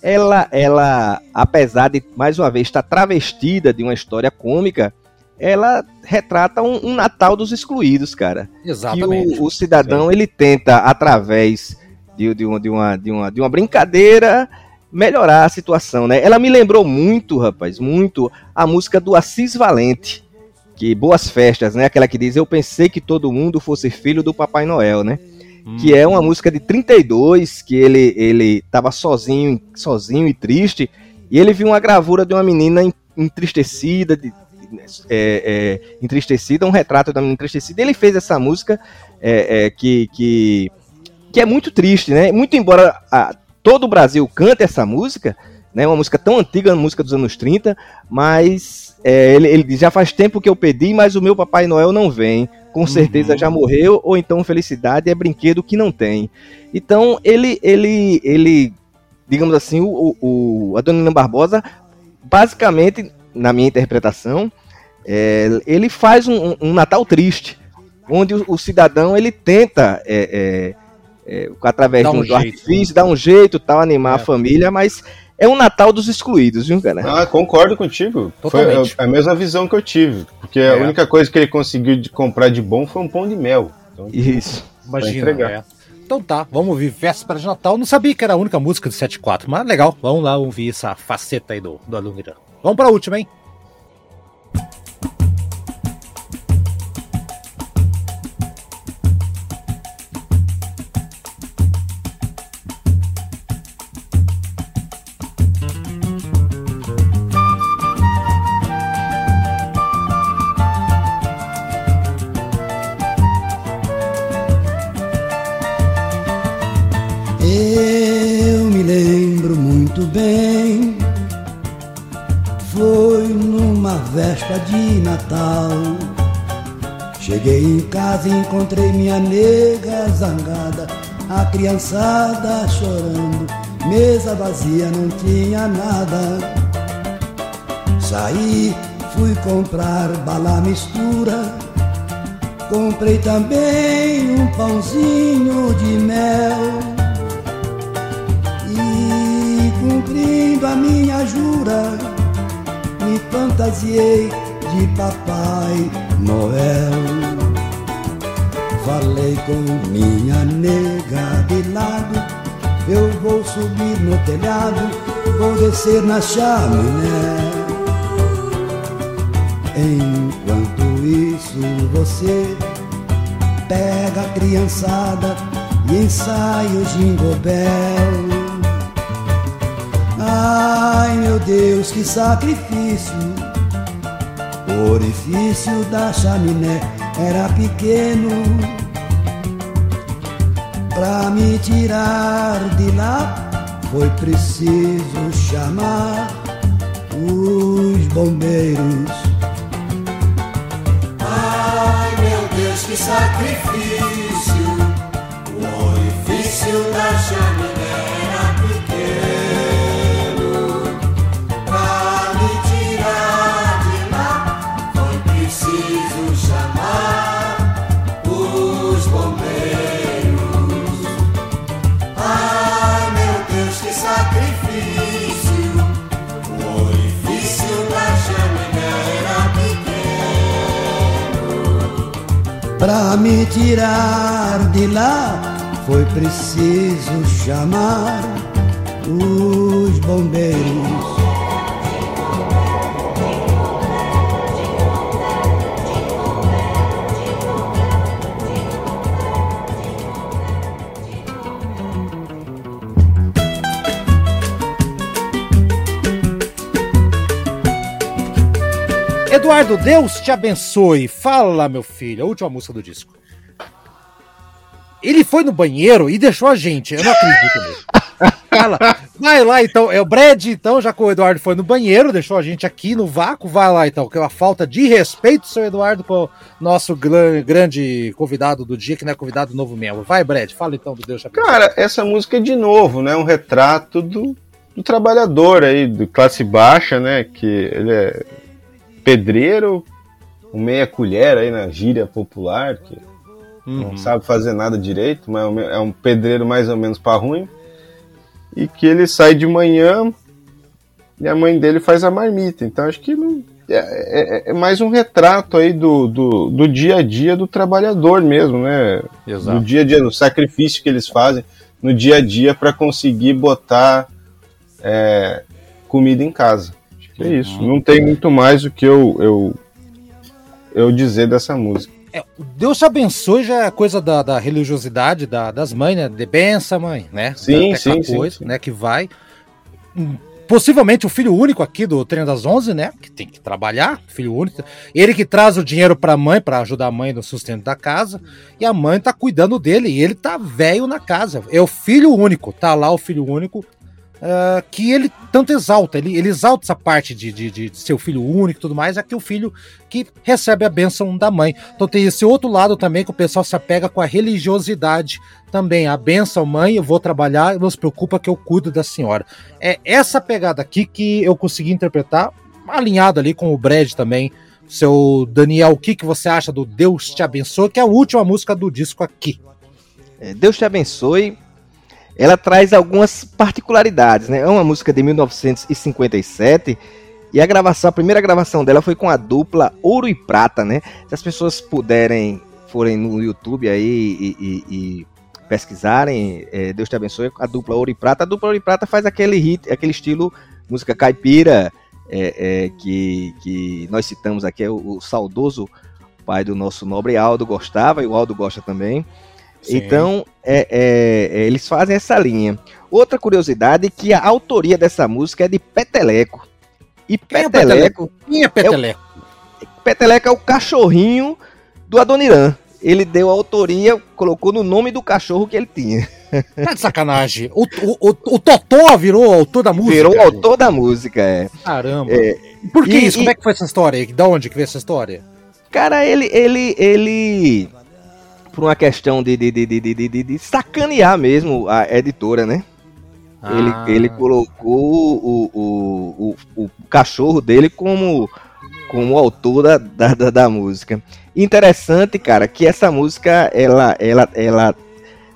ela, ela, apesar de, mais uma vez, estar travestida de uma história cômica, ela retrata um, um Natal dos excluídos, cara. Que Exatamente. o, o cidadão, ele tenta, através de, de, uma, de, uma, de, uma, de uma brincadeira, melhorar a situação, né? Ela me lembrou muito, rapaz, muito, a música do Assis Valente, que Boas Festas, né? Aquela que diz, eu pensei que todo mundo fosse filho do Papai Noel, né? que é uma música de 32, que ele ele tava sozinho, sozinho e triste, e ele viu uma gravura de uma menina en- entristecida, de- é, é, entristecida, um retrato da menina entristecida. Ele fez essa música é, é, que, que que é muito triste, né? Muito embora a- todo o Brasil cante essa música, né? Uma música tão antiga, uma música dos anos 30, mas é, ele, ele diz, já faz tempo que eu pedi, mas o meu Papai Noel não vem. Com certeza já morreu, ou então felicidade é brinquedo que não tem. Então ele, ele, ele digamos assim, o, o, o Adoniran Barbosa, basicamente, na minha interpretação, é, ele faz um, um Natal triste, onde o, o cidadão ele tenta, é, é, é, através Dá de um um, do jeito. artifício, dar um jeito, tal, animar É. a família, mas é um Natal dos excluídos, viu, cara? Ah, concordo contigo. Foi Totalmente. a, a mesma visão que eu tive. Porque É. a única coisa que ele conseguiu de comprar de bom foi um pão de mel. Então, Isso. Imagina, é. Então tá, vamos ouvir Véspera de Natal. Não sabia que era a única música do 74, mas legal. Vamos lá ouvir essa faceta aí do, do Alunirã. Vamos pra última, hein? Criançada chorando, mesa vazia, não tinha nada. Saí, fui comprar bala mistura. Comprei também um pãozinho de mel. E cumprindo a minha jura, me fantasiei de Papai Noel. Falei com minha nega de lado, eu vou subir no telhado, vou descer na chaminé. Enquanto isso você pega a criançada e ensaia o jingle bell. Ai meu Deus, que sacrifício! O orifício da chaminé era pequeno. Pra me tirar de lá foi preciso chamar os bombeiros. Ai meu Deus, que sacrifício, Pra me tirar de lá foi preciso chamar os bombeiros. Eduardo, Deus te abençoe. Fala, meu filho, a última música do disco. Ele foi no banheiro e deixou a gente. Eu não acredito nele. Fala, vai lá então. É o Brad, então, já que o Eduardo foi no banheiro, deixou a gente aqui no vácuo. Vai lá então, que é uma falta de respeito, seu Eduardo, com o nosso grande convidado do dia, que não é convidado novo mesmo. Vai, Brad, fala então do Deus te abençoe. Cara, essa música é de novo, né? Um retrato do, do trabalhador aí, de classe baixa, né? Que ele é pedreiro, um meia colher aí na gíria popular, que não sabe fazer nada direito, mas é um- é um pedreiro mais ou menos para ruim. E que ele sai de manhã e a mãe dele faz a marmita. Então acho que não, é, é- é mais um retrato aí do, do, do dia a dia do trabalhador mesmo, né? Exato. Do dia a dia, do sacrifício que eles fazem no dia a dia para conseguir botar é, comida em casa. É isso. Não tem muito mais o que eu, eu, eu dizer dessa música. É, Deus te abençoe já é coisa da, da religiosidade da- das mães, né? De benção, mãe, né? Sim, Aquela sim, sim, coisa, sim. né? Que vai. Hum, Possivelmente o filho único aqui do Treino das Onze, né? Que tem que trabalhar, filho único. Ele que traz o dinheiro pra mãe, pra ajudar a mãe no sustento da casa. E a mãe tá cuidando dele. E ele tá velho na casa. É o filho único. Tá lá o filho único. Ah, que ele tanto exalta, ele, ele exalta essa parte de, de, de ser o filho único e tudo mais, é que o filho que recebe a bênção da mãe. Então tem esse outro lado também que o pessoal se apega com a religiosidade também. A bênção, mãe, eu vou trabalhar, não se preocupa que eu cuido da senhora. É essa pegada aqui que eu consegui interpretar, alinhado ali com o Brad também. Seu Daniel, o que, que você acha do Deus te abençoe, que é a última música do disco aqui. É, Deus te abençoe. Ela traz algumas particularidades, né? É uma música de 1957 e a gravação, a primeira gravação dela foi com a dupla Ouro e Prata, né? Se as pessoas puderem, forem no YouTube aí e, e- e pesquisarem, é, Deus te abençoe, a dupla Ouro e Prata. A dupla Ouro e Prata faz aquele hit, aquele estilo música caipira é, é, que, que nós citamos aqui, é o, o saudoso pai do nosso nobre Aldo gostava e o Aldo gosta também. Então, é, é, é, eles fazem essa linha. Outra curiosidade é que a autoria dessa música é de Peteleco. E Quem é Peteleco, Quem é Peteleco? Peteleco é o cachorrinho do Adoniran. Ele deu a autoria, colocou no nome do cachorro que ele tinha. Tá de sacanagem. O, o, o, o Totó virou autor da música. Virou o autor da música, é. Caramba. É, Por que e- isso? e- Como é que foi essa história? Da onde que veio essa história? Cara, ele, ele, ele, por uma questão de, de, de, de, de, de- de sacanear mesmo a editora, né? Ele, Ah. ele colocou o, o, o, o cachorro dele como, como autor da, da, da, música. Interessante, cara, que essa música ela, ela, ela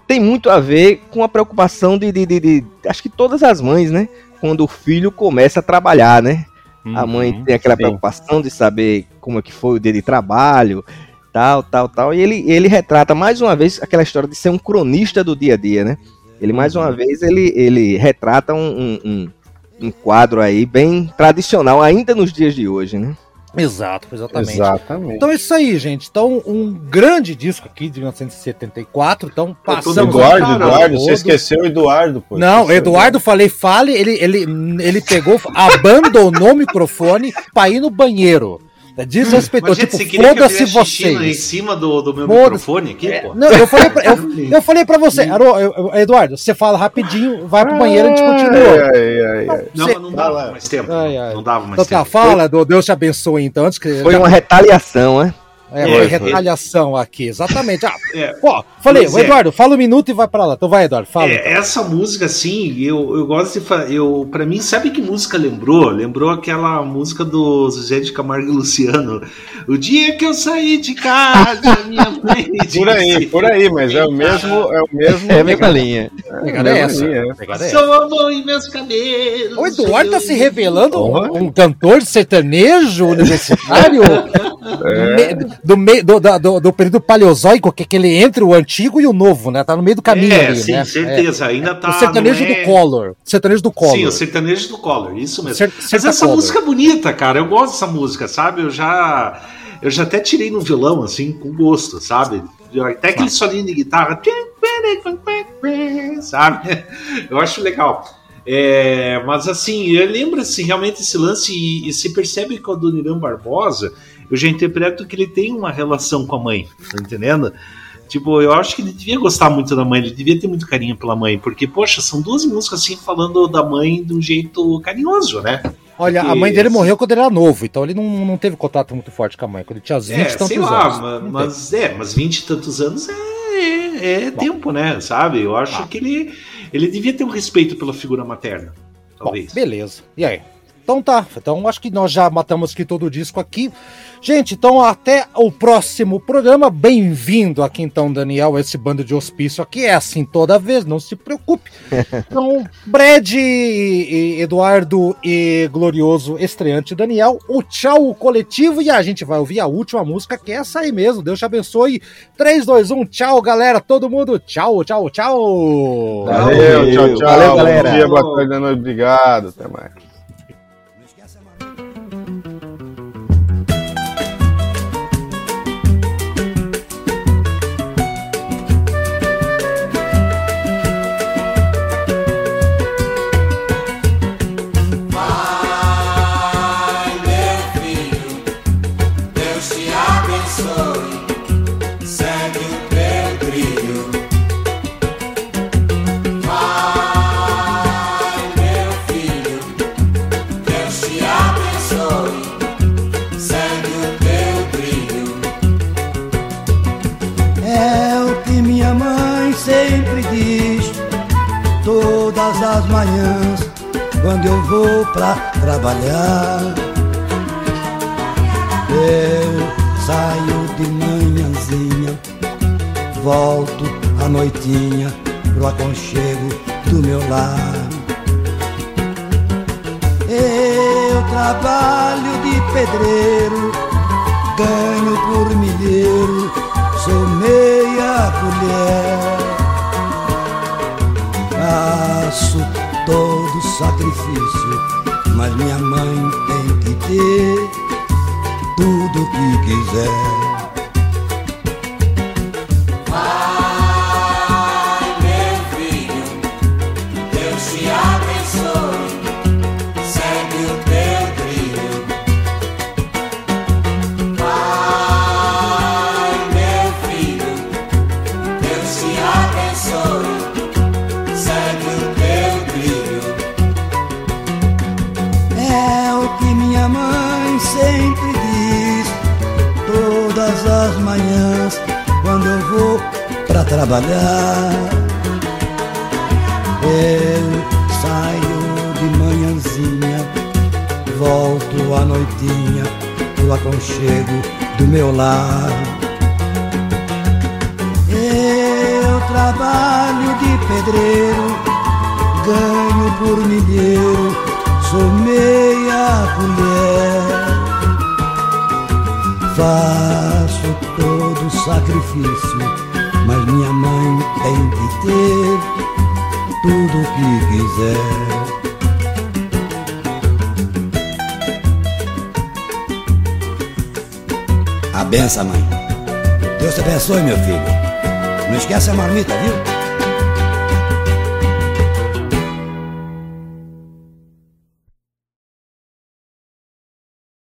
tem muito a ver com a preocupação de, de, de, de- acho que todas as mães, né? Quando o filho começa a trabalhar, né? A mãe Uhum. tem aquela sim. preocupação de saber como é que foi o dia de trabalho, tal, tal, tal. E ele, ele retrata mais uma vez aquela história de ser um cronista do dia a dia, né? Ele mais uma vez ele, ele retrata um, um, um- um quadro aí bem tradicional ainda nos dias de hoje, né? Exato, exatamente. Exatamente. Então é isso aí, gente. Então, um grande disco aqui de 1974. Então, passamos Eduardo, o Eduardo, todo. você esqueceu o Eduardo, pô. Não, Esqueceu Eduardo, falei, fale, ele, ele, ele pegou, abandonou o microfone pra ir no banheiro. Desrespeitou, Mas, gente, tipo, foda-se xixi Em vocês. cima do, do meu microfone aqui, pô. Não, eu falei pra, eu, eu falei pra você, Aro- eu- eu- Eduardo, você fala rapidinho, vai pro banheiro e a gente continua. Ai, ai, ai. Não, Você- mas não dava mais tempo. Ai, ai. Não dava mais Então tá, tempo. fala, do Deus te abençoe então, antes que Foi uma retaliação, né? É, É, foi retaliação aqui, exatamente. Ah, É. pô, falei, o é. Eduardo, fala um minuto e vai pra lá. Então vai, Eduardo, fala. É, essa música, assim, eu, eu gosto de. Eu, pra mim, sabe que música lembrou? Lembrou aquela música do Zé de Camargo e Luciano. O dia que eu saí de casa, minha mãe. Por aí, por aí, mas é o mesmo. É o mesmo. É a mesma linha. Pegada é essa. é. É. Sou amor em meus cabelos. O Eduardo tá se revelando um, um cantor sertanejo universitário É. do, meio do, do, do período paleozoico, que é aquele entre o antigo e o novo, né? Tá no meio do caminho É, ali, sim, né? certeza. Ainda É. tá. o sertanejo do Collor. O sertanejo do Collor. Sim, o sertanejo do Collor, isso mesmo. Cer- Mas essa Collor. música é bonita, cara. Eu gosto dessa música, sabe? Eu já. Eu já até tirei no violão, assim, com gosto, sabe? Até aquele solinho de guitarra. Sabe? Eu acho legal. É, mas assim, eu lembro assim, realmente esse lance, e, e se percebe que o Adoniran Barbosa, eu já interpreto que ele tem uma relação com a mãe, tá entendendo? Tipo, eu acho que ele devia gostar muito da mãe, ele devia ter muito carinho pela mãe, porque, poxa, são duas músicas assim falando da mãe de um jeito carinhoso, né? Olha, a Porque- mãe dele morreu quando ele era novo, então ele não, não teve contato muito forte com a mãe. Quando ele tinha uns 20 e É, tantos sei lá, anos. ma- Não mas, é, mas 20 e tantos anos é, é, é tempo, né? Sabe? Eu acho Tá. que ele, ele devia ter um respeito pela figura materna. Bom, Talvez. beleza. E aí? Então tá. Então acho que nós já matamos aqui todo o disco aqui. Gente, então até o próximo programa. Bem-vindo aqui então, Daniel, a esse bando de hospício aqui. É assim toda vez, não se preocupe. Então, Brad, e, e Eduardo e glorioso estreante Daniel, o tchau coletivo e a gente vai ouvir a última música que é essa aí mesmo. Deus te abençoe. 3, 2, 1, tchau, galera. Todo mundo, tchau, tchau, tchau. Valeu, tchau, tchau. Valeu, galera. Bom dia, boa tarde, boa noite. Obrigado. Até mais. Todas as manhãs quando eu vou pra trabalhar. Eu saio de manhãzinha, volto à noitinha pro aconchego do meu lar. Eu trabalho de pedreiro, ganho por milheiro, sou meia colher. Faço todo sacrifício, mas minha mãe tem que ter tudo que quiser. Trabalhar. Eu saio de manhãzinha, volto à noitinha pro aconchego do meu lar. Eu trabalho de pedreiro, ganho por milheiro, sou meia colher. Faço todo sacrifício, mas minha mãe tem que ter tudo o que quiser. A benção, mãe. Deus te abençoe, meu filho. Não esquece a marmita, viu?